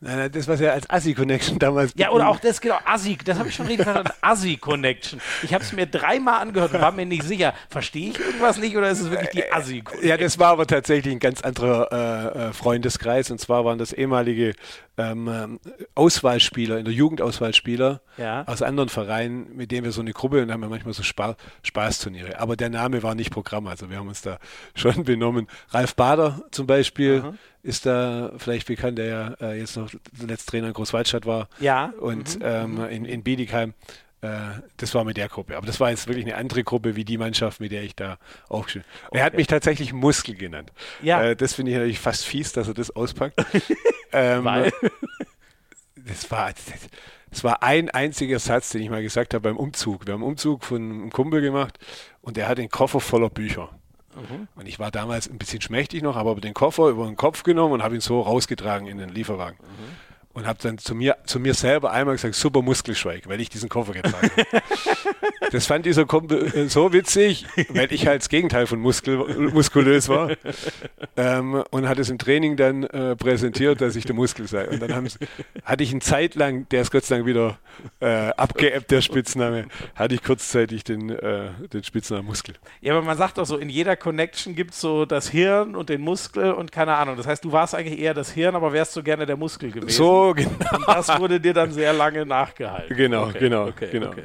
Nein, nein, das, was ja als Assi-Connection damals. Ja, oder auch das, genau, Assi, das habe ich schon richtig verstanden. [laughs] Assi-Connection. Ich habe es mir dreimal angehört und war mir nicht sicher. Verstehe ich irgendwas nicht oder ist es wirklich die Assi-Connection? Ja, das war aber tatsächlich ein ganz anderer äh, äh Freundeskreis und zwar waren das ehemalige ähm, ähm, Auswahlspieler, in der Jugendauswahlspieler ja. aus anderen Vereinen, mit denen wir so eine Gruppe und haben wir manchmal so Spa Spaßturniere. Aber der Name war nicht Programm, also wir haben uns da [laughs] schon benommen. Ralf Bader zum Beispiel. Mhm ist da vielleicht bekannt, der ja äh, jetzt noch zuletzt Trainer in Großwaldstadt war. Ja. Und mhm. ähm, mhm. in, in Biedigheim. Äh, das war mit der Gruppe. Aber das war jetzt wirklich eine andere Gruppe wie die Mannschaft, mit der ich da aufgestellt habe. Okay. Er hat mich tatsächlich Muskel genannt. Ja. Äh, das finde ich natürlich fast fies, dass er das auspackt. [laughs] ähm, Weil? Das war, das war ein einziger Satz, den ich mal gesagt habe beim Umzug. Wir haben einen Umzug von einem Kumpel gemacht und der hat einen Koffer voller Bücher. Mhm. Und ich war damals ein bisschen schmächtig noch, aber den Koffer über den Kopf genommen und habe ihn so rausgetragen in den Lieferwagen. Mhm und habe dann zu mir, zu mir selber einmal gesagt, super Muskelschweig, weil ich diesen Koffer getragen habe. [laughs] das fand dieser Kumpel so witzig, weil ich halt das Gegenteil von Muskel, muskulös war. Ähm, und hat es im Training dann äh, präsentiert, dass ich der Muskel sei. Und dann hatte ich eine Zeit lang, der ist Gott sei Dank wieder äh, abgeebbt, der Spitzname, hatte ich kurzzeitig den, äh, den Spitznamen Muskel. Ja, aber man sagt doch so, in jeder Connection gibt es so das Hirn und den Muskel und keine Ahnung. Das heißt, du warst eigentlich eher das Hirn, aber wärst du gerne der Muskel gewesen. So genau. Und das wurde dir dann sehr lange nachgehalten. Genau, okay, genau, okay, genau. Okay.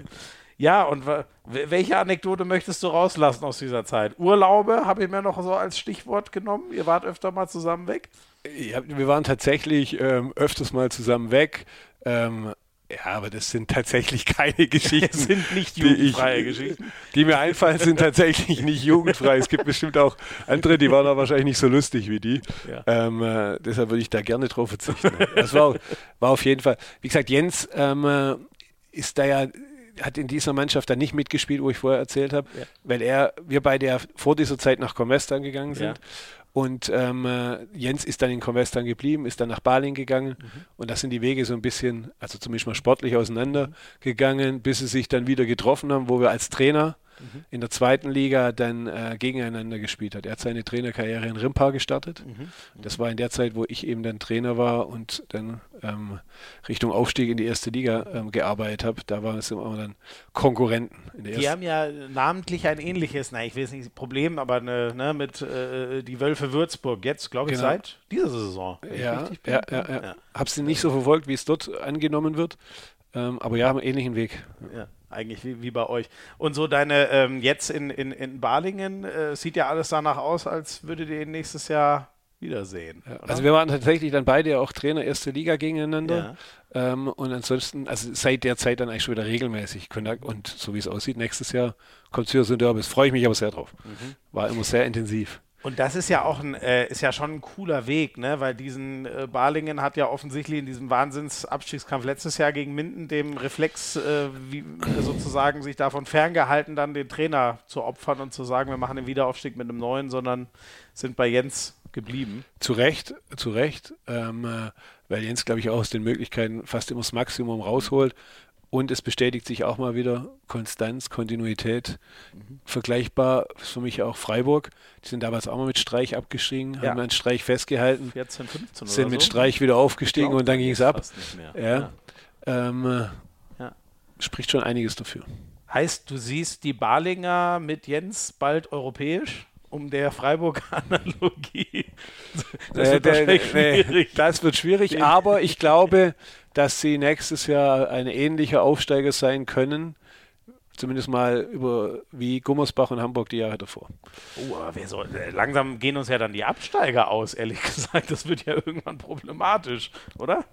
Ja, und welche Anekdote möchtest du rauslassen aus dieser Zeit? Urlaube habe ich mir noch so als Stichwort genommen. Ihr wart öfter mal zusammen weg? Ja, wir waren tatsächlich ähm, öfters mal zusammen weg. Ähm, ja, aber das sind tatsächlich [laughs] keine Geschichten. Das sind nicht jugendfreie ich, Geschichten. Die mir einfallen, sind tatsächlich nicht jugendfrei. Es gibt bestimmt auch andere, die waren aber wahrscheinlich nicht so lustig wie die. Ja. Ähm, äh, deshalb würde ich da gerne drauf verzichten. Das war, war auf jeden Fall, wie gesagt, Jens ähm, äh, ist da ja hat in dieser Mannschaft dann nicht mitgespielt, wo ich vorher erzählt habe, ja. weil er, wir beide ja vor dieser Zeit nach Comestan gegangen sind. Ja. Und ähm, äh, Jens ist dann in Convestan geblieben, ist dann nach Baling gegangen mhm. und da sind die Wege so ein bisschen, also zumindest mal sportlich auseinandergegangen, bis sie sich dann wieder getroffen haben, wo wir als Trainer mhm. in der zweiten Liga dann äh, gegeneinander gespielt hat. Er hat seine Trainerkarriere in Rimpa gestartet. Mhm. Das war in der Zeit, wo ich eben dann Trainer war und dann ähm, Richtung Aufstieg in die erste Liga ähm, gearbeitet habe. Da waren es immer dann Konkurrenten. die haben ja namentlich ein ähnliches, nein, ich will es nicht Problem, aber eine, ne, mit äh, die Wölfe Würzburg jetzt, glaube ich, genau. seit dieser Saison. Ja, ja, ja, ja, ja. Habe sie nicht so verfolgt, wie es dort angenommen wird. Ähm, aber ja, haben einen ähnlichen Weg. Ja eigentlich wie, wie bei euch. Und so deine, ähm, jetzt in, in, in Balingen, äh, sieht ja alles danach aus, als würdet ihr ihn nächstes Jahr wiedersehen. Ja, also wir waren tatsächlich dann beide auch Trainer erste Liga gegeneinander. Ja. Ähm, und ansonsten, also seit der Zeit dann eigentlich schon wieder regelmäßig Kontakt. Und so wie es aussieht, nächstes Jahr kommt es wieder so ein Derbys. Freue ich mich aber sehr drauf. Mhm. War immer sehr intensiv. Und das ist ja auch ein, äh, ist ja schon ein cooler Weg, ne? weil diesen äh, Balingen hat ja offensichtlich in diesem Wahnsinnsabstiegskampf letztes Jahr gegen Minden dem Reflex äh, wie, sozusagen sich davon ferngehalten, dann den Trainer zu opfern und zu sagen, wir machen den Wiederaufstieg mit einem neuen, sondern sind bei Jens geblieben. Zu Recht, zu Recht, ähm, äh, weil Jens, glaube ich, auch aus den Möglichkeiten fast immer das Maximum rausholt. Und es bestätigt sich auch mal wieder Konstanz, Kontinuität. Mhm. Vergleichbar ist für mich auch Freiburg. Die sind damals auch mal mit Streich abgestiegen, ja. haben einen Streich festgehalten. 14, 15 Sind mit so. Streich wieder aufgestiegen glaub, und dann ging es ab. Ja. ja. Ähm, äh. Spricht schon einiges dafür. Heißt, du siehst die Balinger mit Jens bald europäisch? um der Freiburg-Analogie. [laughs] Das, äh, der, nee, das wird schwierig, aber ich glaube, dass sie nächstes Jahr ein ähnlicher Aufsteiger sein können. Zumindest mal über wie Gummersbach und Hamburg die Jahre davor. Oh, aber wer soll, äh, langsam gehen uns ja dann die Absteiger aus, ehrlich [laughs] gesagt. Das wird ja irgendwann problematisch, oder?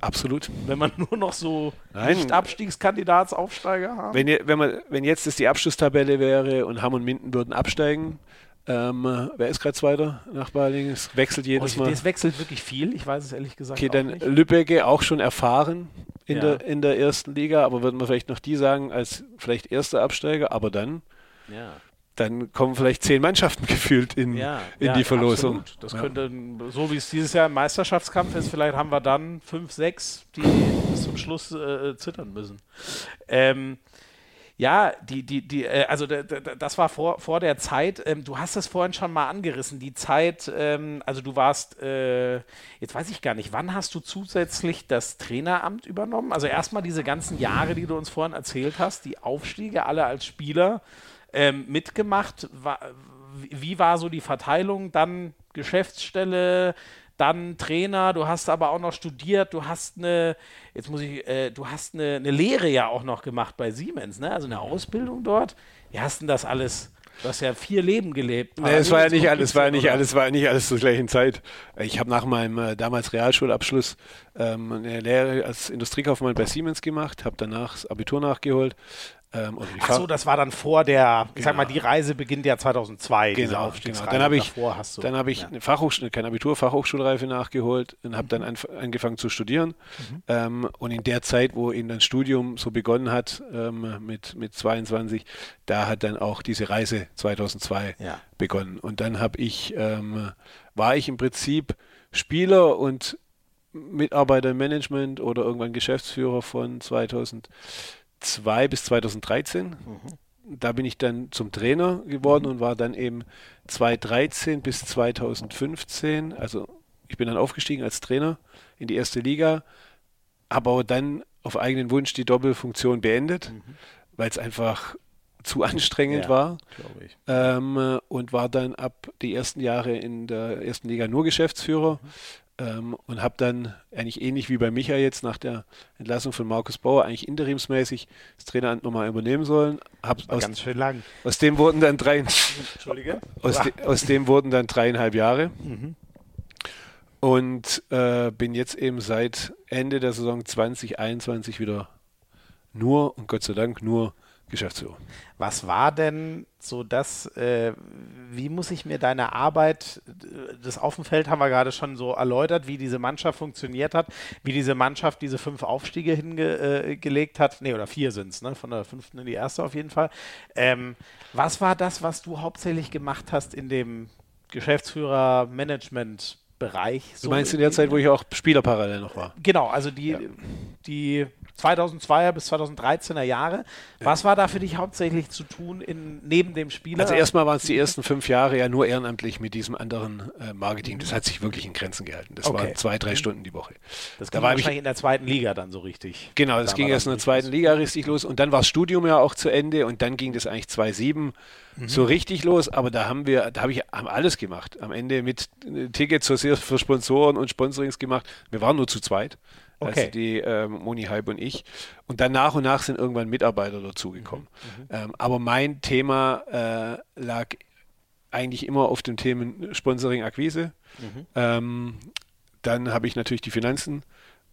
Absolut. Wenn man nur noch so Nicht-Abstiegskandidatsaufsteiger haben. Wenn, wenn, man, wenn jetzt das die Abschlusstabelle wäre und Hamm und Minden würden absteigen, ähm, wer ist gerade Zweiter nach Balingen? Es wechselt jedes oh, Mal. Es wechselt wirklich viel, ich weiß es ehrlich gesagt Okay, dann nicht. Lübbecke auch schon erfahren in, ja. der, in der ersten Liga, aber würden wir vielleicht noch die sagen als vielleicht erster Absteiger, aber dann ja dann kommen vielleicht zehn Mannschaften [laughs] gefühlt in, ja, in die Verlosung. Absolut. Das könnte, so wie es dieses Jahr im Meisterschaftskampf ist, vielleicht haben wir dann fünf, sechs, die bis zum Schluss äh, zittern müssen. Ähm, ja, die, die, die, äh, also das war vor, vor der Zeit, ähm, du hast es vorhin schon mal angerissen, die Zeit, ähm, also du warst, äh, jetzt weiß ich gar nicht, wann hast du zusätzlich das Traineramt übernommen? Also erstmal diese ganzen Jahre, die du uns vorhin erzählt hast, die Aufstiege, alle als Spieler ähm, mitgemacht. Wie war so die Verteilung? Dann Geschäftsstelle, dann Trainer, du hast aber auch noch studiert, du hast eine, jetzt muss ich, äh, du hast eine, eine, Lehre ja auch noch gemacht bei Siemens, ne? Also eine Ausbildung dort. Wie hast denn das alles? Du hast ja vier Leben gelebt. Nee, es war ja nicht alles, war ja nicht alles, war ja nicht alles zur gleichen Zeit. Ich habe nach meinem äh, damals Realschulabschluss ähm, eine Lehre als Industriekaufmann bei Siemens gemacht, habe danach das Abitur nachgeholt, ähm, Ach so, das war dann vor der, ich genau. sag mal, die Reise beginnt ja 2002, genau, diese Aufstiegsreise. Genau. Dann habe ich, dann hab ich ja. eine Fachhochschule, kein Abitur, Fachhochschulreife nachgeholt und habe mhm. dann angefangen zu studieren. Mhm. Ähm, und in der Zeit, wo eben das Studium so begonnen hat, ähm, mit, mit 22, da hat dann auch diese Reise 2002 ja. begonnen. Und dann habe ich, ähm, war ich im Prinzip Spieler und Mitarbeiter im Management oder irgendwann Geschäftsführer von 2000 2002 bis 2013. Mhm. Da bin ich dann zum Trainer geworden mhm. und war dann eben 2013 bis 2015, also ich bin dann aufgestiegen als Trainer in die erste Liga, habe aber dann auf eigenen Wunsch die Doppelfunktion beendet, mhm. weil es einfach zu anstrengend ja, war. Ähm, und war dann ab die ersten Jahre in der ersten Liga nur Geschäftsführer. Mhm. Ähm, und habe dann eigentlich ähnlich wie bei Micha jetzt nach der Entlassung von Markus Bauer eigentlich interimsmäßig das Traineramt nochmal übernehmen sollen. Hab aus, ganz schön lang. Aus dem wurden dann drei, Entschuldige. Aus, de, aus dem wurden dann dreieinhalb Jahre. Mhm. Und äh, bin jetzt eben seit Ende der Saison 2021 wieder nur und Gott sei Dank nur Geschäftsführer. Was war denn so das, äh, wie muss ich mir deine Arbeit, das auf dem Feld haben wir gerade schon so erläutert, wie diese Mannschaft funktioniert hat, wie diese Mannschaft diese fünf Aufstiege hingelegt äh, hat, nee, oder vier sind es, ne? von der fünften in die erste auf jeden Fall. Ähm, was war das, was du hauptsächlich gemacht hast in dem Geschäftsführer-Management- Bereich. So du meinst in der Zeit, wo ich auch Spieler parallel noch war? Genau, also die, ja. die 2002er bis 2013er Jahre. Was war da für dich hauptsächlich zu tun in, neben dem Spieler? Also erstmal waren es die ersten fünf Jahre ja nur ehrenamtlich mit diesem anderen äh, Marketing. Das hat sich wirklich in Grenzen gehalten. Das okay. waren zwei, drei mhm. Stunden die Woche. Das ging da war wahrscheinlich ich, in der zweiten Liga dann so richtig. Genau, das da ging erst in der zweiten Liga richtig los und dann war das Studium ja auch zu Ende und dann ging das eigentlich 2007 mhm. so richtig los. Aber da haben wir, da habe ich haben alles gemacht. Am Ende mit äh, Tickets für Sponsoren und Sponsorings gemacht. Wir waren nur zu zweit. Okay. Also die ähm, Moni Hype und ich. Und dann nach und nach sind irgendwann Mitarbeiter dazugekommen. Mhm. mhm. Ähm, aber mein Thema äh, lag eigentlich immer auf dem Themen Sponsoring Akquise. Mhm. Ähm, dann habe ich natürlich die Finanzen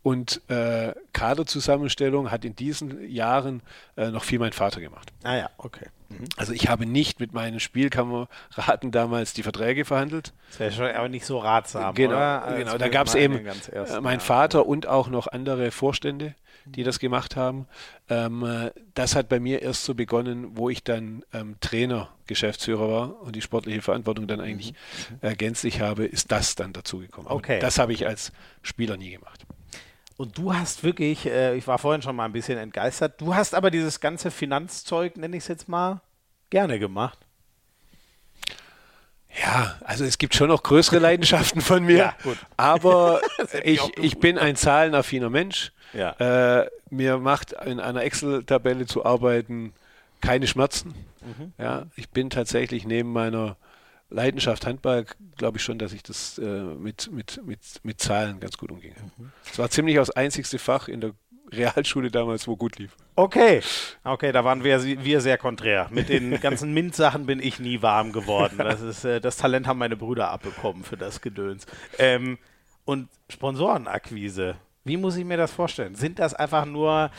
und äh, Kaderzusammenstellung hat in diesen Jahren äh, noch viel mein Vater gemacht. Ah ja, okay. Mhm. Also ich habe nicht mit meinen Spielkameraden damals die Verträge verhandelt. Das wäre schon aber nicht so ratsam, genau, oder? Genau, da gab es eben äh, mein Vater und auch noch andere Vorstände, die das gemacht haben. Ähm, äh, das hat bei mir erst so begonnen, wo ich dann ähm, Trainer, Geschäftsführer war und die sportliche Verantwortung dann eigentlich mhm. äh, gänzlich habe, ist das dann dazugekommen. Okay. das habe ich als Spieler nie gemacht. Und du hast wirklich, äh, ich war vorhin schon mal ein bisschen entgeistert, du hast aber dieses ganze Finanzzeug, nenne ich es jetzt mal, gerne gemacht. Ja, also es gibt schon noch größere Leidenschaften von mir, ja, aber [laughs] ich, ich bin ein zahlenaffiner Mensch. Ja. Äh, mir macht in einer Excel-Tabelle zu arbeiten keine Schmerzen. Mhm. Ja, ich bin tatsächlich neben meiner Leidenschaft Handball, glaube ich schon, dass ich das äh, mit, mit, mit, mit Zahlen ganz gut umging. Es mhm. war ziemlich das einzigste Fach in der Realschule damals, wo gut lief. Okay, okay, da waren wir, wir sehr konträr. Mit den [laughs] ganzen MINT-Sachen bin ich nie warm geworden. Das, ist, äh, das Talent haben meine Brüder abbekommen für das Gedöns. Ähm, und Sponsorenakquise. Wie muss ich mir das vorstellen? Sind das einfach nur,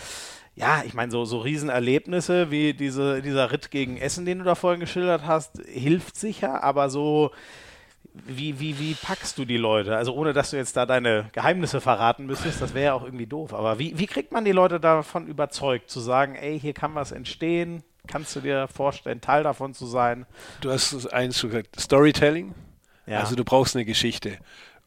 ja, ich meine, so, so Riesenerlebnisse wie diese, dieser Ritt gegen Essen, den du da vorhin geschildert hast, hilft sicher, aber so, wie, wie, wie packst du die Leute? Also ohne, dass du jetzt da deine Geheimnisse verraten müsstest, das wäre ja auch irgendwie doof. Aber wie, wie kriegt man die Leute davon überzeugt, zu sagen, ey, hier kann was entstehen? Kannst du dir vorstellen, Teil davon zu sein? Du hast eins gesagt, Storytelling. Ja. Also du brauchst eine Geschichte.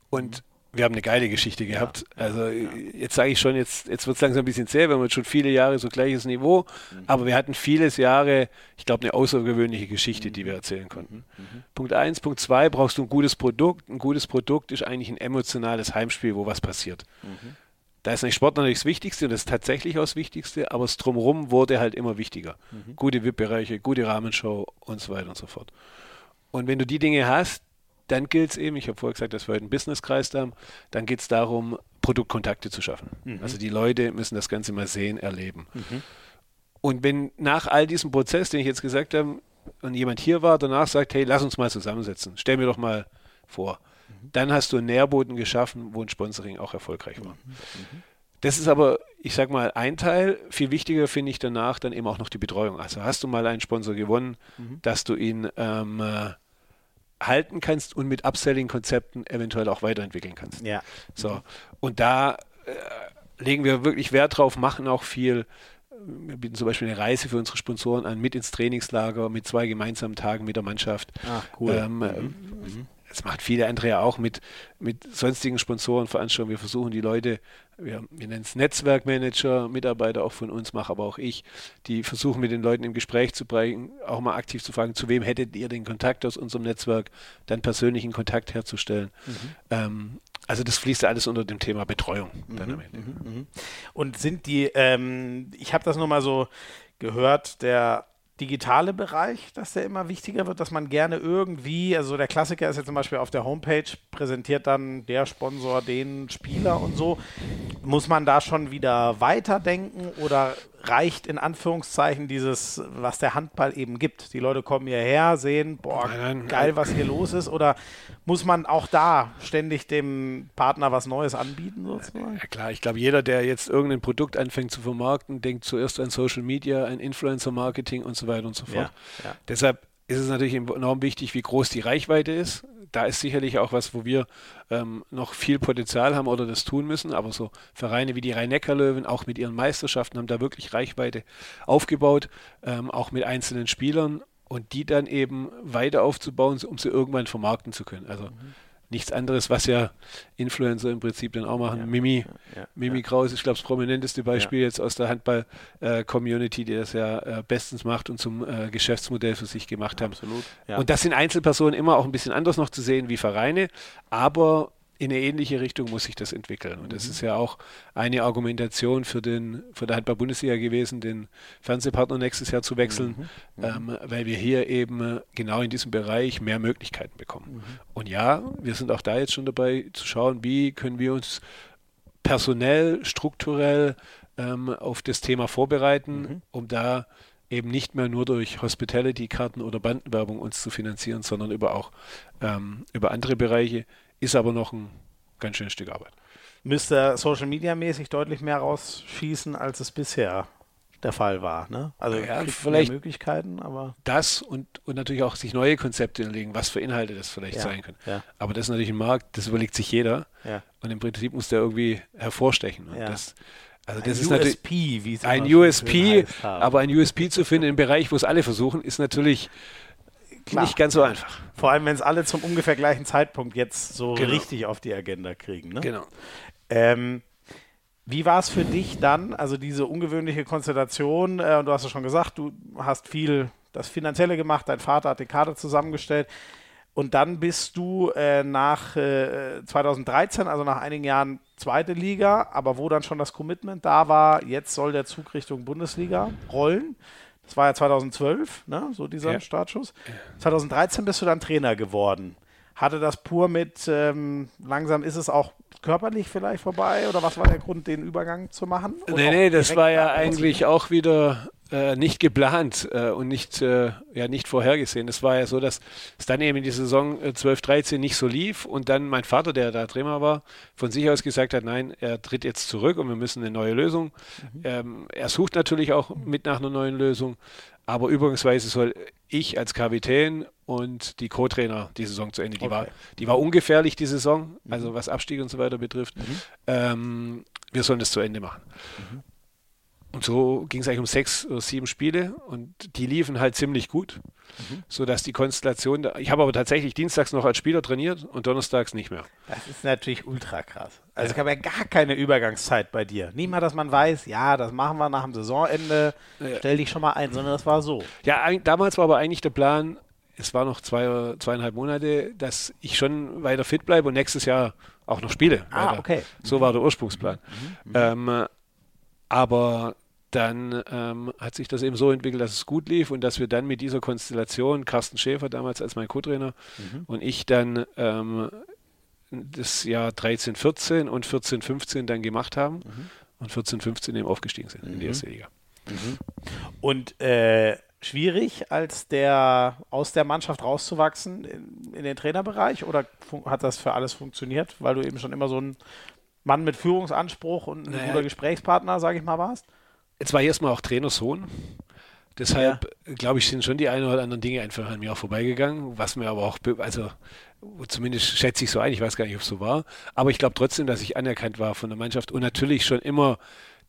Und wir haben eine geile Geschichte gehabt. Ja, also ja. jetzt sage ich schon, jetzt, jetzt wird es langsam ein bisschen zäh, wir haben jetzt schon viele Jahre so gleiches Niveau, mhm. aber wir hatten vieles Jahre, ich glaube, eine außergewöhnliche Geschichte, mhm. die wir erzählen konnten. Mhm. mhm. Punkt eins, Punkt zwei, brauchst du ein gutes Produkt. Ein gutes Produkt ist eigentlich ein emotionales Heimspiel, wo was passiert. Mhm. Da ist nicht Sport natürlich das Wichtigste und das ist tatsächlich auch das Wichtigste, aber das Drumherum wurde halt immer wichtiger. Mhm. Gute VIP-Bereiche, gute Rahmenshow und so weiter und so fort. Und wenn du die Dinge hast, dann gilt es eben, ich habe vorher gesagt, dass wir heute einen Business-Kreis haben, dann geht es darum, Produktkontakte zu schaffen. Mhm. Also die Leute müssen das Ganze mal sehen, erleben. Mhm. Und wenn nach all diesem Prozess, den ich jetzt gesagt habe, und jemand hier war, danach sagt, hey, lass uns mal zusammensetzen, stell mir doch mal vor, mhm. dann hast du einen Nährboden geschaffen, wo ein Sponsoring auch erfolgreich war. Mhm. Mhm. Das ist aber, ich sag mal, ein Teil. Viel wichtiger finde ich danach dann eben auch noch die Betreuung. Also hast du mal einen Sponsor gewonnen, mhm. dass du ihn ähm, äh, halten kannst und mit Upselling-Konzepten eventuell auch weiterentwickeln kannst. Ja. So. Und da äh, legen wir wirklich Wert drauf, machen auch viel. Wir bieten zum Beispiel eine Reise für unsere Sponsoren an, mit ins Trainingslager, mit zwei gemeinsamen Tagen mit der Mannschaft. Ach, cool. Ähm, mhm. Das macht viele andere ja auch mit, mit sonstigen Sponsorenveranstaltungen. Wir versuchen die Leute, wir, wir nennen es Netzwerkmanager, Mitarbeiter auch von uns, mache aber auch ich, die versuchen mit den Leuten im Gespräch zu bringen, auch mal aktiv zu fragen, zu wem hättet ihr den Kontakt aus unserem Netzwerk, dann persönlichen Kontakt herzustellen. Mhm. Ähm, also das fließt alles unter dem Thema Betreuung. Mhm, dann am Ende. Mhm, mhm. Und sind die, ähm, ich habe das nur mal so gehört, der digitale Bereich, dass der immer wichtiger wird, dass man gerne irgendwie, also der Klassiker ist jetzt zum Beispiel auf der Homepage, präsentiert dann der Sponsor den Spieler und so. Muss man da schon wieder weiterdenken oder reicht in Anführungszeichen dieses, was der Handball eben gibt? Die Leute kommen hierher, sehen, boah, geil, was hier los ist. Oder muss man auch da ständig dem Partner was Neues anbieten? Sozusagen? Ja, klar, ich glaube, jeder, der jetzt irgendein Produkt anfängt zu vermarkten, denkt zuerst an Social Media, an Influencer-Marketing und so weiter und so fort. Ja, ja. Deshalb ist es natürlich enorm wichtig, wie groß die Reichweite ist. Da ist sicherlich auch was, wo wir ähm, noch viel Potenzial haben oder das tun müssen. Aber so Vereine wie die Rhein-Neckar-Löwen, auch mit ihren Meisterschaften, haben da wirklich Reichweite aufgebaut, ähm, auch mit einzelnen Spielern und die dann eben weiter aufzubauen, um sie irgendwann vermarkten zu können. Also mhm nichts anderes, was ja Influencer im Prinzip dann auch machen. Ja, Mimi, ja, Mimi Kraus ist, glaube ich, das prominenteste Beispiel jetzt aus der Handball-Community, äh, die das ja äh, bestens macht und zum äh, Geschäftsmodell für sich gemacht haben. Absolut. Und das sind Einzelpersonen immer auch ein bisschen anders noch zu sehen wie Vereine, aber in eine ähnliche Richtung muss sich das entwickeln. Und das mhm. ist ja auch eine Argumentation für den für der Handball-Bundesliga gewesen, den Fernsehpartner nächstes Jahr zu wechseln, mhm. Mhm. Ähm, weil wir hier eben genau in diesem Bereich mehr Möglichkeiten bekommen. Mhm. Und ja, wir sind auch da jetzt schon dabei zu schauen, wie können wir uns personell, strukturell ähm, auf das Thema vorbereiten, mhm. um da eben nicht mehr nur durch Hospitality-Karten oder Bandenwerbung uns zu finanzieren, sondern über auch ähm, über andere Bereiche ist aber noch ein ganz schönes Stück Arbeit. Müsste Social Media mäßig deutlich mehr rausschießen, als es bisher der Fall war. Ne? Also ja, vielleicht Möglichkeiten, aber. Das und, und natürlich auch sich neue Konzepte legen, was für Inhalte das vielleicht ja, sein können. Ja. Aber das ist natürlich ein Markt, das überlegt sich jeder. Und im Prinzip muss der irgendwie hervorstechen. Und das, also das ein ist USP, wie es ein USP, aber ein USP zu finden im Bereich, wo es alle versuchen, ist natürlich Klar. nicht ganz so einfach. Vor allem, wenn es alle zum ungefähr gleichen Zeitpunkt jetzt so genau. richtig auf die Agenda kriegen. Ne? Genau. Ähm, wie war es für dich dann, also diese ungewöhnliche Konstellation? Äh, du hast ja schon gesagt, du hast viel das Finanzielle gemacht, dein Vater hat den Kader zusammengestellt. Und dann bist du äh, nach äh, 2013, also nach einigen Jahren, zweite Liga, aber wo dann schon das Commitment da war, jetzt soll der Zug Richtung Bundesliga rollen. Das war ja 2012, ne? so dieser ja. Startschuss. 2013 bist du dann Trainer geworden. Hatte das pur mit, ähm, langsam ist es auch körperlich vielleicht vorbei oder was war der Grund, den Übergang zu machen? Oder nee, nee, das war ja eigentlich auch wieder äh, nicht geplant äh, und nicht, äh, ja, nicht vorhergesehen. Es war ja so, dass es dann eben in die Saison 12, äh, 13 nicht so lief und dann mein Vater, der da Trainer war, von sich aus gesagt hat, nein, er tritt jetzt zurück und wir müssen eine neue Lösung. Mhm. Ähm, er sucht natürlich auch mit nach einer neuen Lösung, aber übrigens soll ich als Kapitän und die Co-Trainer die Saison zu Ende. Die, okay. war, die war ungefährlich, die Saison, mhm. also was Abstieg und so weiter betrifft. Mhm. Ähm, wir sollen das zu Ende machen. Mhm. Und so ging es eigentlich um sechs oder sieben Spiele und die liefen halt ziemlich gut, mhm. sodass die Konstellation, da, ich habe aber tatsächlich dienstags noch als Spieler trainiert und donnerstags nicht mehr. Das ist natürlich ultra krass. Also ja. es gab ja gar keine Übergangszeit bei dir. Niemand, dass man weiß, ja, das machen wir nach dem Saisonende, ja. stell dich schon mal ein, sondern das war so. Ja, damals war aber eigentlich der Plan, es war noch zwei, zweieinhalb Monate, dass ich schon weiter fit bleibe und nächstes Jahr auch noch spiele. Ah, weiter. okay. So war der Ursprungsplan. Mhm. Mhm. Ähm, aber dann ähm, hat sich das eben so entwickelt, dass es gut lief und dass wir dann mit dieser Konstellation, Carsten Schäfer damals als mein Co-Trainer mhm. und ich dann ähm, das Jahr 13, 14 und 14, 15 dann gemacht haben mhm. und 14, 15 eben aufgestiegen sind mhm. in die mhm. erste Liga. Mhm. Und äh, schwierig, als der aus der Mannschaft rauszuwachsen in, in den Trainerbereich oder hat das für alles funktioniert, weil du eben schon immer so ein Mann mit Führungsanspruch und ein naja. guter Gesprächspartner, sage ich mal, warst? Jetzt war erstmal auch Trainersohn. Deshalb, ja. glaube ich, sind schon die ein oder anderen Dinge einfach an mir auch vorbeigegangen, was mir aber auch, also zumindest schätze ich so ein, ich weiß gar nicht, ob es so war, aber ich glaube trotzdem, dass ich anerkannt war von der Mannschaft und natürlich schon immer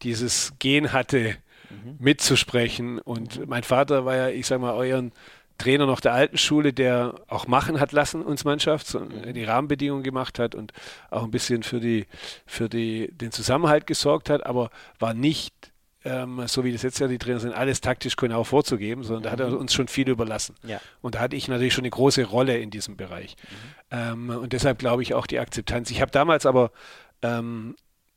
dieses Gen hatte, mhm. mitzusprechen. Und mein Vater war ja, ich sage mal, euren Trainer noch der alten Schule, der auch machen hat lassen, uns Mannschaft, so mhm. die Rahmenbedingungen gemacht hat und auch ein bisschen für, die, für die, den Zusammenhalt gesorgt hat, aber war nicht ähm, so wie das jetzt ja die Trainer sind, alles taktisch genau vorzugeben, sondern da hat er mhm. uns schon viel überlassen. Ja. Und da hatte ich natürlich schon eine große Rolle in diesem Bereich. Mhm. Ähm, und deshalb glaube ich auch die Akzeptanz. Ich habe damals aber ähm,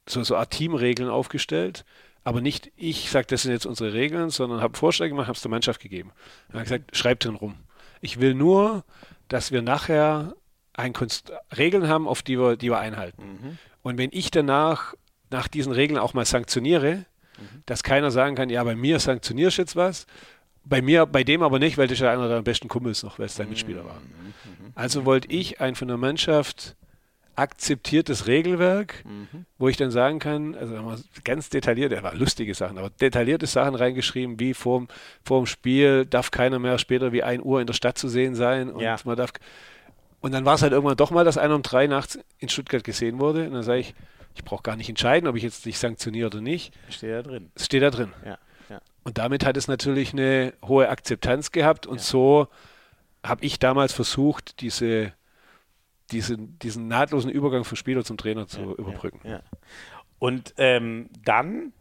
so, so Art Teamregeln aufgestellt, aber nicht ich sage, das sind jetzt unsere Regeln, sondern habe Vorschläge gemacht, habe es der Mannschaft gegeben. Und habe gesagt, schreibt drin rum. Ich will nur, dass wir nachher ein Kunst Regeln haben, auf die wir, die wir einhalten. Mhm. Und wenn ich danach nach diesen Regeln auch mal sanktioniere, dass keiner sagen kann, ja, bei mir sanktionierst du jetzt was, bei mir, bei dem aber nicht, weil das ja einer der besten Kumpels noch, weil es dein Mitspieler war. Also wollte ich ein von der Mannschaft akzeptiertes Regelwerk, mhm. wo ich dann sagen kann, also ganz detailliert, er war lustige Sachen, aber detaillierte Sachen reingeschrieben, wie vorm, vorm Spiel darf keiner mehr später wie 1 Uhr in der Stadt zu sehen sein und ja. man darf und dann war es halt irgendwann doch mal, dass einer um drei nachts in Stuttgart gesehen wurde und dann sage ich, ich brauche gar nicht entscheiden, ob ich jetzt dich sanktioniere oder nicht. Steht da drin. Es steht da drin. Ja, ja. Und damit hat es natürlich eine hohe Akzeptanz gehabt und ja. so habe ich damals versucht, diese, diesen, diesen nahtlosen Übergang vom Spieler zum Trainer zu überbrücken. Und ähm, dann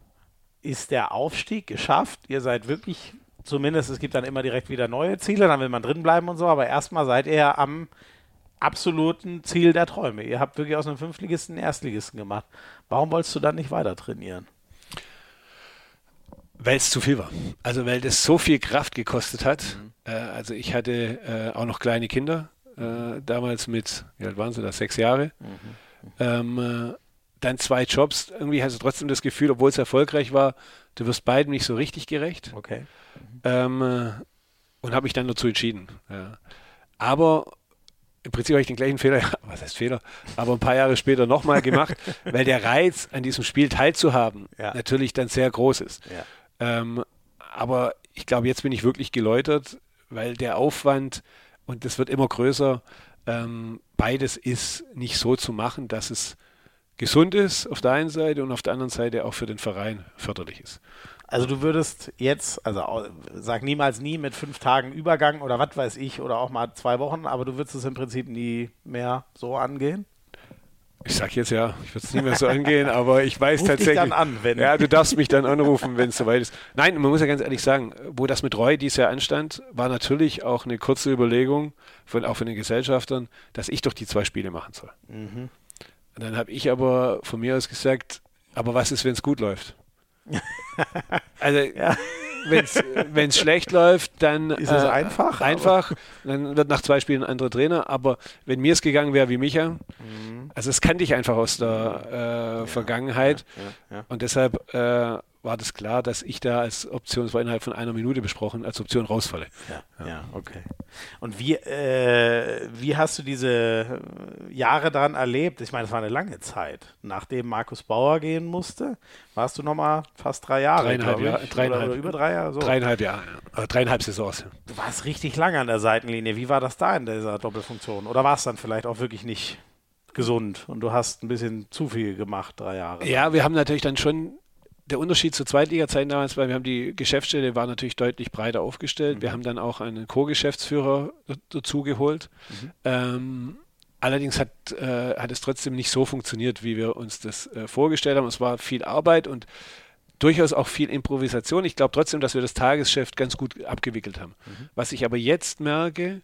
ist der Aufstieg geschafft. Ihr seid wirklich, zumindest es gibt dann immer direkt wieder neue Ziele, dann will man drin bleiben und so, aber erstmal seid ihr am absoluten Ziel der Träume. Ihr habt wirklich aus einem Fünftligisten einen Erstligisten gemacht. Warum wolltest du dann nicht weiter trainieren? Weil es zu viel war. Also weil das so viel Kraft gekostet hat. Mhm. Äh, also ich hatte äh, auch noch kleine Kinder, äh, damals mit, wie alt waren sie da, sechs Jahre. Mhm. Ähm, äh, dann zwei Jobs. Irgendwie hast du trotzdem das Gefühl, obwohl es erfolgreich war, du wirst beiden nicht so richtig gerecht. Okay. Mhm. Ähm, äh, und habe mich dann dazu entschieden. Ja. Aber im Prinzip habe ich den gleichen Fehler, was heißt Fehler, aber ein paar Jahre später nochmal gemacht, [laughs] weil der Reiz, an diesem Spiel teilzuhaben, ja. natürlich dann sehr groß ist. Ja. Ähm, aber ich glaube, jetzt bin ich wirklich geläutert, weil der Aufwand, und das wird immer größer, ähm, beides ist nicht so zu machen, dass es gesund ist auf der einen Seite und auf der anderen Seite auch für den Verein förderlich ist. Also du würdest jetzt, also sag niemals nie mit fünf Tagen Übergang oder was weiß ich oder auch mal zwei Wochen, aber du würdest es im Prinzip nie mehr so angehen? Ich sag jetzt ja, ich würde es nie mehr so angehen, [laughs] aber ich weiß Ruf tatsächlich. Dich dann an, wenn ja, du darfst mich dann anrufen, wenn es soweit ist. Nein, man muss ja ganz ehrlich sagen, wo das mit Roy dies Jahr anstand, war natürlich auch eine kurze Überlegung, von, auch von den Gesellschaftern, dass ich doch die zwei Spiele machen soll. Mhm. Und dann habe ich aber von mir aus gesagt, aber was ist, wenn es gut läuft? [laughs] also, ja. wenn es schlecht läuft, dann ist es äh, einfach. Einfach. Dann wird nach zwei Spielen ein anderer Trainer. Aber wenn mir es gegangen wäre wie Micha, mhm. also das kannte ich einfach aus der äh, ja, Vergangenheit. Ja, Und deshalb äh, war das klar, dass ich da als Option, es war innerhalb von einer Minute besprochen, als Option rausfalle. Ja, ja. ja okay. Und wie, äh, wie hast du diese Jahre dann erlebt? Ich meine, es war eine lange Zeit. Nachdem Markus Bauer gehen musste, warst du nochmal fast drei Jahre, dreieinhalb Jahre, dreieinhalb, oder, oder, über drei Jahre. So. Dreieinhalb Jahre, ja. dreieinhalb Saisons. Du warst richtig lange an der Seitenlinie. Wie war das da in dieser Doppelfunktion? Oder war es dann vielleicht auch wirklich nicht gesund und du hast ein bisschen zu viel gemacht, drei Jahre? Ja, wir haben natürlich dann schon der Unterschied zur Zweitliga-Zeit damals war, wir haben die Geschäftsstelle war natürlich deutlich breiter aufgestellt. Mhm. Wir haben dann auch einen Co-Geschäftsführer dazu geholt. Mhm. Ähm, allerdings hat, äh, hat es trotzdem nicht so funktioniert, wie wir uns das äh, vorgestellt haben. Es war viel Arbeit und durchaus auch viel Improvisation. Ich glaube trotzdem, dass wir das Tagesgeschäft ganz gut abgewickelt haben. Mhm. Was ich aber jetzt merke,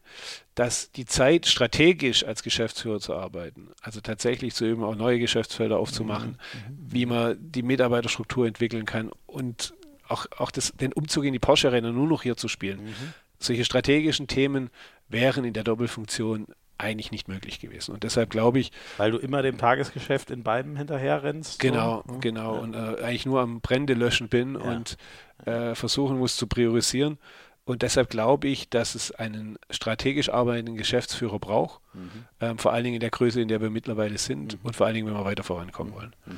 dass die Zeit strategisch als Geschäftsführer zu arbeiten, also tatsächlich zu üben, auch neue Geschäftsfelder aufzumachen, mhm. mhm. wie man die Mitarbeiterstruktur entwickeln kann und auch, auch das, den Umzug in die Porsche-Rennen nur noch hier zu spielen. Mhm. Solche strategischen Themen wären in der Doppelfunktion eigentlich nicht möglich gewesen. Und deshalb glaube ich. Weil du immer dem Tagesgeschäft in beiden hinterher rennst. Genau, so. genau. Ja. Und äh, eigentlich nur am Brände löschen bin ja. und äh, versuchen muss zu priorisieren. Und deshalb glaube ich, dass es einen strategisch arbeitenden Geschäftsführer braucht, mhm. ähm, vor allen Dingen in der Größe, in der wir mittlerweile sind mhm. und vor allen Dingen, wenn wir weiter vorankommen wollen. Mhm.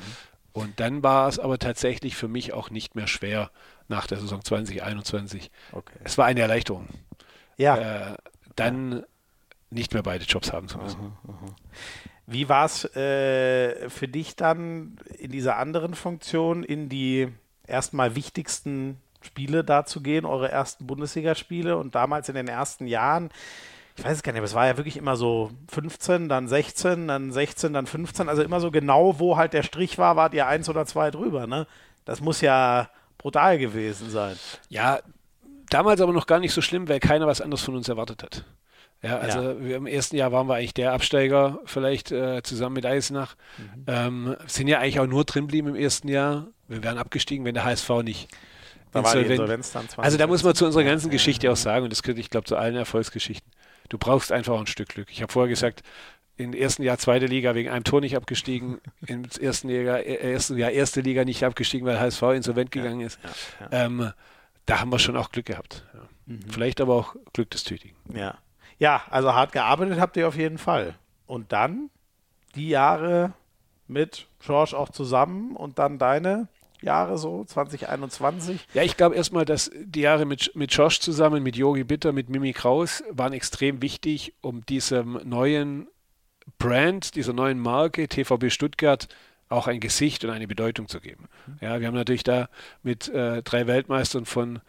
Und dann war es aber tatsächlich für mich auch nicht mehr schwer nach der Saison 2021. Okay. Es war eine Erleichterung. Ja. Äh, dann nicht mehr beide Jobs haben zu müssen. Aha, aha. Wie war es äh, für dich dann in dieser anderen Funktion in die erstmal wichtigsten Spiele da zu gehen, eure ersten Bundesligaspiele und damals in den ersten Jahren? Ich weiß es gar nicht, aber es war ja wirklich immer so 15, dann 16, dann 16, dann 15, also immer so genau, wo halt der Strich war, wart ihr eins oder zwei drüber, ne? Das muss ja brutal gewesen sein. Ja, damals aber noch gar nicht so schlimm, weil keiner was anderes von uns erwartet hat. Ja, also ja. Wir, im ersten Jahr waren wir eigentlich der Absteiger, vielleicht äh, zusammen mit Eisenach. Mhm. Ähm, sind ja eigentlich auch nur drin geblieben im ersten Jahr. Wir wären abgestiegen, wenn der HSV nicht. Da 20 also da muss man zu unserer ganzen ja, Geschichte ja, auch sagen, und das gehört, ich glaube, zu allen Erfolgsgeschichten. Du brauchst einfach ein Stück Glück. Ich habe vorher gesagt, im ersten Jahr zweite Liga wegen einem Tor nicht abgestiegen, [laughs] im ersten, Liga, äh, ersten Jahr erste Liga nicht abgestiegen, weil HSV insolvent gegangen ist. Ähm, da haben wir schon auch Glück gehabt. Mhm. Vielleicht aber auch Glück des Tütigen. Ja. Ja, also hart gearbeitet habt ihr auf jeden Fall. Und dann die Jahre mit George auch zusammen und dann deine Jahre so, 2021? Ja, ich glaube erstmal, dass die Jahre mit, mit Josh zusammen, mit Yogi Bitter, mit Mimi Kraus waren extrem wichtig, um diesem neuen Brand, dieser neuen Marke TVB Stuttgart auch ein Gesicht und eine Bedeutung zu geben. Mhm. Ja, wir haben natürlich da mit äh, drei Weltmeistern von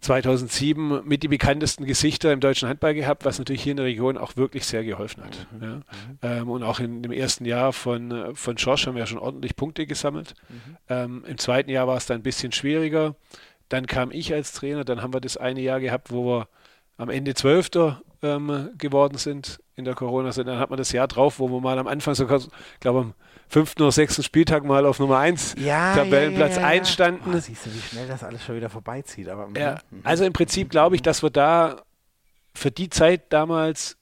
2007 mit die bekanntesten Gesichter im deutschen Handball gehabt, was natürlich hier in der Region auch wirklich sehr geholfen hat. Mhm. Ja. Mhm. Ähm, und auch in dem ersten Jahr von, äh, von Schorsch haben wir schon ordentlich Punkte gesammelt. Mhm. Ähm, Im zweiten Jahr war es dann ein bisschen schwieriger. Dann kam ich als Trainer, dann haben wir das eine Jahr gehabt, wo wir am Ende Zwölfter ähm, geworden sind in der Corona-Zeit. Dann hat man das Jahr drauf, wo wir mal am Anfang sogar, glaube, am fünften oder sechsten Spieltag mal auf Nummer 1 ja, Tabellenplatz ja, ja, 1 standen. Oh, siehst du, wie schnell das alles schon wieder vorbeizieht. Aber, ja, mhm. also im Prinzip glaube ich, dass wir da für die Zeit damals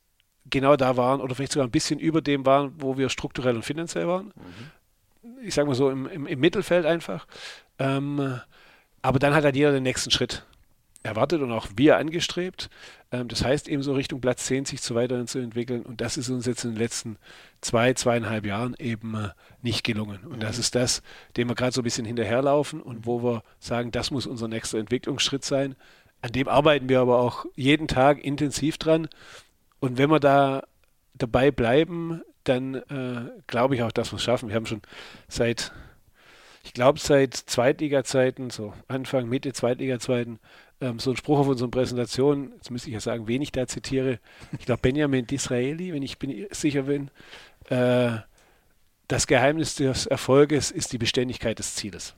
genau da waren oder vielleicht sogar ein bisschen über dem waren, wo wir strukturell und finanziell waren. Mhm. Ich sage mal so im, im, im Mittelfeld einfach. Ähm, aber dann hat halt jeder den nächsten Schritt erwartet und auch wir angestrebt. Ähm, das heißt eben so Richtung Platz 10 sich zu weiterhin zu entwickeln und das ist uns jetzt in den letzten zwei, zweieinhalb Jahren eben äh, nicht gelungen. Und das mhm. ist das, dem wir gerade so ein bisschen hinterherlaufen und wo wir sagen, das muss unser nächster Entwicklungsschritt sein. An dem arbeiten wir aber auch jeden Tag intensiv dran. Und wenn wir da dabei bleiben, dann äh, glaube ich auch, dass wir es schaffen. Wir haben schon seit, ich glaube, seit Zweitliga-Zeiten, so Anfang, Mitte Zweitliga-Zeiten, ähm, so ein Spruch auf unseren Präsentationen, jetzt müsste ich ja sagen, wen ich da zitiere. Ich glaube, Benjamin Disraeli, wenn ich bin, sicher bin, äh, das Geheimnis des Erfolges ist die Beständigkeit des Zieles.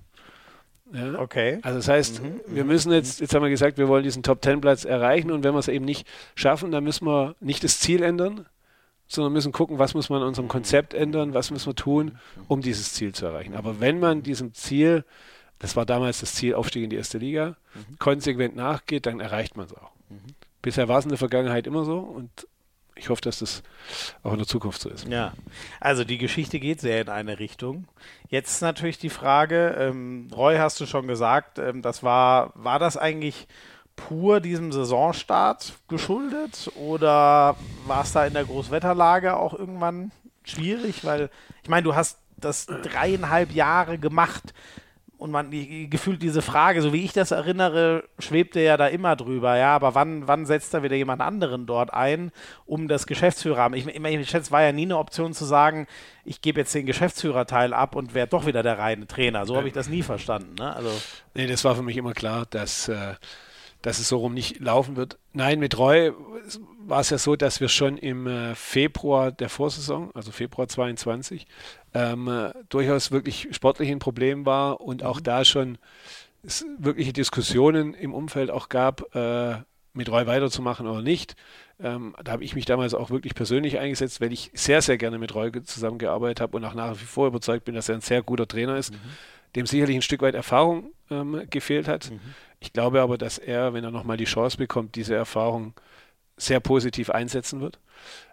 Ja? Okay. Also das heißt, mhm, wir mhm, müssen jetzt, mhm. jetzt haben wir gesagt, wir wollen diesen Top-10-Platz erreichen und wenn wir es eben nicht schaffen, dann müssen wir nicht das Ziel ändern, sondern müssen gucken, was muss man in unserem Konzept ändern, was müssen wir tun, um dieses Ziel zu erreichen. Aber wenn man diesem Ziel, das war damals das Ziel, Aufstieg in die erste Liga, mhm. konsequent nachgeht, dann erreicht man es auch. Mhm. Bisher war es in der Vergangenheit immer so und ich hoffe, dass das auch in der Zukunft so ist. Ja, also die Geschichte geht sehr in eine Richtung. Jetzt natürlich die Frage, ähm, Roy hast du schon gesagt, ähm, das war, war das eigentlich pur diesem Saisonstart geschuldet oder war es da in der Großwetterlage auch irgendwann schwierig? Weil, ich meine, du hast das dreieinhalb Jahre gemacht und man gefühlt diese Frage, so wie ich das erinnere, schwebte ja da immer drüber, ja, aber wann, wann setzt da wieder jemand anderen dort ein, um das Geschäftsführer Ich, ich, ich schätze, es war ja nie eine Option zu sagen, ich gebe jetzt den Geschäftsführerteil ab und werde doch wieder der reine Trainer. So habe ich das nie verstanden. Ne? Also nee, das war für mich immer klar, dass äh, dass es so rum nicht laufen wird. Nein, mit Roy war es ja so, dass wir schon im äh, Februar der Vorsaison, also Februar 22, ähm, äh, durchaus wirklich sportlich ein Problem war und auch mhm. da schon es wirkliche Diskussionen im Umfeld auch gab, äh, mit Roy weiterzumachen oder nicht. Ähm, da habe ich mich damals auch wirklich persönlich eingesetzt, weil ich sehr, sehr gerne mit Roy zusammengearbeitet habe und auch nach wie vor überzeugt bin, dass er ein sehr guter Trainer ist, mhm. dem sicherlich ein Stück weit Erfahrung ähm, gefehlt hat. Mhm. Ich glaube aber, dass er, wenn er nochmal die Chance bekommt, diese Erfahrung sehr positiv einsetzen wird.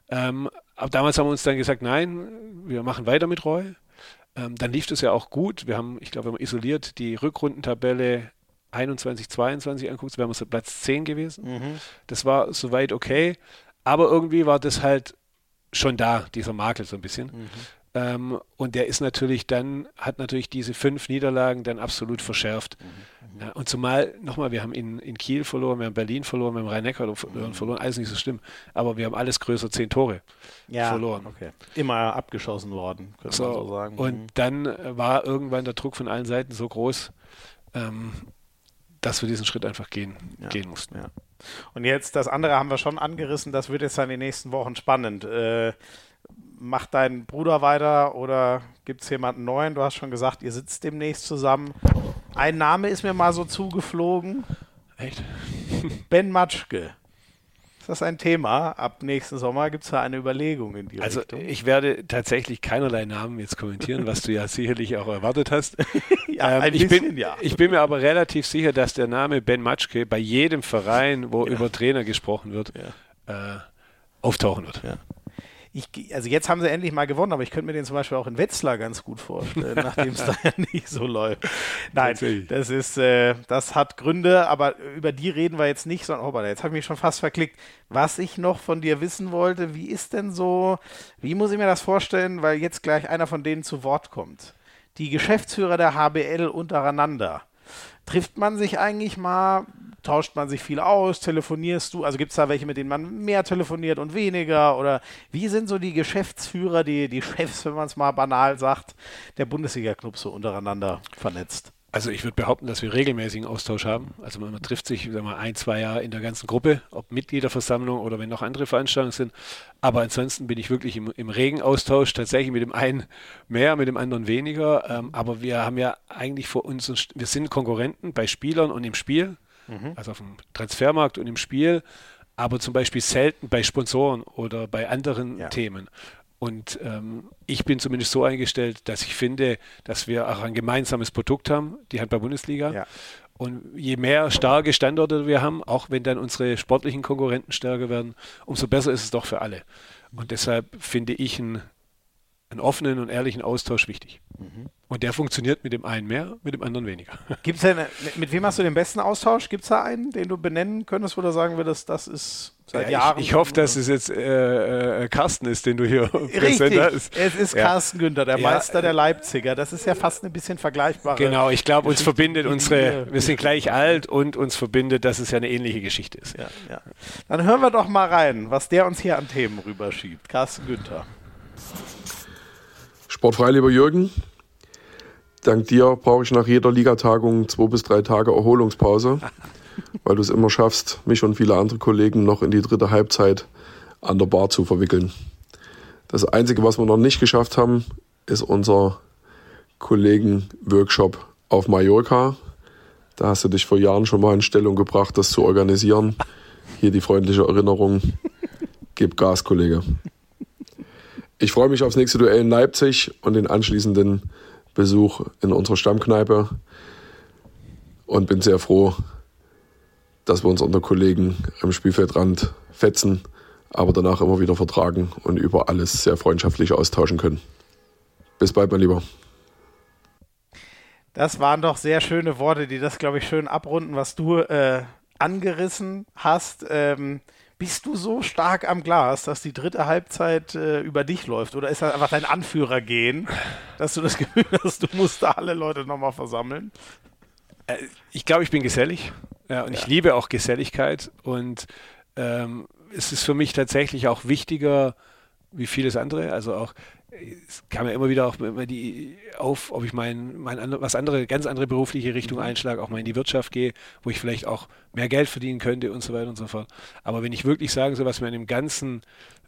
Ähm, aber damals haben wir uns dann gesagt, nein, wir machen weiter mit Roy. Ähm, dann lief das ja auch gut. Wir haben, ich glaube, wir haben isoliert die Rückrundentabelle 21, 22 anguckt, wären wir so Platz 10 gewesen. Mhm. Das war soweit okay. Aber irgendwie war das halt schon da, dieser Makel so ein bisschen. Mhm. Ähm, und der ist natürlich dann, hat natürlich diese fünf Niederlagen dann absolut verschärft. Mhm. Ja, und zumal, nochmal, wir haben in, in Kiel verloren, wir haben Berlin verloren, wir haben Rhein-Neckar mhm. verloren, alles nicht so schlimm. Aber wir haben alles größer zehn Tore ja, verloren. Okay. Immer abgeschossen worden, könnte so, man so sagen. Und mhm. dann war irgendwann der Druck von allen Seiten so groß, ähm, dass wir diesen Schritt einfach gehen, ja, gehen mussten. Ja. Und jetzt das andere haben wir schon angerissen, das wird jetzt dann in den nächsten Wochen spannend. Äh, macht dein Bruder weiter oder gibt es jemanden neuen? Du hast schon gesagt, ihr sitzt demnächst zusammen. Ein Name ist mir mal so zugeflogen. Echt? [laughs] Ben Matschke. Ist das ein Thema? Ab nächsten Sommer gibt es da eine Überlegung in die also Richtung. Also ich werde tatsächlich keinerlei Namen jetzt kommentieren, was du ja [laughs] sicherlich auch erwartet hast. ja, ähm, ich, bisschen, bin, ja. ich bin mir aber relativ sicher, dass der Name Ben Matschke bei jedem Verein, wo ja. über Trainer gesprochen wird, ja. äh, auftauchen wird. Ja ich, also jetzt haben sie endlich mal gewonnen, aber ich könnte mir den zum Beispiel auch in Wetzlar ganz gut vorstellen, nachdem es [laughs] da ja nicht so läuft. Nein, das ist, äh, das hat Gründe, aber über die reden wir jetzt nicht, sondern, oh, jetzt habe ich mich schon fast verklickt. Was ich noch von dir wissen wollte, wie ist denn so, wie muss ich mir das vorstellen, weil jetzt gleich einer von denen zu Wort kommt? Die Geschäftsführer der HBL untereinander. Trifft man sich eigentlich mal? Tauscht man sich viel aus? Telefonierst du? Also gibt es da welche, mit denen man mehr telefoniert und weniger? Oder wie sind so die Geschäftsführer, die, die Chefs, wenn man es mal banal sagt, der Bundesliga-Clubs so untereinander vernetzt? Also ich würde behaupten, dass wir regelmäßigen Austausch haben. Also man, man trifft sich sagen wir, ein, zwei Jahre in der ganzen Gruppe, ob Mitgliederversammlung oder wenn noch andere Veranstaltungen sind. Aber ansonsten bin ich wirklich im, im regen Austausch, tatsächlich mit dem einen mehr, mit dem anderen weniger. Ähm, aber wir haben ja eigentlich vor uns, wir sind Konkurrenten bei Spielern und im Spiel, mhm. also auf dem Transfermarkt und im Spiel aber zum Beispiel selten bei Sponsoren oder bei anderen ja. Themen. Und ähm, ich bin zumindest so eingestellt, dass ich finde, dass wir auch ein gemeinsames Produkt haben, die Handball-Bundesliga. Ja. Und je mehr starke Standorte wir haben, auch wenn dann unsere sportlichen Konkurrenten stärker werden, umso besser ist es doch für alle. Und deshalb finde ich einen, einen offenen und ehrlichen Austausch wichtig. Mhm. Und der funktioniert mit dem einen mehr, mit dem anderen weniger. [laughs] Gibt's denn, mit wem hast du den besten Austausch? Gibt es da einen, den du benennen könntest, wo du sagen würdest, das ist seit ja, Jahren? Ich, ich hoffe, dass es jetzt äh, äh, Carsten ist, den du hier [laughs] Richtig, hast. es ist ja. Carsten Günther, der ja. Meister der Leipziger. Das ist ja fast ein bisschen vergleichbar. Genau, ich glaube, uns verbindet unsere, wir sind gleich alt und uns verbindet, dass es ja eine ähnliche Geschichte ist. Dann hören wir doch mal rein, was der uns hier an Themen rüberschiebt. Carsten Günther. Sportfrei, lieber Jürgen, dank dir brauche ich nach jeder Ligatagung zwei bis drei Tage Erholungspause, [laughs] weil du es immer schaffst, mich und viele andere Kollegen noch in die dritte Halbzeit an der Bar zu verwickeln. Das Einzige, was wir noch nicht geschafft haben, ist unser Kollegen-Workshop auf Mallorca. Da hast du dich vor Jahren schon mal in Stellung gebracht, das zu organisieren. Hier die freundliche Erinnerung. Gib Gas, Kollege. Ich freue mich aufs nächste Duell in Leipzig und den anschließenden Besuch in unserer Stammkneipe und bin sehr froh, dass wir uns unter Kollegen am Spielfeldrand fetzen, aber danach immer wieder vertragen und über alles sehr freundschaftlich austauschen können. Bis bald, mein Lieber. Das waren doch sehr schöne Worte, die das, glaube ich, schön abrunden, was du äh, angerissen hast. Ähm, bist du so stark am Glas, dass die dritte Halbzeit äh, über dich läuft? Oder ist das einfach dein Anführer gehen, dass du das [laughs] Gefühl hast, du musst da alle Leute nochmal versammeln? Äh, ich glaube, ich bin gesellig. Ja, und ja. ich liebe auch Geselligkeit. Und ähm, es ist für mich tatsächlich auch wichtiger wie vieles andere. Also auch es kam ja immer wieder auch die auf, ob ich mein, mein was andere, ganz andere berufliche Richtung mhm. einschlage, auch mal in die Wirtschaft gehe, wo ich vielleicht auch mehr Geld verdienen könnte und so weiter und so fort. Aber wenn ich wirklich sagen soll, was mir an dem ganzen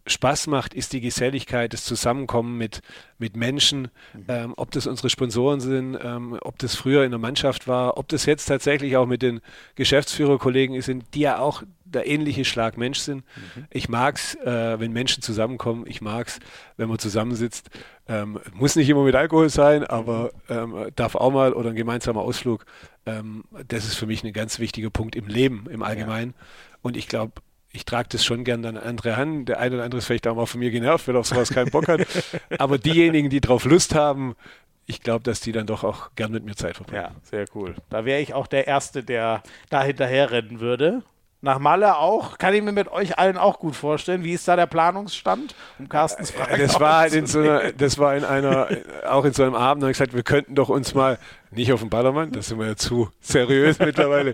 Spaß macht, ist die Geselligkeit, das Zusammenkommen mit, mit Menschen, mhm. ähm, ob das unsere Sponsoren sind, ähm, ob das früher in der Mannschaft war, ob das jetzt tatsächlich auch mit den Geschäftsführerkollegen sind, die ja auch der ähnliche Schlag Mensch sind. Mhm. Ich mag es, äh, wenn Menschen zusammenkommen. Ich mag es, wenn man zusammensitzt. Ähm, muss nicht immer mit Alkohol sein, aber ähm, darf auch mal oder ein gemeinsamer Ausflug. Ähm, das ist für mich ein ganz wichtiger Punkt im Leben im Allgemeinen. Ja. Und ich glaube, ich trage das schon gern an andere an. Der eine oder andere ist vielleicht auch mal von mir genervt, weil er auf sowas keinen Bock hat. [laughs] Aber diejenigen, die drauf Lust haben, ich glaube, dass die dann doch auch gern mit mir Zeit verbringen. Ja, sehr cool. Da wäre ich auch der Erste, der da hinterher rennen würde. Nach Malle auch, kann ich mir mit euch allen auch gut vorstellen. Wie ist da der Planungsstand? Um Carstens Frage das war halt in so einer, das war in einer, auch in so einem Abend, da habe ich gesagt, wir könnten doch uns mal nicht auf dem Ballermann, das sind wir ja zu seriös [laughs] mittlerweile,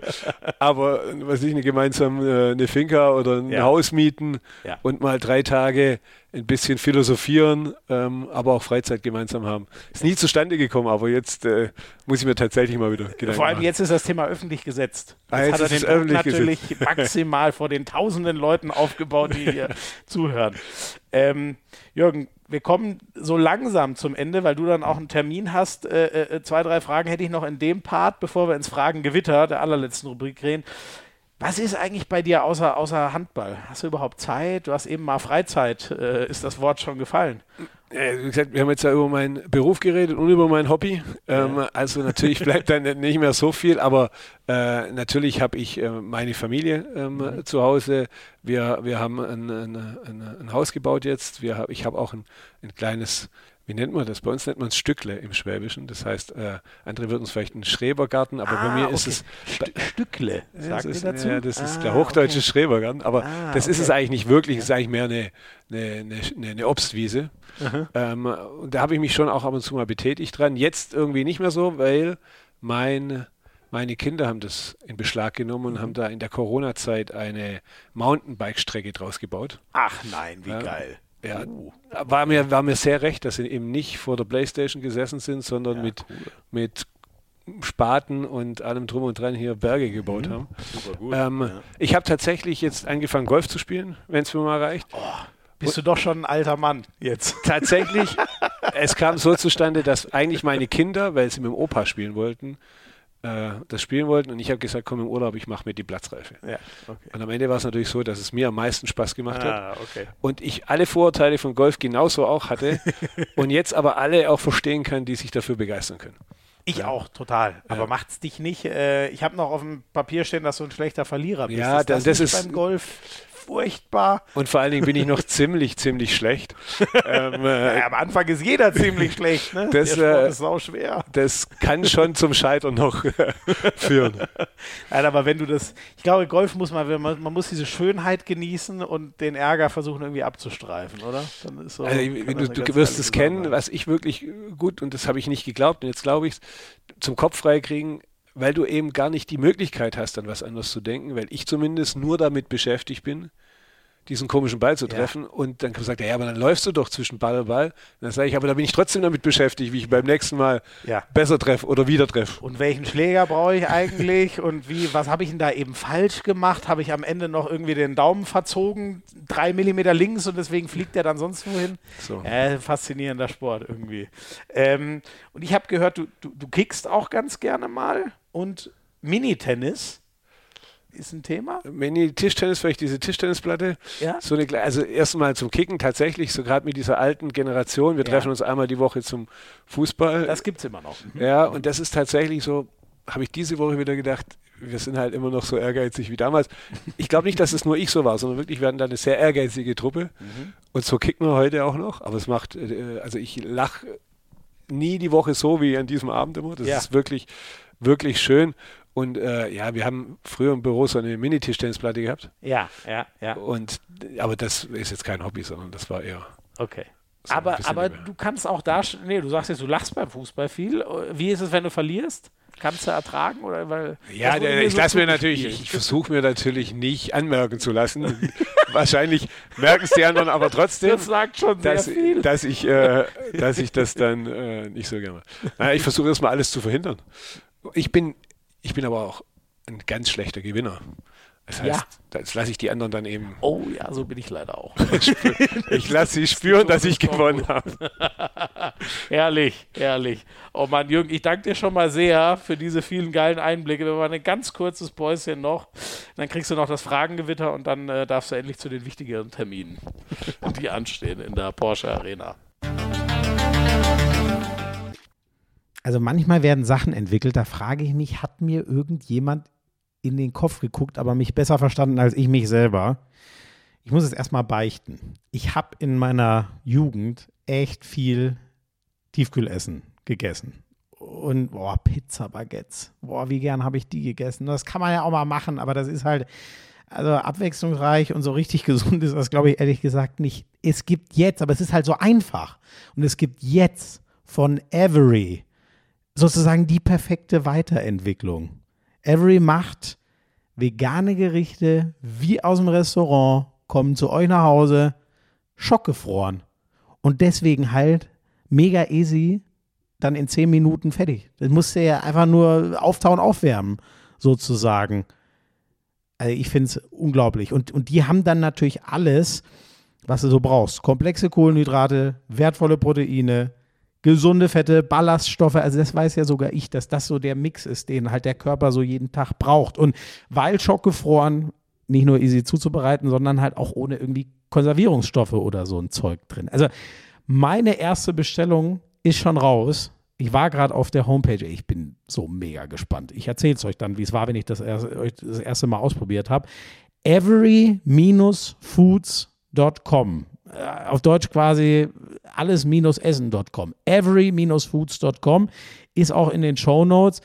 aber was ich, eine gemeinsam äh, eine Finca oder ein ja. Haus mieten ja. und mal drei Tage ein bisschen philosophieren, ähm, aber auch Freizeit gemeinsam haben. Ist nie zustande gekommen, aber jetzt äh, muss ich mir tatsächlich mal wieder Gedanken Vor allem machen. jetzt ist das Thema öffentlich gesetzt. Ah, jetzt hat er den öffentlich natürlich gesetzt. [laughs] maximal vor den tausenden Leuten aufgebaut, die hier [laughs] zuhören. Ähm, Jürgen, wir kommen so langsam zum Ende, weil du dann auch einen Termin hast. Äh, äh, zwei, drei Fragen hätte ich noch in dem Part, bevor wir ins Fragengewitter der allerletzten Rubrik gehen. Was ist eigentlich bei dir außer, außer Handball? Hast du überhaupt Zeit? Du hast eben mal Freizeit. Äh, ist das Wort schon gefallen? Äh, wie gesagt, wir haben jetzt ja über meinen Beruf geredet und über mein Hobby. Ähm, ja. Also natürlich bleibt dann [laughs] nicht mehr so viel, aber äh, natürlich habe ich äh, meine Familie ähm, mhm. zu Hause. Wir, wir haben ein, ein, ein, ein Haus gebaut jetzt. Wir, ich habe auch ein, ein kleines wie nennt man das? Bei uns nennt man es Stückle im Schwäbischen. Das heißt, äh, andere würden es vielleicht einen Schrebergarten, aber ah, bei mir okay. ist es. St Stückle, sagt ihr dazu? Ja, das ist ah, der hochdeutsche okay. Schrebergarten, aber ah, das okay. ist es eigentlich nicht wirklich. Es ist eigentlich mehr eine, eine, eine, eine Obstwiese. Ähm, und da habe ich mich schon auch ab und zu mal betätigt dran. Jetzt irgendwie nicht mehr so, weil mein meine Kinder haben das in Beschlag genommen und mhm. haben da in der Corona-Zeit eine Mountainbike-Strecke draus gebaut. Ach nein, wie ja, geil. Ja, war mir, war mir sehr recht, dass sie eben nicht vor der Playstation gesessen sind, sondern ja, mit, cool. mit Spaten und allem drum und dran hier Berge gebaut mhm. haben. Super gut. Ähm, ja. Ich habe tatsächlich jetzt angefangen, Golf zu spielen, wenn es mir mal reicht. Oh, bist und du doch schon ein alter Mann jetzt. [laughs] Tatsächlich, es kam so zustande, dass eigentlich meine Kinder, weil sie mit dem Opa spielen wollten, äh, das spielen wollten und ich habe gesagt, komm im Urlaub, ich mache mir die Platzreife. Ja, okay. Und am Ende war es natürlich so, dass es mir am meisten Spaß gemacht ah, hat okay. und ich alle Vorurteile von Golf genauso auch hatte [laughs] und jetzt aber alle auch verstehen kann, die sich dafür begeistern können. Ich ja. auch, total. Aber ja. macht's dich nicht. Äh, ich habe noch auf dem Papier stehen, dass du ein schlechter Verlierer bist. Ja, ist das, das ist beim Golf furchtbar. Und vor allen Dingen bin ich noch ziemlich, ziemlich schlecht. [laughs] ähm, äh, ja, am Anfang ist jeder ziemlich schlecht. Ne? Das, äh, ist auch schwer. Das kann schon zum Scheitern noch äh, [laughs] führen. Nein, aber wenn du das, ich glaube, Golf muss man, man, man muss diese Schönheit genießen und den Ärger versuchen irgendwie abzustreifen, oder? So, also, du, du wirst es kennen, was ich wirklich gut, und das habe ich nicht geglaubt, und jetzt glaube ich es, zum Kopf freikriegen, weil du eben gar nicht die Möglichkeit hast, an was anderes zu denken, weil ich zumindest nur damit beschäftigt bin, diesen komischen Ball zu treffen. Ja. Und dann sagt er, ja, aber dann läufst du doch zwischen Ball und Ball. Und dann sage ich, aber da bin ich trotzdem damit beschäftigt, wie ich beim nächsten Mal ja. besser treffe oder wieder treffe. Und welchen Schläger brauche ich eigentlich? [laughs] und wie, was habe ich denn da eben falsch gemacht? Habe ich am Ende noch irgendwie den Daumen verzogen, drei Millimeter links und deswegen fliegt er dann sonst wohin? So. Äh, faszinierender Sport irgendwie. Ähm, und ich habe gehört, du, du, du kickst auch ganz gerne mal und Minitennis ist ein Thema. Mini-Tischtennis, vielleicht diese Tischtennisplatte. Ja. So eine, also erstmal zum Kicken tatsächlich, so gerade mit dieser alten Generation. Wir ja. treffen uns einmal die Woche zum Fußball. Das gibt es immer noch. Mhm. Ja, und das ist tatsächlich so, habe ich diese Woche wieder gedacht, wir sind halt immer noch so ehrgeizig wie damals. Ich glaube nicht, dass es nur ich so war, sondern wirklich, wir hatten da eine sehr ehrgeizige Truppe. Mhm. Und so kicken wir heute auch noch. Aber es macht, äh, also ich lache nie die Woche so wie an diesem Abend immer. Das ja. ist wirklich, wirklich schön. Und äh, ja, wir haben früher im Büro so eine Mini-Tischtennisplatte gehabt. Ja, ja, ja. Und aber das ist jetzt kein Hobby, sondern das war eher. Okay. So aber aber du kannst auch da, nee, du sagst jetzt, du lachst beim Fußball viel. Wie ist es, wenn du verlierst? Kannst du ertragen? Oder weil, ja, der, ich so lasse mir natürlich, ich versuche mir natürlich nicht anmerken zu lassen. [laughs] Wahrscheinlich merken es die anderen aber trotzdem. Das sagt schon sehr dass, viel. Dass ich, äh, dass ich das dann äh, nicht so gerne mache. Ich versuche erstmal alles zu verhindern. Ich bin ich bin aber auch ein ganz schlechter Gewinner. Das heißt, ja. das lasse ich die anderen dann eben. Oh ja, so bin ich leider auch. [laughs] ich lasse sie spüren, dass ich gewonnen habe. [laughs] herrlich, herrlich. Oh Mann, Jürgen, ich danke dir schon mal sehr für diese vielen geilen Einblicke. Wir machen ein ganz kurzes Päuschen noch. Dann kriegst du noch das Fragengewitter und dann äh, darfst du endlich zu den wichtigeren Terminen, [laughs] die anstehen in der Porsche Arena. Also manchmal werden Sachen entwickelt, da frage ich mich, hat mir irgendjemand in den Kopf geguckt, aber mich besser verstanden als ich mich selber? Ich muss es erstmal beichten. Ich habe in meiner Jugend echt viel Tiefkühlessen gegessen. Und boah, Pizza Baguettes. Boah, wie gern habe ich die gegessen. Das kann man ja auch mal machen, aber das ist halt also abwechslungsreich und so richtig [laughs] gesund ist das, glaube ich, ehrlich gesagt nicht. Es gibt jetzt, aber es ist halt so einfach. Und es gibt jetzt von Every sozusagen die perfekte Weiterentwicklung. Every macht vegane Gerichte wie aus dem Restaurant, kommen zu euch nach Hause, schockgefroren. Und deswegen halt mega easy, dann in zehn Minuten fertig. Das musst du ja einfach nur auftauen, aufwärmen, sozusagen. Also ich finde es unglaublich. Und, und die haben dann natürlich alles, was du so brauchst. Komplexe Kohlenhydrate, wertvolle Proteine, gesunde Fette, Ballaststoffe. Also das weiß ja sogar ich, dass das so der Mix ist, den halt der Körper so jeden Tag braucht. Und weil schockgefroren nicht nur easy zuzubereiten, sondern halt auch ohne irgendwie Konservierungsstoffe oder so ein Zeug drin. Also meine erste Bestellung ist schon raus. Ich war gerade auf der Homepage. Ich bin so mega gespannt. Ich erzähle es euch dann, wie es war, wenn ich das, erste, das erste Mal ausprobiert habe. Every-foods.com äh, auf Deutsch quasi alles-essen.com. Every-foods.com ist auch in den Show Notes.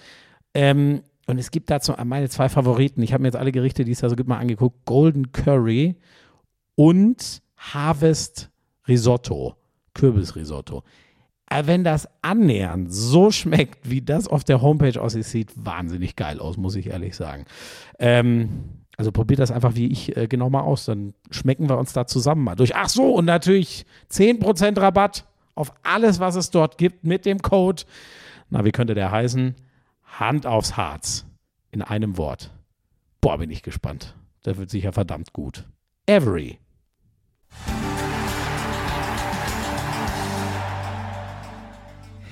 Ähm, und es gibt dazu meine zwei Favoriten. Ich habe mir jetzt alle Gerichte, die es da so gibt, mal angeguckt. Golden Curry und Harvest Risotto. Kürbisrisotto. Aber wenn das annähernd so schmeckt, wie das auf der Homepage aussieht, sieht wahnsinnig geil aus, muss ich ehrlich sagen. Ähm, also probiert das einfach wie ich äh, genau mal aus. Dann schmecken wir uns da zusammen mal durch. Ach so, und natürlich 10% Rabatt auf alles, was es dort gibt mit dem Code. Na, wie könnte der heißen? Hand aufs Harz. In einem Wort. Boah, bin ich gespannt. Der wird sicher verdammt gut. Every.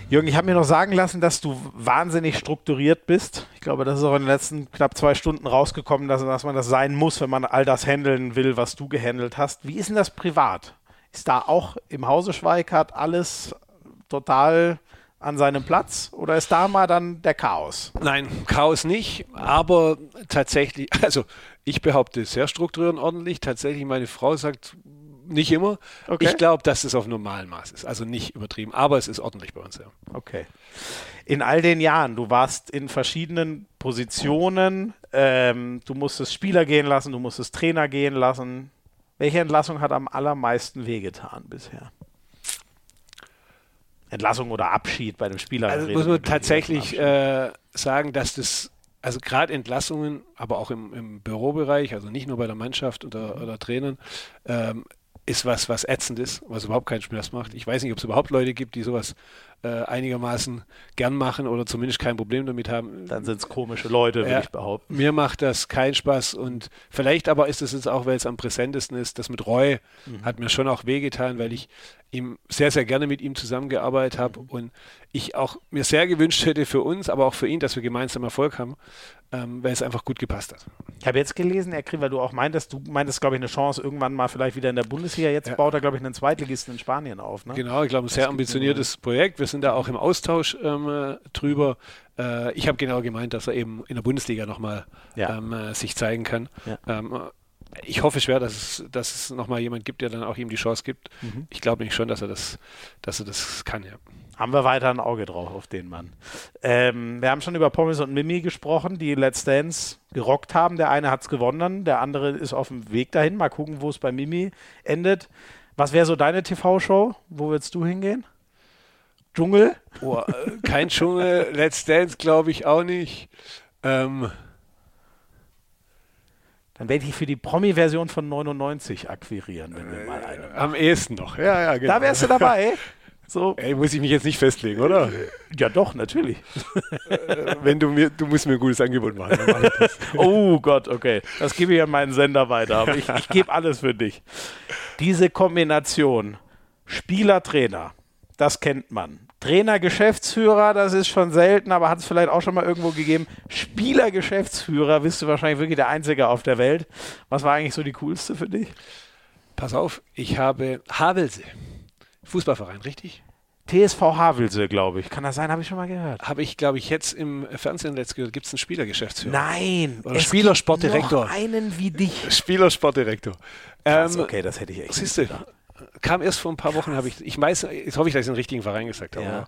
Jürgen, ich habe mir noch sagen lassen, dass du wahnsinnig strukturiert bist. Ich glaube, das ist auch in den letzten knapp zwei Stunden rausgekommen, dass, dass man das sein muss, wenn man all das handeln will, was du gehandelt hast. Wie ist denn das privat? Ist da auch im Hause Schweikart alles total an seinem Platz oder ist da mal dann der Chaos? Nein, Chaos nicht, aber tatsächlich, [laughs] also ich behaupte sehr strukturiert und ordentlich. Tatsächlich, meine Frau sagt, nicht immer. Okay. Ich glaube, dass es auf normalem Maß ist. Also nicht übertrieben, aber es ist ordentlich bei uns, ja. Okay. In all den Jahren, du warst in verschiedenen Positionen, ähm, du musstest Spieler gehen lassen, du musstest Trainer gehen lassen. Welche Entlassung hat am allermeisten wehgetan bisher? Entlassung oder Abschied bei dem Spieler? Also muss man tatsächlich äh, sagen, dass das also gerade Entlassungen, aber auch im, im, Bürobereich, also nicht nur bei der Mannschaft oder, oder Trainern, ähm, ist was, was ätzend ist, was überhaupt keinen Spaß macht. Ich weiß nicht, ob es überhaupt Leute gibt, die sowas äh, einigermaßen gern machen oder zumindest kein Problem damit haben. Dann sind es komische Leute, würde ja, ich behaupten. Mir macht das keinen Spaß und vielleicht aber ist es jetzt auch, weil es am präsentesten ist, das mit Reue mhm. hat mir schon auch wehgetan, weil ich ihm sehr, sehr gerne mit ihm zusammengearbeitet habe mhm. und ich auch mir sehr gewünscht hätte für uns, aber auch für ihn, dass wir gemeinsam Erfolg haben ähm, weil es einfach gut gepasst hat. Ich habe jetzt gelesen, er kriegt, weil du auch meintest, du meintest, glaube ich, eine Chance irgendwann mal vielleicht wieder in der Bundesliga. Jetzt ja. baut er, glaube ich, einen Zweitligisten in Spanien auf. Ne? Genau, ich glaube, ein sehr ambitioniertes Projekt. Wir sind da auch im Austausch ähm, drüber. Äh, ich habe genau gemeint, dass er eben in der Bundesliga nochmal ja. ähm, äh, sich zeigen kann. Ja. Ich hoffe schwer, dass es, dass es nochmal jemand gibt, der dann auch ihm die Chance gibt. Mhm. Ich glaube nicht schon, dass er das, dass er das kann, ja. Haben wir weiter ein Auge drauf auf den Mann. Ähm, wir haben schon über Pommes und Mimi gesprochen, die Let's Dance gerockt haben. Der eine hat es gewonnen, der andere ist auf dem Weg dahin. Mal gucken, wo es bei Mimi endet. Was wäre so deine TV-Show? Wo würdest du hingehen? Dschungel? Oh, kein Dschungel. [laughs] Let's Dance glaube ich auch nicht. Ähm, dann werde ich für die Promi-Version von 99 akquirieren, wenn wir mal eine machen. Am ehesten noch, ja, ja, genau. Da wärst du dabei. So. Ey, muss ich mich jetzt nicht festlegen, oder? Ja, doch, natürlich. Äh, wenn du mir, du musst mir ein gutes Angebot machen. [laughs] oh Gott, okay. Das gebe ich an meinen Sender weiter. Aber ich, ich gebe alles für dich. Diese Kombination Spieler-Trainer, das kennt man. Trainer, Geschäftsführer, das ist schon selten, aber hat es vielleicht auch schon mal irgendwo gegeben. Spieler, Geschäftsführer, bist du wahrscheinlich wirklich der Einzige auf der Welt. Was war eigentlich so die coolste für dich? Pass auf, ich habe Havelse. Fußballverein, richtig? TSV Havelse, glaube ich. Kann das sein? Habe ich schon mal gehört. Habe ich, glaube ich, jetzt im Fernsehen letzt gehört. Gibt es einen Spielergeschäftsführer? Nein. Oder Spielersportdirektor. Noch einen wie dich. Spielersportdirektor. Ähm, okay, das hätte ich echt siehste, kam erst vor ein paar Wochen, habe ich, ich weiß, jetzt hoffe ich, dass ich den richtigen Verein gesagt habe. Ja.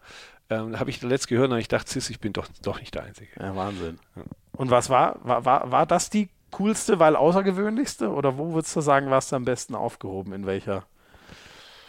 Ähm, habe ich letzt gehört und ich dachte, ich bin doch, doch nicht der Einzige. Ja, Wahnsinn. Und was war, war, war, war das die coolste, weil außergewöhnlichste? Oder wo würdest du sagen, warst du am besten aufgehoben? In welcher?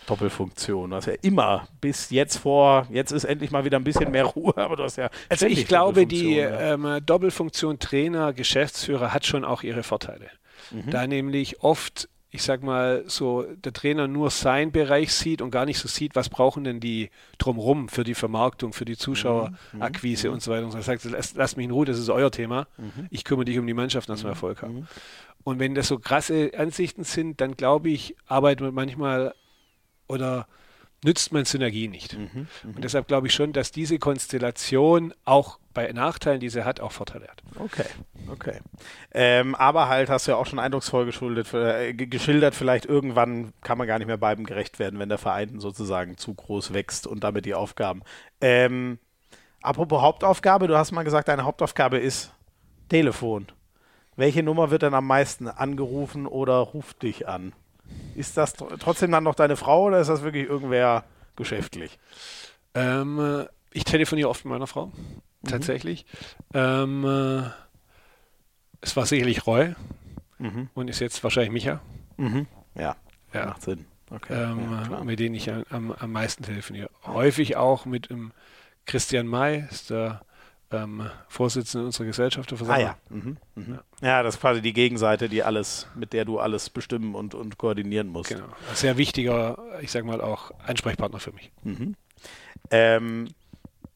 Doppelfunktion. Du hast ja immer bis jetzt vor, jetzt ist endlich mal wieder ein bisschen mehr Ruhe, aber du hast ja. Also ich glaube, die ja. ähm, Doppelfunktion Trainer, Geschäftsführer hat schon auch ihre Vorteile. Mhm. Da nämlich oft ich sag mal, so der Trainer nur seinen Bereich sieht und gar nicht so sieht, was brauchen denn die drumrum für die Vermarktung, für die Zuschauerakquise mhm. und so weiter. Und. Er sagt, lasst lass mich in Ruhe, das ist euer Thema. Mhm. Ich kümmere dich um die Mannschaft, dass wir mhm. Erfolg haben. Mhm. Und wenn das so krasse Ansichten sind, dann glaube ich, arbeitet man manchmal oder nützt man Synergie nicht. Mhm, und deshalb glaube ich schon, dass diese Konstellation auch bei Nachteilen, die sie hat, auch Vorteile hat. Okay, okay. Ähm, aber halt hast du ja auch schon eindrucksvoll geschuldet, äh, geschildert, vielleicht irgendwann kann man gar nicht mehr beiden gerecht werden, wenn der Verein sozusagen zu groß wächst und damit die Aufgaben. Ähm, apropos Hauptaufgabe, du hast mal gesagt, deine Hauptaufgabe ist Telefon. Welche Nummer wird denn am meisten angerufen oder ruft dich an? Ist das trotzdem dann noch deine Frau oder ist das wirklich irgendwer geschäftlich? Ähm, äh, ich telefoniere oft mit meiner Frau, mhm. tatsächlich. Ähm, äh, es war sicherlich Roy mhm. und ist jetzt wahrscheinlich Micha. Mhm. Ja, ja, macht Sinn. Okay. Ähm, ja, mit denen ich am, am meisten telefoniere. Häufig auch mit um, Christian May, ist der ähm, Vorsitzende unserer Gesellschafterversammlung. Ah ja. Mhm. Mhm. ja. das ist quasi die Gegenseite, die alles, mit der du alles bestimmen und, und koordinieren musst. Genau. Sehr wichtiger, ich sage mal auch Ansprechpartner für mich. Mhm. Ähm,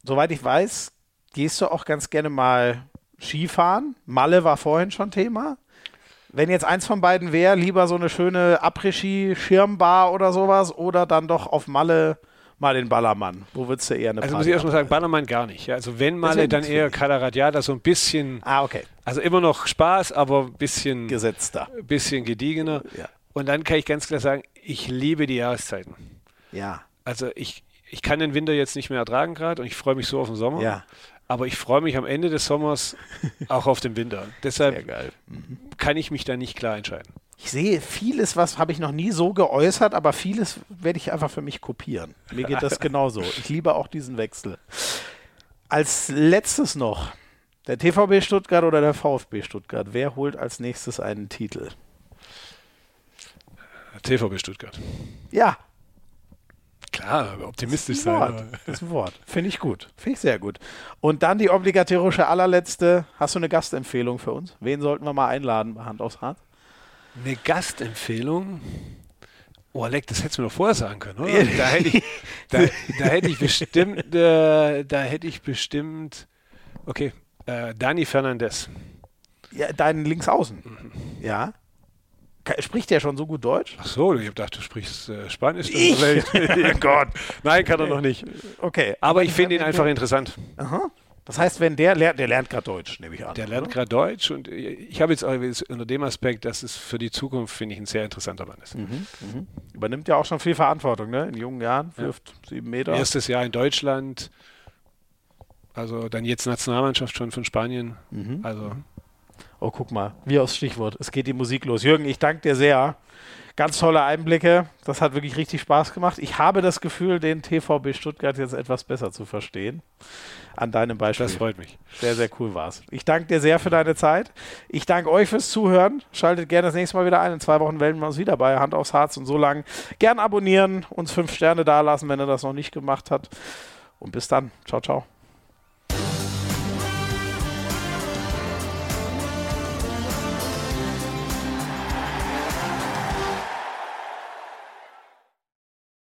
soweit ich weiß, gehst du auch ganz gerne mal Skifahren. Malle war vorhin schon Thema. Wenn jetzt eins von beiden wäre, lieber so eine schöne Après-Ski-Schirmbar oder sowas oder dann doch auf Malle mal den Ballermann? Wo würdest du eher eine Also Party muss ich erstmal sagen, Ballermann gar nicht. Ja, also wenn mal, dann eher Kalaratjada, so ein bisschen. Ah, okay. Also immer noch Spaß, aber ein bisschen. Gesetzter. Ein bisschen gediegener. Ja. Und dann kann ich ganz klar sagen, ich liebe die Jahreszeiten. Ja. Also ich, ich kann den Winter jetzt nicht mehr ertragen gerade und ich freue mich so auf den Sommer. Ja. Aber ich freue mich am Ende des Sommers [laughs] auch auf den Winter. Deshalb mhm. kann ich mich da nicht klar entscheiden ich sehe vieles, was habe ich noch nie so geäußert, aber vieles werde ich einfach für mich kopieren. Mir geht das [laughs] genauso. Ich liebe auch diesen Wechsel. Als letztes noch, der TVB Stuttgart oder der VfB Stuttgart, wer holt als nächstes einen Titel? TVB Stuttgart. Ja. Klar, optimistisch das Wort. sein. Das ist ein Wort. Finde ich gut. Finde ich sehr gut. Und dann die obligatorische allerletzte. Hast du eine Gastempfehlung für uns? Wen sollten wir mal einladen bei Hand aufs Hart? Eine Gastempfehlung? Oh, Leck, das hättest du mir doch vorher sagen können, oder? da, hätte ich, da, da hätte ich bestimmt, äh, da hätte ich bestimmt, okay, äh, Dani Fernandez. Ja, deinen Linksaußen. Mhm. Ja. Spricht der schon so gut Deutsch? Ach so, ich habe gedacht, du sprichst äh, Spanisch. Ich? [laughs] oh Gott. Nein, kann er noch nicht. Okay. Aber ich finde ihn einfach interessant. Aha. Das heißt, wenn der lernt, der lernt gerade Deutsch, nehme ich an. Der lernt gerade Deutsch und ich habe jetzt auch unter dem Aspekt, dass es für die Zukunft, finde ich, ein sehr interessanter Mann ist. Mhm, mhm. Übernimmt ja auch schon viel Verantwortung, ne? In jungen Jahren, wirft ja. sieben Meter. Erstes Jahr in Deutschland, also dann jetzt Nationalmannschaft schon von Spanien. Mhm. Also. Oh, guck mal, wie aus Stichwort. Es geht die Musik los. Jürgen, ich danke dir sehr. Ganz tolle Einblicke. Das hat wirklich richtig Spaß gemacht. Ich habe das Gefühl, den TVB Stuttgart jetzt etwas besser zu verstehen. An deinem Beispiel. Das freut mich. Sehr, sehr cool war es. Ich danke dir sehr für deine Zeit. Ich danke euch fürs Zuhören. Schaltet gerne das nächste Mal wieder ein. In zwei Wochen melden wir uns wieder bei Hand aufs Harz und so lang. Gern abonnieren, uns fünf Sterne dalassen, wenn ihr das noch nicht gemacht habt. Und bis dann. Ciao, ciao.